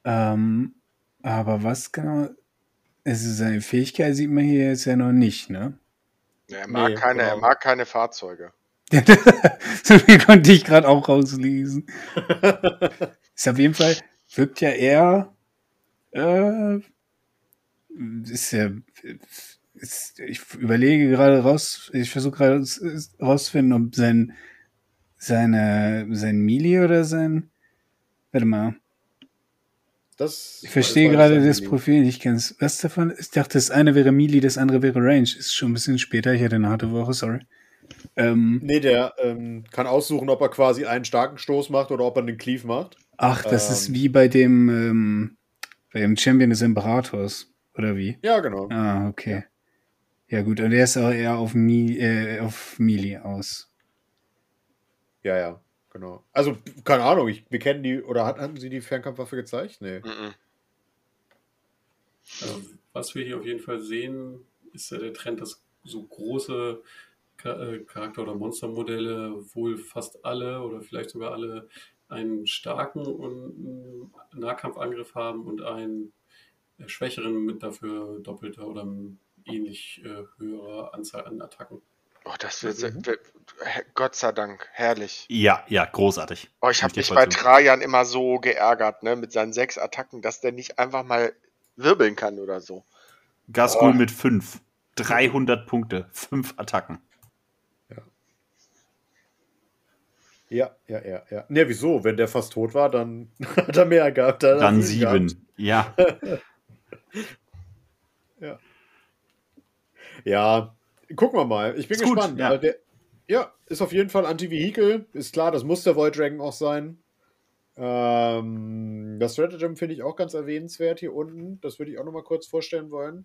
Ähm, aber was genau? Also seine Fähigkeit sieht man hier jetzt ja noch nicht, ne? Er mag, Nee, keine, er genau. mag keine Fahrzeuge. [laughs] so viel konnte ich gerade auch rauslesen. [laughs] ist auf jeden Fall, wirkt ja eher, äh, ist ja, ist, ich überlege gerade raus, ich versuche gerade rauszufinden, ob sein, seine, sein Mili oder sein, warte mal. Das, ich verstehe gerade das Profil nicht ganz. Was davon? Ich dachte, das eine wäre Mili, das andere wäre Range. Ist schon ein bisschen später. Ich hatte eine harte Woche, sorry. Ähm, nee, der ähm, kann aussuchen, ob er quasi einen starken Stoß macht oder ob er einen Cleave macht. Ach, das ähm, ist wie bei dem, ähm, bei dem Champion des Imperators, oder wie? Ja, genau. Ah, okay. Ja, ja gut, und der ist auch eher auf, Mi äh, auf Mili aus. Ja, ja, genau. Also, keine Ahnung, ich, wir kennen die, oder hat, hatten sie die Fernkampfwaffe gezeigt? Nee. Mm -mm. Also, was wir hier auf jeden Fall sehen, ist ja der Trend, dass so große äh, Charakter- oder Monstermodelle wohl fast alle oder vielleicht sogar alle einen starken und Nahkampfangriff haben und einen schwächeren mit dafür doppelter oder ähnlich äh, höherer Anzahl an Attacken. Oh, das wird, mhm. Gott sei Dank, herrlich. Ja, ja, großartig. Oh, ich habe mich bei Trajan immer so geärgert, ne, mit seinen sechs Attacken, dass der nicht einfach mal wirbeln kann oder so. Gasgul oh. mit fünf. 300 Punkte, fünf Attacken. Ja, ja, ja, ja. Ne, wieso? Wenn der fast tot war, dann [laughs] hat er mehr gehabt. Dann, dann sieben, gehabt. ja. [laughs] ja. Ja, gucken wir mal. Ich bin ist gespannt. Gut, ja. Der, ja, ist auf jeden Fall Anti-Vehikel. Ist klar, das muss der Void Dragon auch sein. Ähm, das Stratagem finde ich auch ganz erwähnenswert hier unten. Das würde ich auch nochmal kurz vorstellen wollen.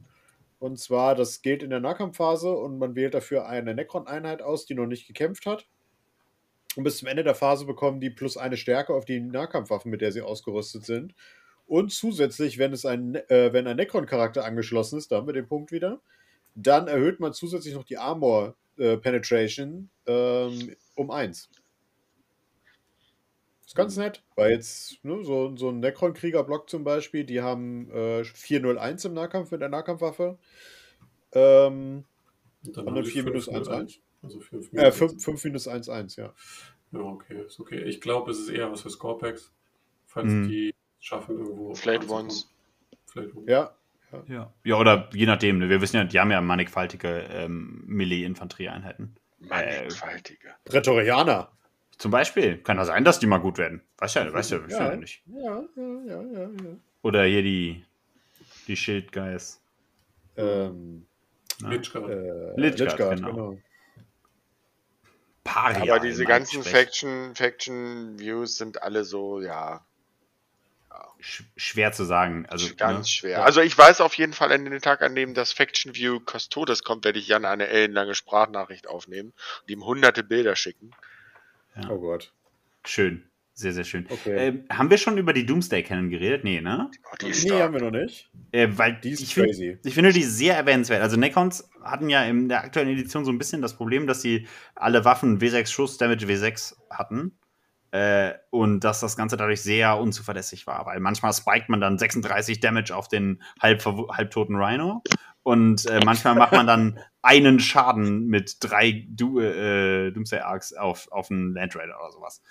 Und zwar, das gilt in der Nahkampfphase und man wählt dafür eine Necron-Einheit aus, die noch nicht gekämpft hat. Und bis zum Ende der Phase bekommen die plus eine Stärke auf die Nahkampfwaffen, mit der sie ausgerüstet sind. Und zusätzlich, wenn es ein, äh, wenn ein Necron-Charakter angeschlossen ist, da haben wir den Punkt wieder, dann erhöht man zusätzlich noch die Armor äh, Penetration ähm, um 1. Ist ganz nett, weil jetzt ne, so, so ein Necron-Krieger-Block zum Beispiel, die haben äh, 401 im Nahkampf mit der Nahkampfwaffe. Ähm, und dann haben 4 minus 1, 1. Also 5 minus, äh, 5, 5 minus 1, 1, ja. Ja, okay, ist okay. Ich glaube, es ist eher was für Scorepacks, falls mhm. die schaffen irgendwo. Flayed Ones. Ja. Ja. ja. ja, oder je nachdem. Ne? Wir wissen ja, die haben ja mannigfaltige ähm, Melee-Infanterieeinheiten. Mannigfaltige. Äh, Prätorianer. Zum Beispiel. Kann ja sein, dass die mal gut werden. Weiß ja, weiß ja, ja, ja nicht. Ja, ja, ja, ja, ja. Oder hier die, die Schildgeist. Ähm, Lichgard. Äh, Lichgard, genau. genau. Paria. Aber diese ganzen Faction, Faction Views sind alle so, ja. Schwer zu sagen. Also, Ganz ne? schwer. Also ich weiß auf jeden Fall an den Tag, an dem das Faction View Custodes kommt, werde ich Jan eine ellenlange Sprachnachricht aufnehmen und ihm hunderte Bilder schicken. Ja. Oh Gott. Schön. Sehr, sehr schön. Okay. Ähm, haben wir schon über die Doomsday Cannon geredet? Nee, ne? Oh, die nee, haben wir noch nicht. Äh, weil die ist ich crazy. Find, ich finde die sehr erwähnenswert. Also Necrons hatten ja in der aktuellen Edition so ein bisschen das Problem, dass sie alle Waffen W6 Schuss, Damage W6 hatten. Äh, und dass das Ganze dadurch sehr unzuverlässig war, weil manchmal spiked man dann 36 Damage auf den halb, halbtoten Rhino und äh, manchmal macht man dann [laughs] einen Schaden mit drei du äh, Doomsday Arcs auf, auf einen Land Raider oder sowas.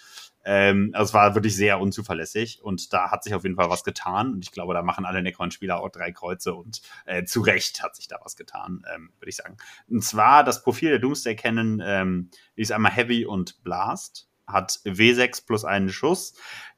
Ähm, also es war wirklich sehr unzuverlässig und da hat sich auf jeden Fall was getan und ich glaube, da machen alle Necron-Spieler auch drei Kreuze und äh, zu Recht hat sich da was getan, ähm, würde ich sagen. Und zwar das Profil der Doomsday Cannon ähm, ist einmal Heavy und Blast, hat W6 plus einen Schuss.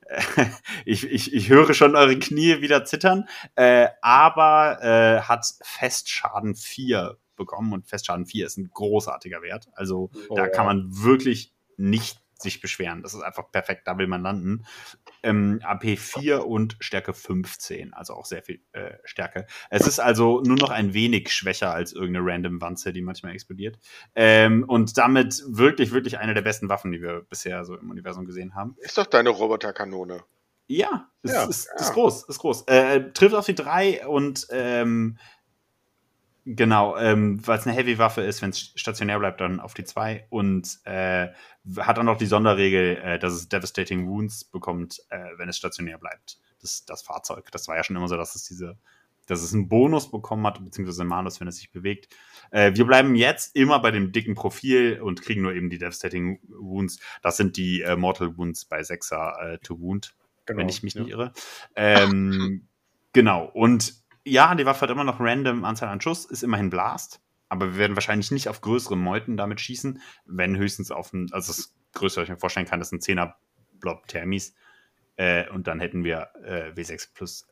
[laughs] ich, ich, ich höre schon eure Knie wieder zittern, äh, aber äh, hat Festschaden 4 bekommen und Festschaden 4 ist ein großartiger Wert. Also oh, da kann man wirklich nicht sich beschweren. Das ist einfach perfekt, da will man landen. Ähm, AP 4 und Stärke 15, also auch sehr viel äh, Stärke. Es ist also nur noch ein wenig schwächer als irgendeine random Wanze, die manchmal explodiert. Ähm, und damit wirklich, wirklich eine der besten Waffen, die wir bisher so im Universum gesehen haben. Ist doch deine Roboterkanone. Ja, ist, ja. Ist, ist, groß, ist groß. Äh, trifft auf die 3 und ähm, Genau, ähm, weil es eine Heavy-Waffe ist, wenn es stationär bleibt, dann auf die 2 und äh, hat dann noch die Sonderregel, äh, dass es Devastating Wounds bekommt, äh, wenn es stationär bleibt. Das, das Fahrzeug. Das war ja schon immer so, dass es diese, dass es einen Bonus bekommen hat, beziehungsweise einen Malus, wenn es sich bewegt. Äh, wir bleiben jetzt immer bei dem dicken Profil und kriegen nur eben die Devastating Wounds. Das sind die äh, Mortal Wounds bei 6er äh, to Wound, genau, wenn ich mich ja. nicht irre. Ähm, genau, und ja, die Waffe hat immer noch random Anzahl an Schuss, ist immerhin Blast. Aber wir werden wahrscheinlich nicht auf größere Meuten damit schießen, wenn höchstens auf ein, also das größte, was ich mir vorstellen kann, ist ein 10er Blob Thermis. Äh, und dann hätten wir äh, W6 plus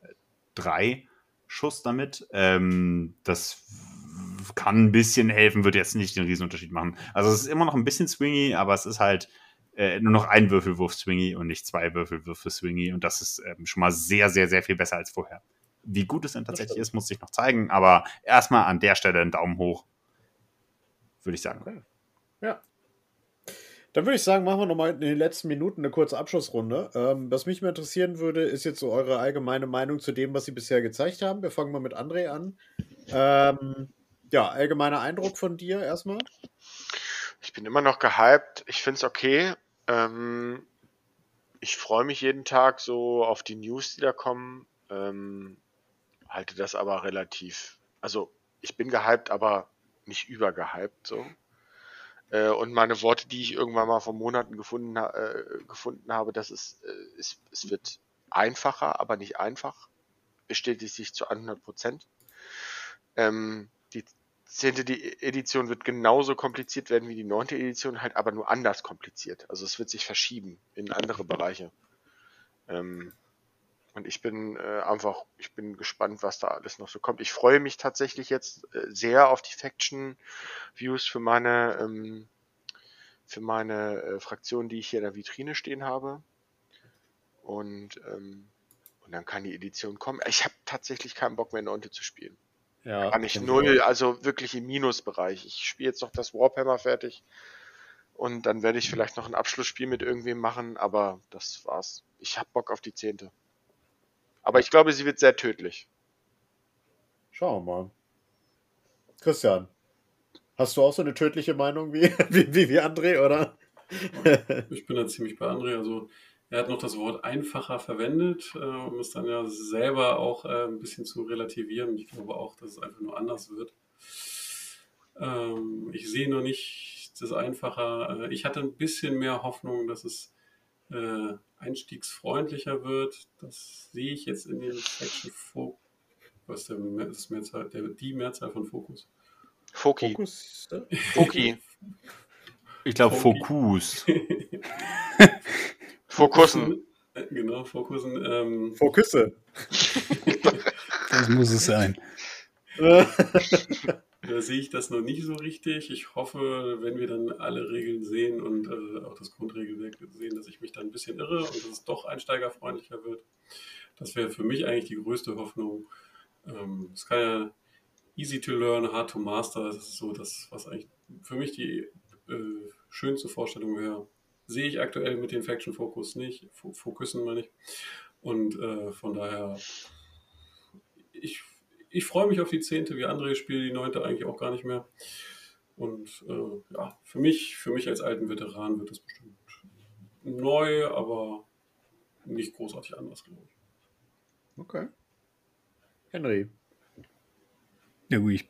3 Schuss damit. Ähm, das kann ein bisschen helfen, wird jetzt nicht den Riesenunterschied machen. Also es ist immer noch ein bisschen swingy, aber es ist halt äh, nur noch ein Würfelwurf swingy und nicht zwei Würfelwürfe swingy. Und das ist ähm, schon mal sehr, sehr, sehr viel besser als vorher. Wie gut es denn tatsächlich ist, muss ich noch zeigen. Aber erstmal an der Stelle einen Daumen hoch, würde ich sagen. Okay. Ja. Dann würde ich sagen, machen wir nochmal in den letzten Minuten eine kurze Abschlussrunde. Ähm, was mich mal interessieren würde, ist jetzt so eure allgemeine Meinung zu dem, was Sie bisher gezeigt haben. Wir fangen mal mit André an. Ähm, ja, allgemeiner Eindruck von dir erstmal. Ich bin immer noch gehypt. Ich finde es okay. Ähm, ich freue mich jeden Tag so auf die News, die da kommen. Ähm, halte das aber relativ. Also, ich bin gehypt, aber nicht übergehypt so. Äh, und meine Worte, die ich irgendwann mal vor Monaten gefunden, äh, gefunden habe, dass es, äh, es, es wird einfacher, aber nicht einfach, bestätigt sich zu 100 Prozent. Ähm, die zehnte Edition wird genauso kompliziert werden wie die neunte Edition, halt aber nur anders kompliziert. Also es wird sich verschieben in andere Bereiche. Ähm, und ich bin äh, einfach, ich bin gespannt, was da alles noch so kommt. Ich freue mich tatsächlich jetzt äh, sehr auf die Faction-Views für meine, ähm, für meine äh, Fraktion, die ich hier in der Vitrine stehen habe. Und, ähm, und dann kann die Edition kommen. Ich habe tatsächlich keinen Bock mehr, Neunte zu spielen. Ja, Gar nicht null, also wirklich im Minusbereich. Ich spiele jetzt noch das Warhammer fertig. Und dann werde ich vielleicht noch ein Abschlussspiel mit irgendwem machen, aber das war's. Ich hab Bock auf die zehnte. Aber ich glaube, sie wird sehr tödlich. Schauen wir mal. Christian, hast du auch so eine tödliche Meinung wie, [laughs] wie, wie, wie André, oder? ich bin da ziemlich bei André. Also, er hat noch das Wort einfacher verwendet, äh, um es dann ja selber auch äh, ein bisschen zu relativieren. Ich glaube auch, dass es einfach nur anders wird. Ähm, ich sehe noch nicht das einfacher. Äh, ich hatte ein bisschen mehr Hoffnung, dass es äh, einstiegsfreundlicher wird. Das sehe ich jetzt in den Section Focus. Was ist der, das Mehrzahl, der, die Mehrzahl von Fokus? Foki. Fokus? Foki. Ich glaube Fokus. [laughs] Fokussen. Äh, genau, Fokussen. Ähm, Fokusse. das muss es sein. [laughs] Da sehe ich das noch nicht so richtig. Ich hoffe, wenn wir dann alle Regeln sehen und äh, auch das Grundregelwerk sehen, dass ich mich dann ein bisschen irre und dass es doch einsteigerfreundlicher wird. Das wäre für mich eigentlich die größte Hoffnung. Ähm, es kann ja easy to learn, hard to master. Das ist so das, was eigentlich für mich die äh, schönste Vorstellung wäre. Sehe ich aktuell mit den Faction Focus nicht, Fokussen meine ich. Und äh, von daher, ich ich freue mich auf die zehnte, wie andere spielen die neunte eigentlich auch gar nicht mehr. Und äh, ja, für mich, für mich als alten Veteran wird das bestimmt neu, aber nicht großartig anders, glaube ich. Okay. Henry. Ja gut, ich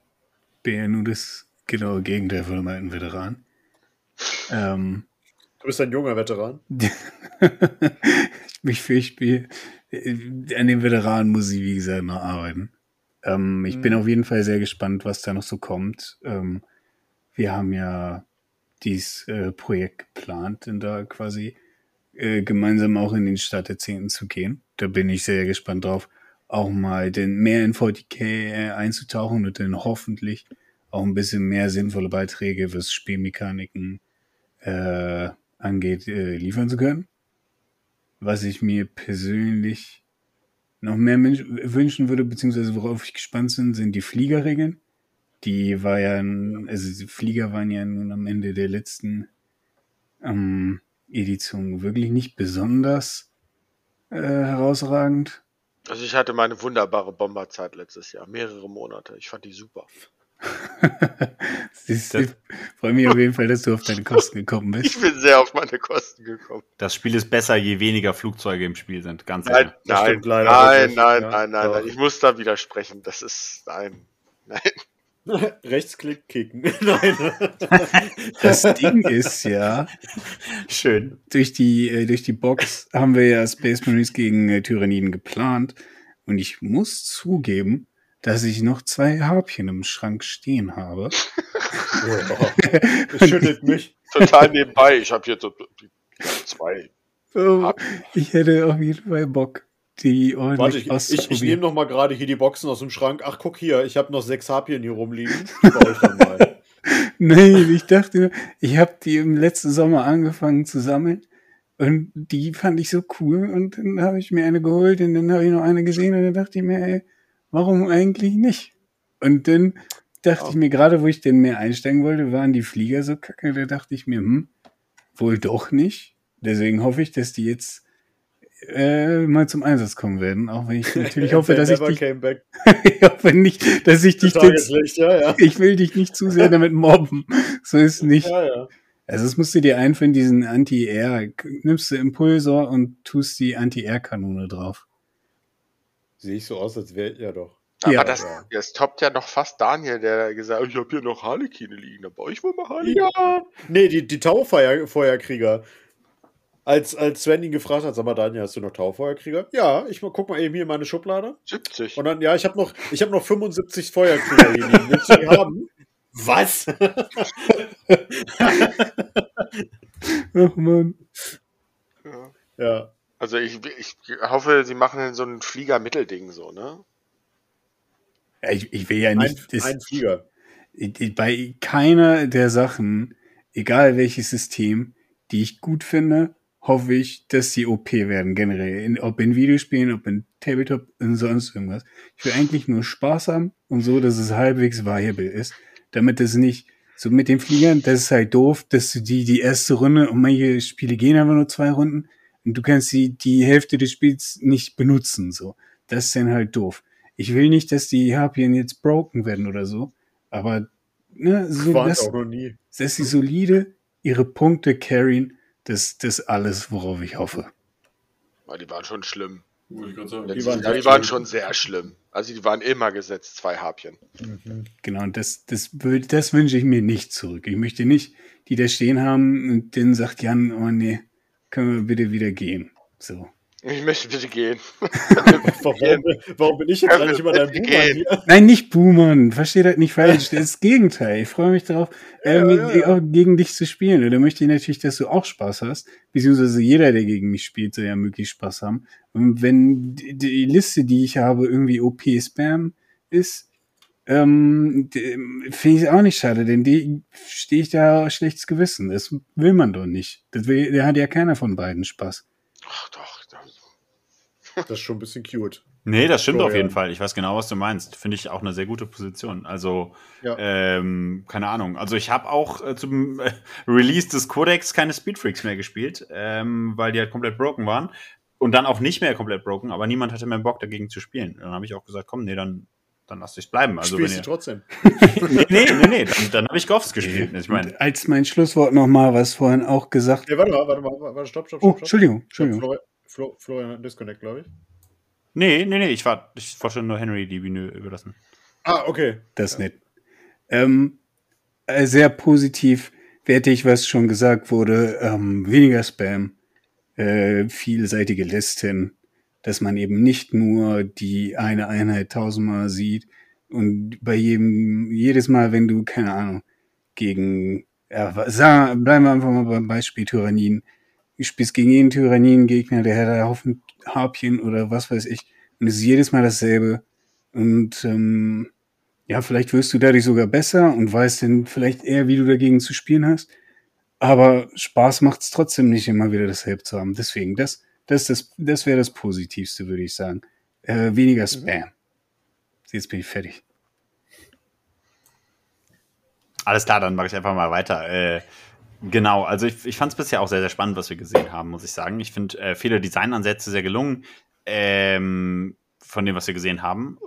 bin ja nur das genaue Gegenteil von einem alten Veteran. Ähm, du bist ein junger Veteran. [laughs] ich fürchte, an den Veteranen muss ich, wie gesagt, noch arbeiten. Ähm, ich mhm. bin auf jeden Fall sehr gespannt, was da noch so kommt. Ähm, wir haben ja dieses äh, Projekt geplant, denn da quasi äh, gemeinsam auch in den Start der Zehnten zu gehen. Da bin ich sehr gespannt drauf, auch mal den mehr in 40k äh, einzutauchen und dann hoffentlich auch ein bisschen mehr sinnvolle Beiträge, was Spielmechaniken äh, angeht, äh, liefern zu können. Was ich mir persönlich noch mehr wünschen würde, beziehungsweise worauf ich gespannt bin, sind die Fliegerregeln. Die war ja, also die Flieger waren ja nun am Ende der letzten ähm, Edition wirklich nicht besonders äh, herausragend. Also ich hatte meine wunderbare Bomberzeit letztes Jahr, mehrere Monate. Ich fand die super. [laughs] ich freue mich auf jeden Fall, dass du auf deine Kosten gekommen [laughs] bist. Ich bin sehr auf meine Kosten gekommen. Das Spiel ist besser, je weniger Flugzeuge im Spiel sind. Ganz nein, nein, nein, nein, nein, ja. nein, nein, nein, Ich muss da widersprechen. Das ist nein, nein. [laughs] Rechtsklick kicken. Nein. Das Ding ist ja schön. Durch die, äh, durch die Box haben wir ja Space Marines gegen äh, Tyranniden geplant. Und ich muss zugeben, dass ich noch zwei Harpien im Schrank stehen habe. [laughs] das [laughs] schüttelt mich. Total nebenbei. Ich habe hier so zwei. Oh, ich hätte auf jeden Fall Bock, die ordentlich Warte, ich, ich, ich nehme noch mal gerade hier die Boxen aus dem Schrank. Ach, guck hier, ich habe noch sechs Harpien hier rumliegen. [laughs] Die baue ich dann mal. Nein, ich dachte nur, ich habe die im letzten Sommer angefangen zu sammeln und die fand ich so cool und dann habe ich mir eine geholt und dann habe ich noch eine gesehen und dann dachte ich mir, ey, warum eigentlich nicht? Und dann dachte ich mir, gerade wo ich denn mehr einsteigen wollte, waren die Flieger so kacke, da dachte ich mir, hm, wohl doch nicht. Deswegen hoffe ich, dass die jetzt äh, mal zum Einsatz kommen werden, auch wenn ich natürlich hoffe, [laughs] dass ich dich, [laughs] ich hoffe nicht, dass ich dich jetzt, ja, ja. ich will dich nicht zu sehr damit mobben. So ist [laughs] nicht. Ja. Also das musst du dir einführen, diesen Anti-Air, nimmst du Impulsor und tust die Anti-Air-Kanone drauf. Sehe ich so aus, als wäre ja doch. Aber Ja. das, das toppt ja noch fast Daniel, der gesagt hat, ich habe hier noch Harlekine liegen, da baue ich wohl mal Harlekine. Ja. Nee, die, die Taufeuerkrieger. Als, als Sven ihn gefragt hat, sag mal, Daniel, hast du noch Taufeuerkrieger? Ja, ich mal, guck mal eben hier in meine Schublade. 70. Und dann, ja, ich habe noch, ich hab noch 75 Feuerkrieger hier liegen. Willst du die haben? Was? [laughs] [laughs] Ach man. Ja. ja. Also ich, ich hoffe, sie machen so ein Flieger-Mittelding so, ne? Ja, ich, ich will ja Ein, nicht, das, ein Flieger. bei keiner der Sachen, egal welches System, die ich gut finde, hoffe ich, dass sie OP werden generell. In, ob in Videospielen, ob in Tabletop und sonst irgendwas. Ich will eigentlich nur Spaß haben und so, dass es halbwegs viable ist, damit es nicht so mit den Fliegern, das ist halt doof, dass du die die erste Runde und manche Spiele gehen aber nur zwei Runden und du kannst die die Hälfte des Spiels nicht benutzen so. Das ist dann halt doof. Ich will nicht, dass die Harpien jetzt broken werden oder so, aber ne, so dass, auch noch nie. dass sie solide ihre Punkte carryen, das das ist alles, worauf ich hoffe. Weil die waren schon schlimm. Wollte ich gerade sagen. Letztes waren sehr die waren schon sehr schlimm. Also die waren immer gesetzt, zwei Harpien. Genau, und das, das, das wünsche ich mir nicht zurück. Ich möchte nicht die da stehen haben und dann sagt Jan, oh nee, können wir bitte wieder gehen. So. Ich möchte bitte gehen. [laughs] Warum, warum bin ich jetzt eigentlich immer dein Boomer hier? Nein, nicht boomern, versteh das nicht falsch. Das ist das Gegenteil. Ich freue mich darauf, äh, Ja, mit, ja, gegen dich zu spielen. Und da möchte ich natürlich, dass du auch Spaß hast. Beziehungsweise jeder, der gegen mich spielt, soll ja möglichst Spaß haben. Und wenn die, die Liste, die ich habe, irgendwie OP-Spam ist, ähm, finde ich auch nicht schade, denn die stehe ich da schlechtes Gewissen. Das will man doch nicht. Das will, da hat ja keiner von beiden Spaß. Ach doch. das- Das ist schon ein bisschen cute. Nee, das stimmt So, auf jeden ja. Fall. Ich weiß genau, was du meinst. Finde ich auch eine sehr gute Position. Also, Ja. ähm, keine Ahnung. Also ich habe auch äh, zum äh, Release des Codex keine Speedfreaks mehr gespielt, ähm, weil die halt komplett broken waren. Und dann auch nicht mehr komplett broken, aber niemand hatte mehr Bock dagegen zu spielen. Dann habe ich auch gesagt, komm, nee, dann, dann lasst ich's bleiben. Also wenn Spielst du ihr, trotzdem. nee, [laughs] nee, nee, nee, dann, dann habe ich Goffs gespielt. Ich meine, als mein Schlusswort nochmal, was vorhin auch gesagt. Nee, warte mal, warte mal, warte, stopp, stopp, Oh, stopp. stopp. Entschuldigung, Entschuldigung. Florian, Flo, Florian Disconnect, glaube ich. nee, nee, nee, ich war, ich wollte nur Henry die Bühne überlassen. Ah, okay. Das ist nett. Ähm, äh, sehr positiv wertig, was schon gesagt wurde. Ähm, weniger Spam, äh, vielseitige Listen, dass man eben nicht nur die eine Einheit tausendmal sieht und bei jedem, jedes Mal, wenn du, keine Ahnung, gegen, ja, sagen, bleiben wir einfach mal beim Beispiel Tyrannin. Du spielst gegen jeden Tyrannin-Gegner, der hat einen Haufen Harpien oder was weiß ich. Und es ist jedes Mal dasselbe. Und ähm, ja, vielleicht wirst du dadurch sogar besser und weißt dann vielleicht eher, wie du dagegen zu spielen hast. Aber Spaß macht es trotzdem nicht, immer wieder dasselbe zu haben. Deswegen, das, das, das, das wäre das Positivste, würde ich sagen. Äh, weniger Spam. Jetzt bin ich fertig. Alles klar, dann mache ich einfach mal weiter. Äh, genau, also ich, ich fand es bisher auch sehr, sehr spannend, was wir gesehen haben, muss ich sagen. Ich finde äh, viele Designansätze sehr gelungen ähm, von dem, was wir gesehen haben.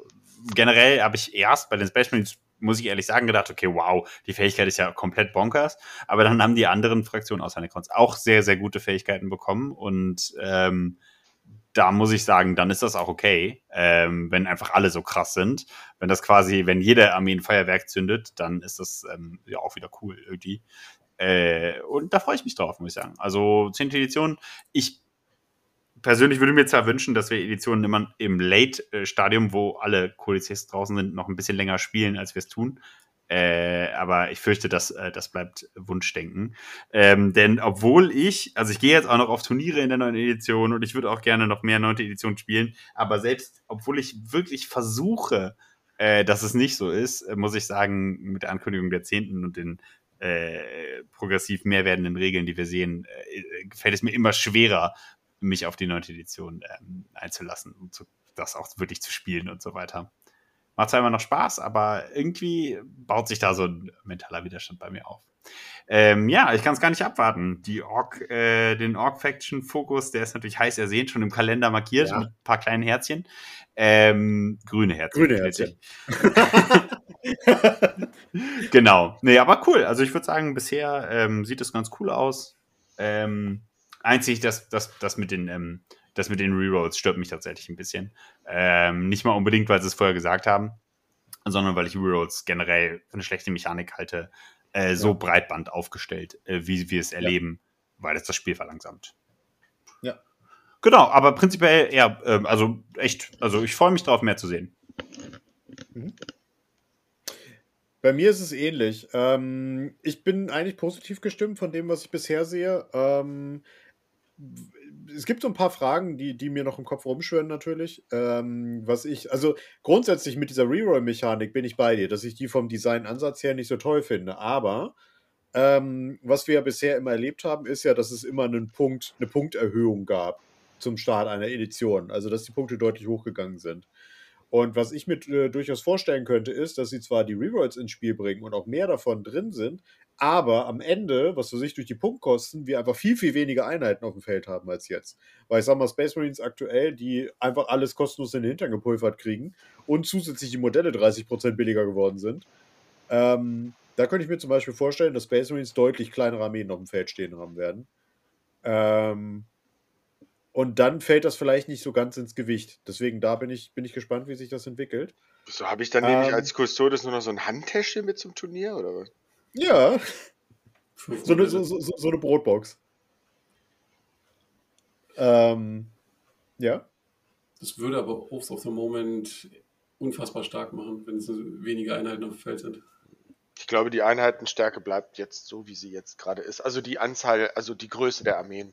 Generell habe ich erst bei den Space Marines, muss ich ehrlich sagen, gedacht, okay, wow, die Fähigkeit ist ja komplett bonkers. Aber dann haben die anderen Fraktionen außer Necrons auch sehr, sehr gute Fähigkeiten bekommen und ähm, da muss ich sagen, dann ist das auch okay, ähm, wenn einfach alle so krass sind. Wenn das quasi, wenn jede Armee ein Feuerwerk zündet, dann ist das ähm, ja auch wieder cool irgendwie. Äh, und da freue ich mich drauf, muss ich sagen. Also 10. Edition, ich persönlich würde mir zwar wünschen, dass wir Editionen immer im Late-Stadium, wo alle Kodizes draußen sind, noch ein bisschen länger spielen, als wir es tun. Äh, aber ich fürchte, dass, äh, das bleibt Wunschdenken. Ähm, denn obwohl ich, also ich gehe jetzt auch noch auf Turniere in der neuen Edition und ich würde auch gerne noch mehr neunte Edition spielen, aber selbst obwohl ich wirklich versuche, äh, dass es nicht so ist, äh, muss ich sagen, mit der Ankündigung der Zehnten und den äh, progressiv mehr werdenden Regeln, die wir sehen, äh, fällt es mir immer schwerer, mich auf die neunte Edition ähm, einzulassen und zu, das auch wirklich zu spielen und so weiter. Macht zwar immer noch Spaß, aber irgendwie baut sich da so ein mentaler Widerstand bei mir auf. Ähm, ja, ich kann es gar nicht abwarten. Die Orc, äh, den Orc-Faction-Fokus, der ist natürlich heiß ersehnt, schon im Kalender markiert ja. mit ein paar kleinen Herzchen. Ähm, grüne Herzchen. Grüne Herzchen. [laughs] genau. Nee, aber cool. Also ich würde sagen, bisher ähm, sieht es ganz cool aus. Ähm, einzig, das, das, das mit den ähm, das mit den Rerolls stört mich tatsächlich ein bisschen. Ähm, nicht mal unbedingt, weil sie es vorher gesagt haben, sondern weil ich Rerolls generell für eine schlechte Mechanik halte, äh, so ja. breitband aufgestellt, äh, wie wir es erleben, ja. weil es das Spiel verlangsamt. Ja. Genau, aber prinzipiell, ja, äh, also echt, also ich freue mich darauf, mehr zu sehen. Mhm. Bei mir ist es ähnlich. Ähm, ich bin eigentlich positiv gestimmt von dem, was ich bisher sehe. Ähm, es gibt so ein paar Fragen, die, die mir noch im Kopf rumschwören, natürlich. Ähm, was ich, also grundsätzlich mit dieser Reroll-Mechanik bin ich bei dir, dass ich die vom Design-Ansatz her nicht so toll finde. Aber ähm, was wir ja bisher immer erlebt haben, ist ja, dass es immer einen Punkt, eine Punkterhöhung gab zum Start einer Edition. Also dass die Punkte deutlich hochgegangen sind. Und was ich mir äh, durchaus vorstellen könnte, ist, dass sie zwar die Rerolls ins Spiel bringen und auch mehr davon drin sind, aber am Ende, was für sich durch die Punktkosten, wir einfach viel, viel weniger Einheiten auf dem Feld haben als jetzt. Weil ich sag mal, Space Marines aktuell, die einfach alles kostenlos in den Hintern gepulvert kriegen und zusätzlich die Modelle 30% billiger geworden sind. Ähm, da könnte ich mir zum Beispiel vorstellen, dass Space Marines deutlich kleinere Armeen auf dem Feld stehen haben werden. Ähm, und dann fällt das vielleicht nicht so ganz ins Gewicht. Deswegen da bin ich, bin ich gespannt, wie sich das entwickelt. So habe ich dann ähm, nämlich als Custodes nur noch so ein Handtäschchen mit zum Turnier, oder was? Ja. So eine, so, so, so eine Brotbox. Ähm, ja. Das würde aber Oath of the Moment unfassbar stark machen, wenn es weniger Einheiten auf dem Feld sind. Ich glaube, die Einheitenstärke bleibt jetzt so, wie sie jetzt gerade ist. Also die Anzahl, also die Größe der Armeen.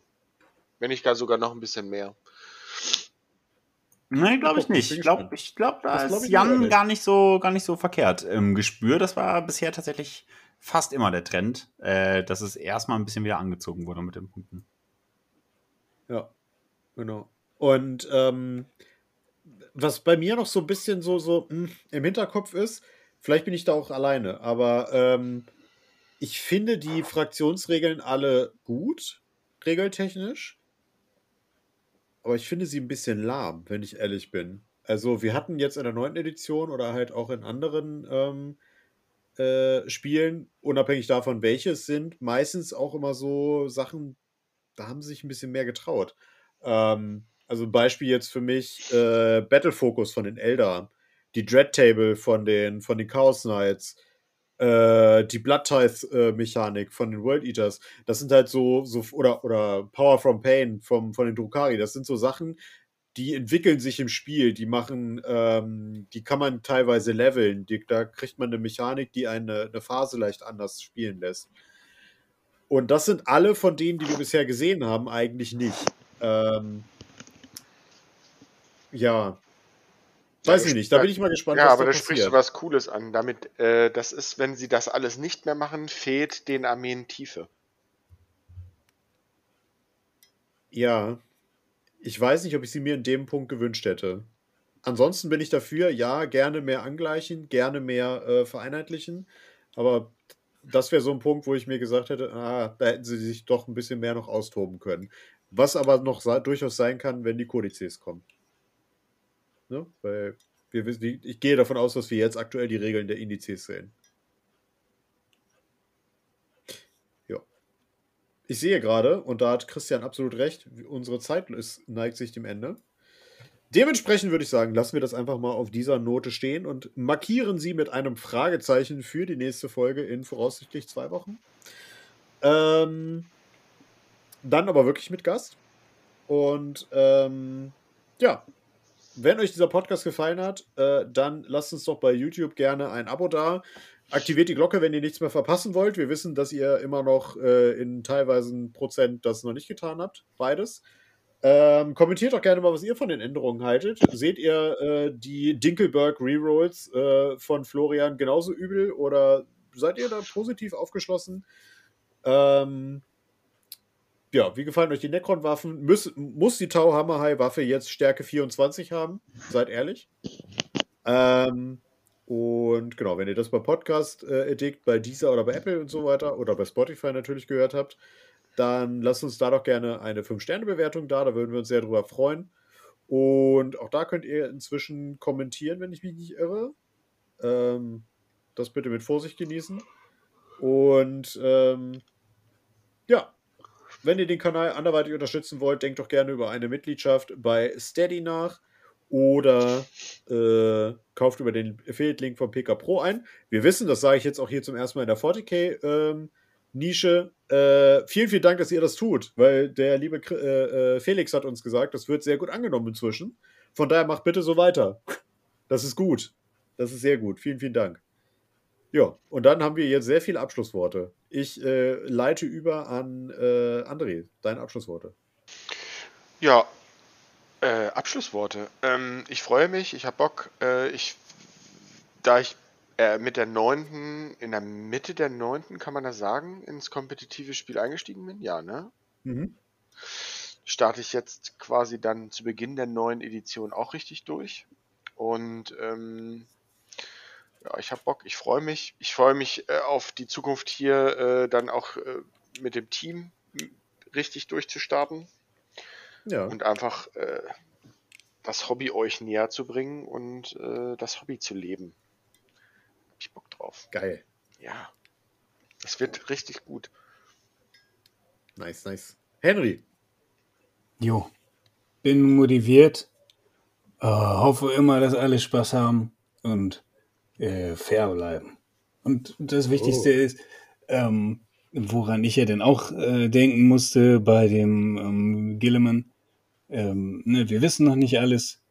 Wenn nicht gar sogar noch ein bisschen mehr. Nein, glaube ich nicht. Ich glaube, ich glaub, da das ist Jan gar nicht, so, gar nicht so verkehrt im Gespür. Das war bisher tatsächlich fast immer der Trend, äh, dass es erstmal ein bisschen wieder angezogen wurde mit den Punkten. Ja, genau. Und ähm, was bei mir noch so ein bisschen so, so mh, hm, im Hinterkopf ist, vielleicht bin ich da auch alleine, aber ähm, ich finde die Fraktionsregeln alle gut, regeltechnisch aber ich finde sie ein bisschen lahm, wenn ich ehrlich bin. Also, wir hatten jetzt in der neunten Edition oder halt auch in anderen ähm, äh, Spielen, unabhängig davon, welche es sind, meistens auch immer so Sachen, da haben sie sich ein bisschen mehr getraut. Ähm, also, Beispiel jetzt für mich: äh, Battle Focus von den Eldar, die Dread Table von den, von den Chaos Knights, äh, die Blood Tithe-Mechanik von den World Eaters, das sind halt so, so oder, oder Power from Pain vom, von den Drukari, das sind so Sachen, die entwickeln sich im Spiel, die machen, ähm, die kann man teilweise leveln, die, da kriegt man eine Mechanik, die eine, eine Phase leicht anders spielen lässt. Und das sind alle von denen, die wir bisher gesehen haben, eigentlich nicht. Ähm, ja, Weiß ja, ich nicht, da bin ich mal gespannt. Ja, aber da, da sprichst du was Cooles an. Damit, äh, das ist, wenn sie das alles nicht mehr machen, fehlt den Armeen Tiefe. Ja, ich weiß nicht, ob ich sie mir in dem Punkt gewünscht hätte. Ansonsten bin ich dafür, ja, gerne mehr angleichen, gerne mehr äh, vereinheitlichen. Aber das wäre so ein Punkt, wo ich mir gesagt hätte, ah, da hätten sie sich doch ein bisschen mehr noch austoben können. Was aber noch durchaus sein kann, wenn die Kodizes kommen. Ne? Weil wir wissen, ich gehe davon aus, dass wir jetzt aktuell die Regeln der Indizes sehen. Ich sehe gerade, und da hat Christian absolut recht, unsere Zeit ist, neigt sich dem Ende. Dementsprechend würde ich sagen, lassen wir das einfach mal auf dieser Note stehen und markieren sie mit einem Fragezeichen für die nächste Folge in voraussichtlich zwei Wochen. Ähm, dann aber wirklich mit Gast. Und ähm, ja, wenn euch dieser Podcast gefallen hat, äh, dann lasst uns doch bei YouTube gerne ein Abo da. Aktiviert die Glocke, wenn ihr nichts mehr verpassen wollt. Wir wissen, dass ihr immer noch äh, in teilweise Prozent das noch nicht getan habt. Beides. Ähm, kommentiert doch gerne mal, was ihr von den Änderungen haltet. Seht ihr äh, die Dinkelberg Rerolls äh, von Florian genauso übel oder seid ihr da positiv aufgeschlossen? Ähm, ja, wie gefallen euch die Necron-Waffen? Muss, muss die Tau Hammerhai-Waffe jetzt Stärke 24 haben? Seid ehrlich. Ähm, und genau, wenn ihr das bei Podcast äh, Addict, bei Deezer oder bei Apple und so weiter oder bei Spotify natürlich gehört habt, dann lasst uns da doch gerne eine 5-Sterne-Bewertung da, da würden wir uns sehr drüber freuen. Und auch da könnt ihr inzwischen kommentieren, wenn ich mich nicht irre. Ähm, das bitte mit Vorsicht genießen. Und ähm, ja, wenn ihr den Kanal anderweitig unterstützen wollt, denkt doch gerne über eine Mitgliedschaft bei Steady nach oder äh, kauft über den Affiliate-Link von PK Pro ein. Wir wissen, das sage ich jetzt auch hier zum ersten Mal in der 40k ähm. Äh, vielen, vielen Dank, dass ihr das tut, weil der liebe äh, äh, Felix hat uns gesagt, das wird sehr gut angenommen inzwischen. Von daher macht bitte so weiter. Das ist gut. Das ist sehr gut. Vielen, vielen Dank. Ja, und dann haben wir jetzt sehr viele Abschlussworte. Ich äh, leite über an äh, André. Deine Abschlussworte. Ja, äh, Abschlussworte. Ähm, ich freue mich, ich habe Bock. Äh, ich, da ich äh, mit der neunten, in der Mitte der neunten, kann man das sagen, ins kompetitive Spiel eingestiegen bin? Ja, ne? Mhm. Starte ich jetzt quasi dann zu Beginn der neuen Edition auch richtig durch. Und ähm, ja, ich habe Bock, ich freue mich. Ich freue mich äh, auf die Zukunft hier äh, dann auch äh, mit dem Team richtig durchzustarten. Ja. Und einfach äh, das Hobby euch näher zu bringen und äh, das Hobby zu leben ich Bock drauf. Geil. Ja. Das wird richtig gut. Nice, nice. Henry. Jo. Bin motiviert. Äh, hoffe immer, dass alle Spaß haben und äh, fair bleiben. Und das Wichtigste oh. ist, ähm, woran ich ja dann auch äh, denken musste bei dem ähm, Gilliman. Ähm, ne, wir wissen noch nicht alles.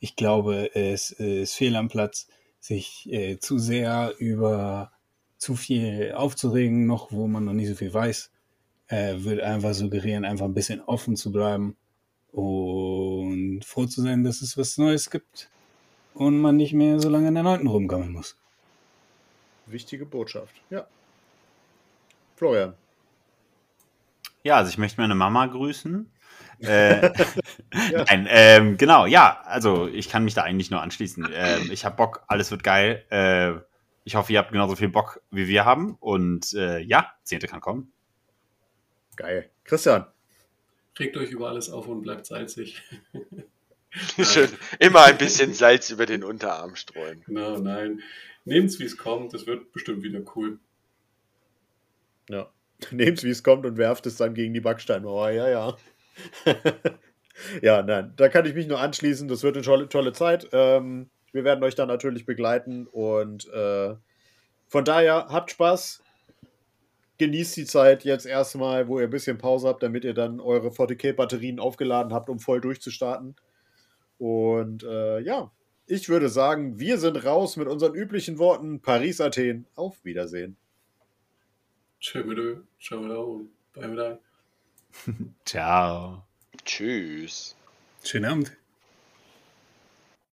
Ich glaube, es ist fehl am Platz sich äh, zu sehr über zu viel aufzuregen, noch wo man noch nicht so viel weiß, äh, würde einfach suggerieren, einfach ein bisschen offen zu bleiben und froh zu sein, dass es was Neues gibt und man nicht mehr so lange in der Neunten rumgammeln muss. Wichtige Botschaft, ja. Florian. Ja, also ich möchte meine Mama grüßen äh, [laughs] ja. Nein, ähm, genau, ja, also ich kann mich da eigentlich nur anschließen. Ähm, ich habe Bock, alles wird geil. Äh, ich hoffe, ihr habt genauso viel Bock, wie wir haben. Und äh, ja, Zehnte kann kommen. Geil. Christian. Regt euch über alles auf und bleibt salzig. [laughs] Schön. Immer ein bisschen Salz über den Unterarm streuen. Genau, nein. Nehmt's, wie es kommt. Das wird bestimmt wieder cool. Ja. [laughs] Nehmt's, wie es kommt und werft es dann gegen die Backsteinmauer. Ja, ja. [laughs] ja, nein, da kann ich mich nur anschließen. Das wird eine tolle, tolle Zeit. Ähm, wir werden euch dann natürlich begleiten und äh, von daher habt Spaß. Genießt die Zeit jetzt erstmal, wo ihr ein bisschen Pause habt, damit ihr dann eure 40k-Batterien aufgeladen habt, um voll durchzustarten. Und äh, ja, ich würde sagen, wir sind raus mit unseren üblichen Worten. Paris, Athen, auf Wiedersehen. Tschö, ciao, bye, bye. [laughs] Ciao. Tschüss. Schönen Abend.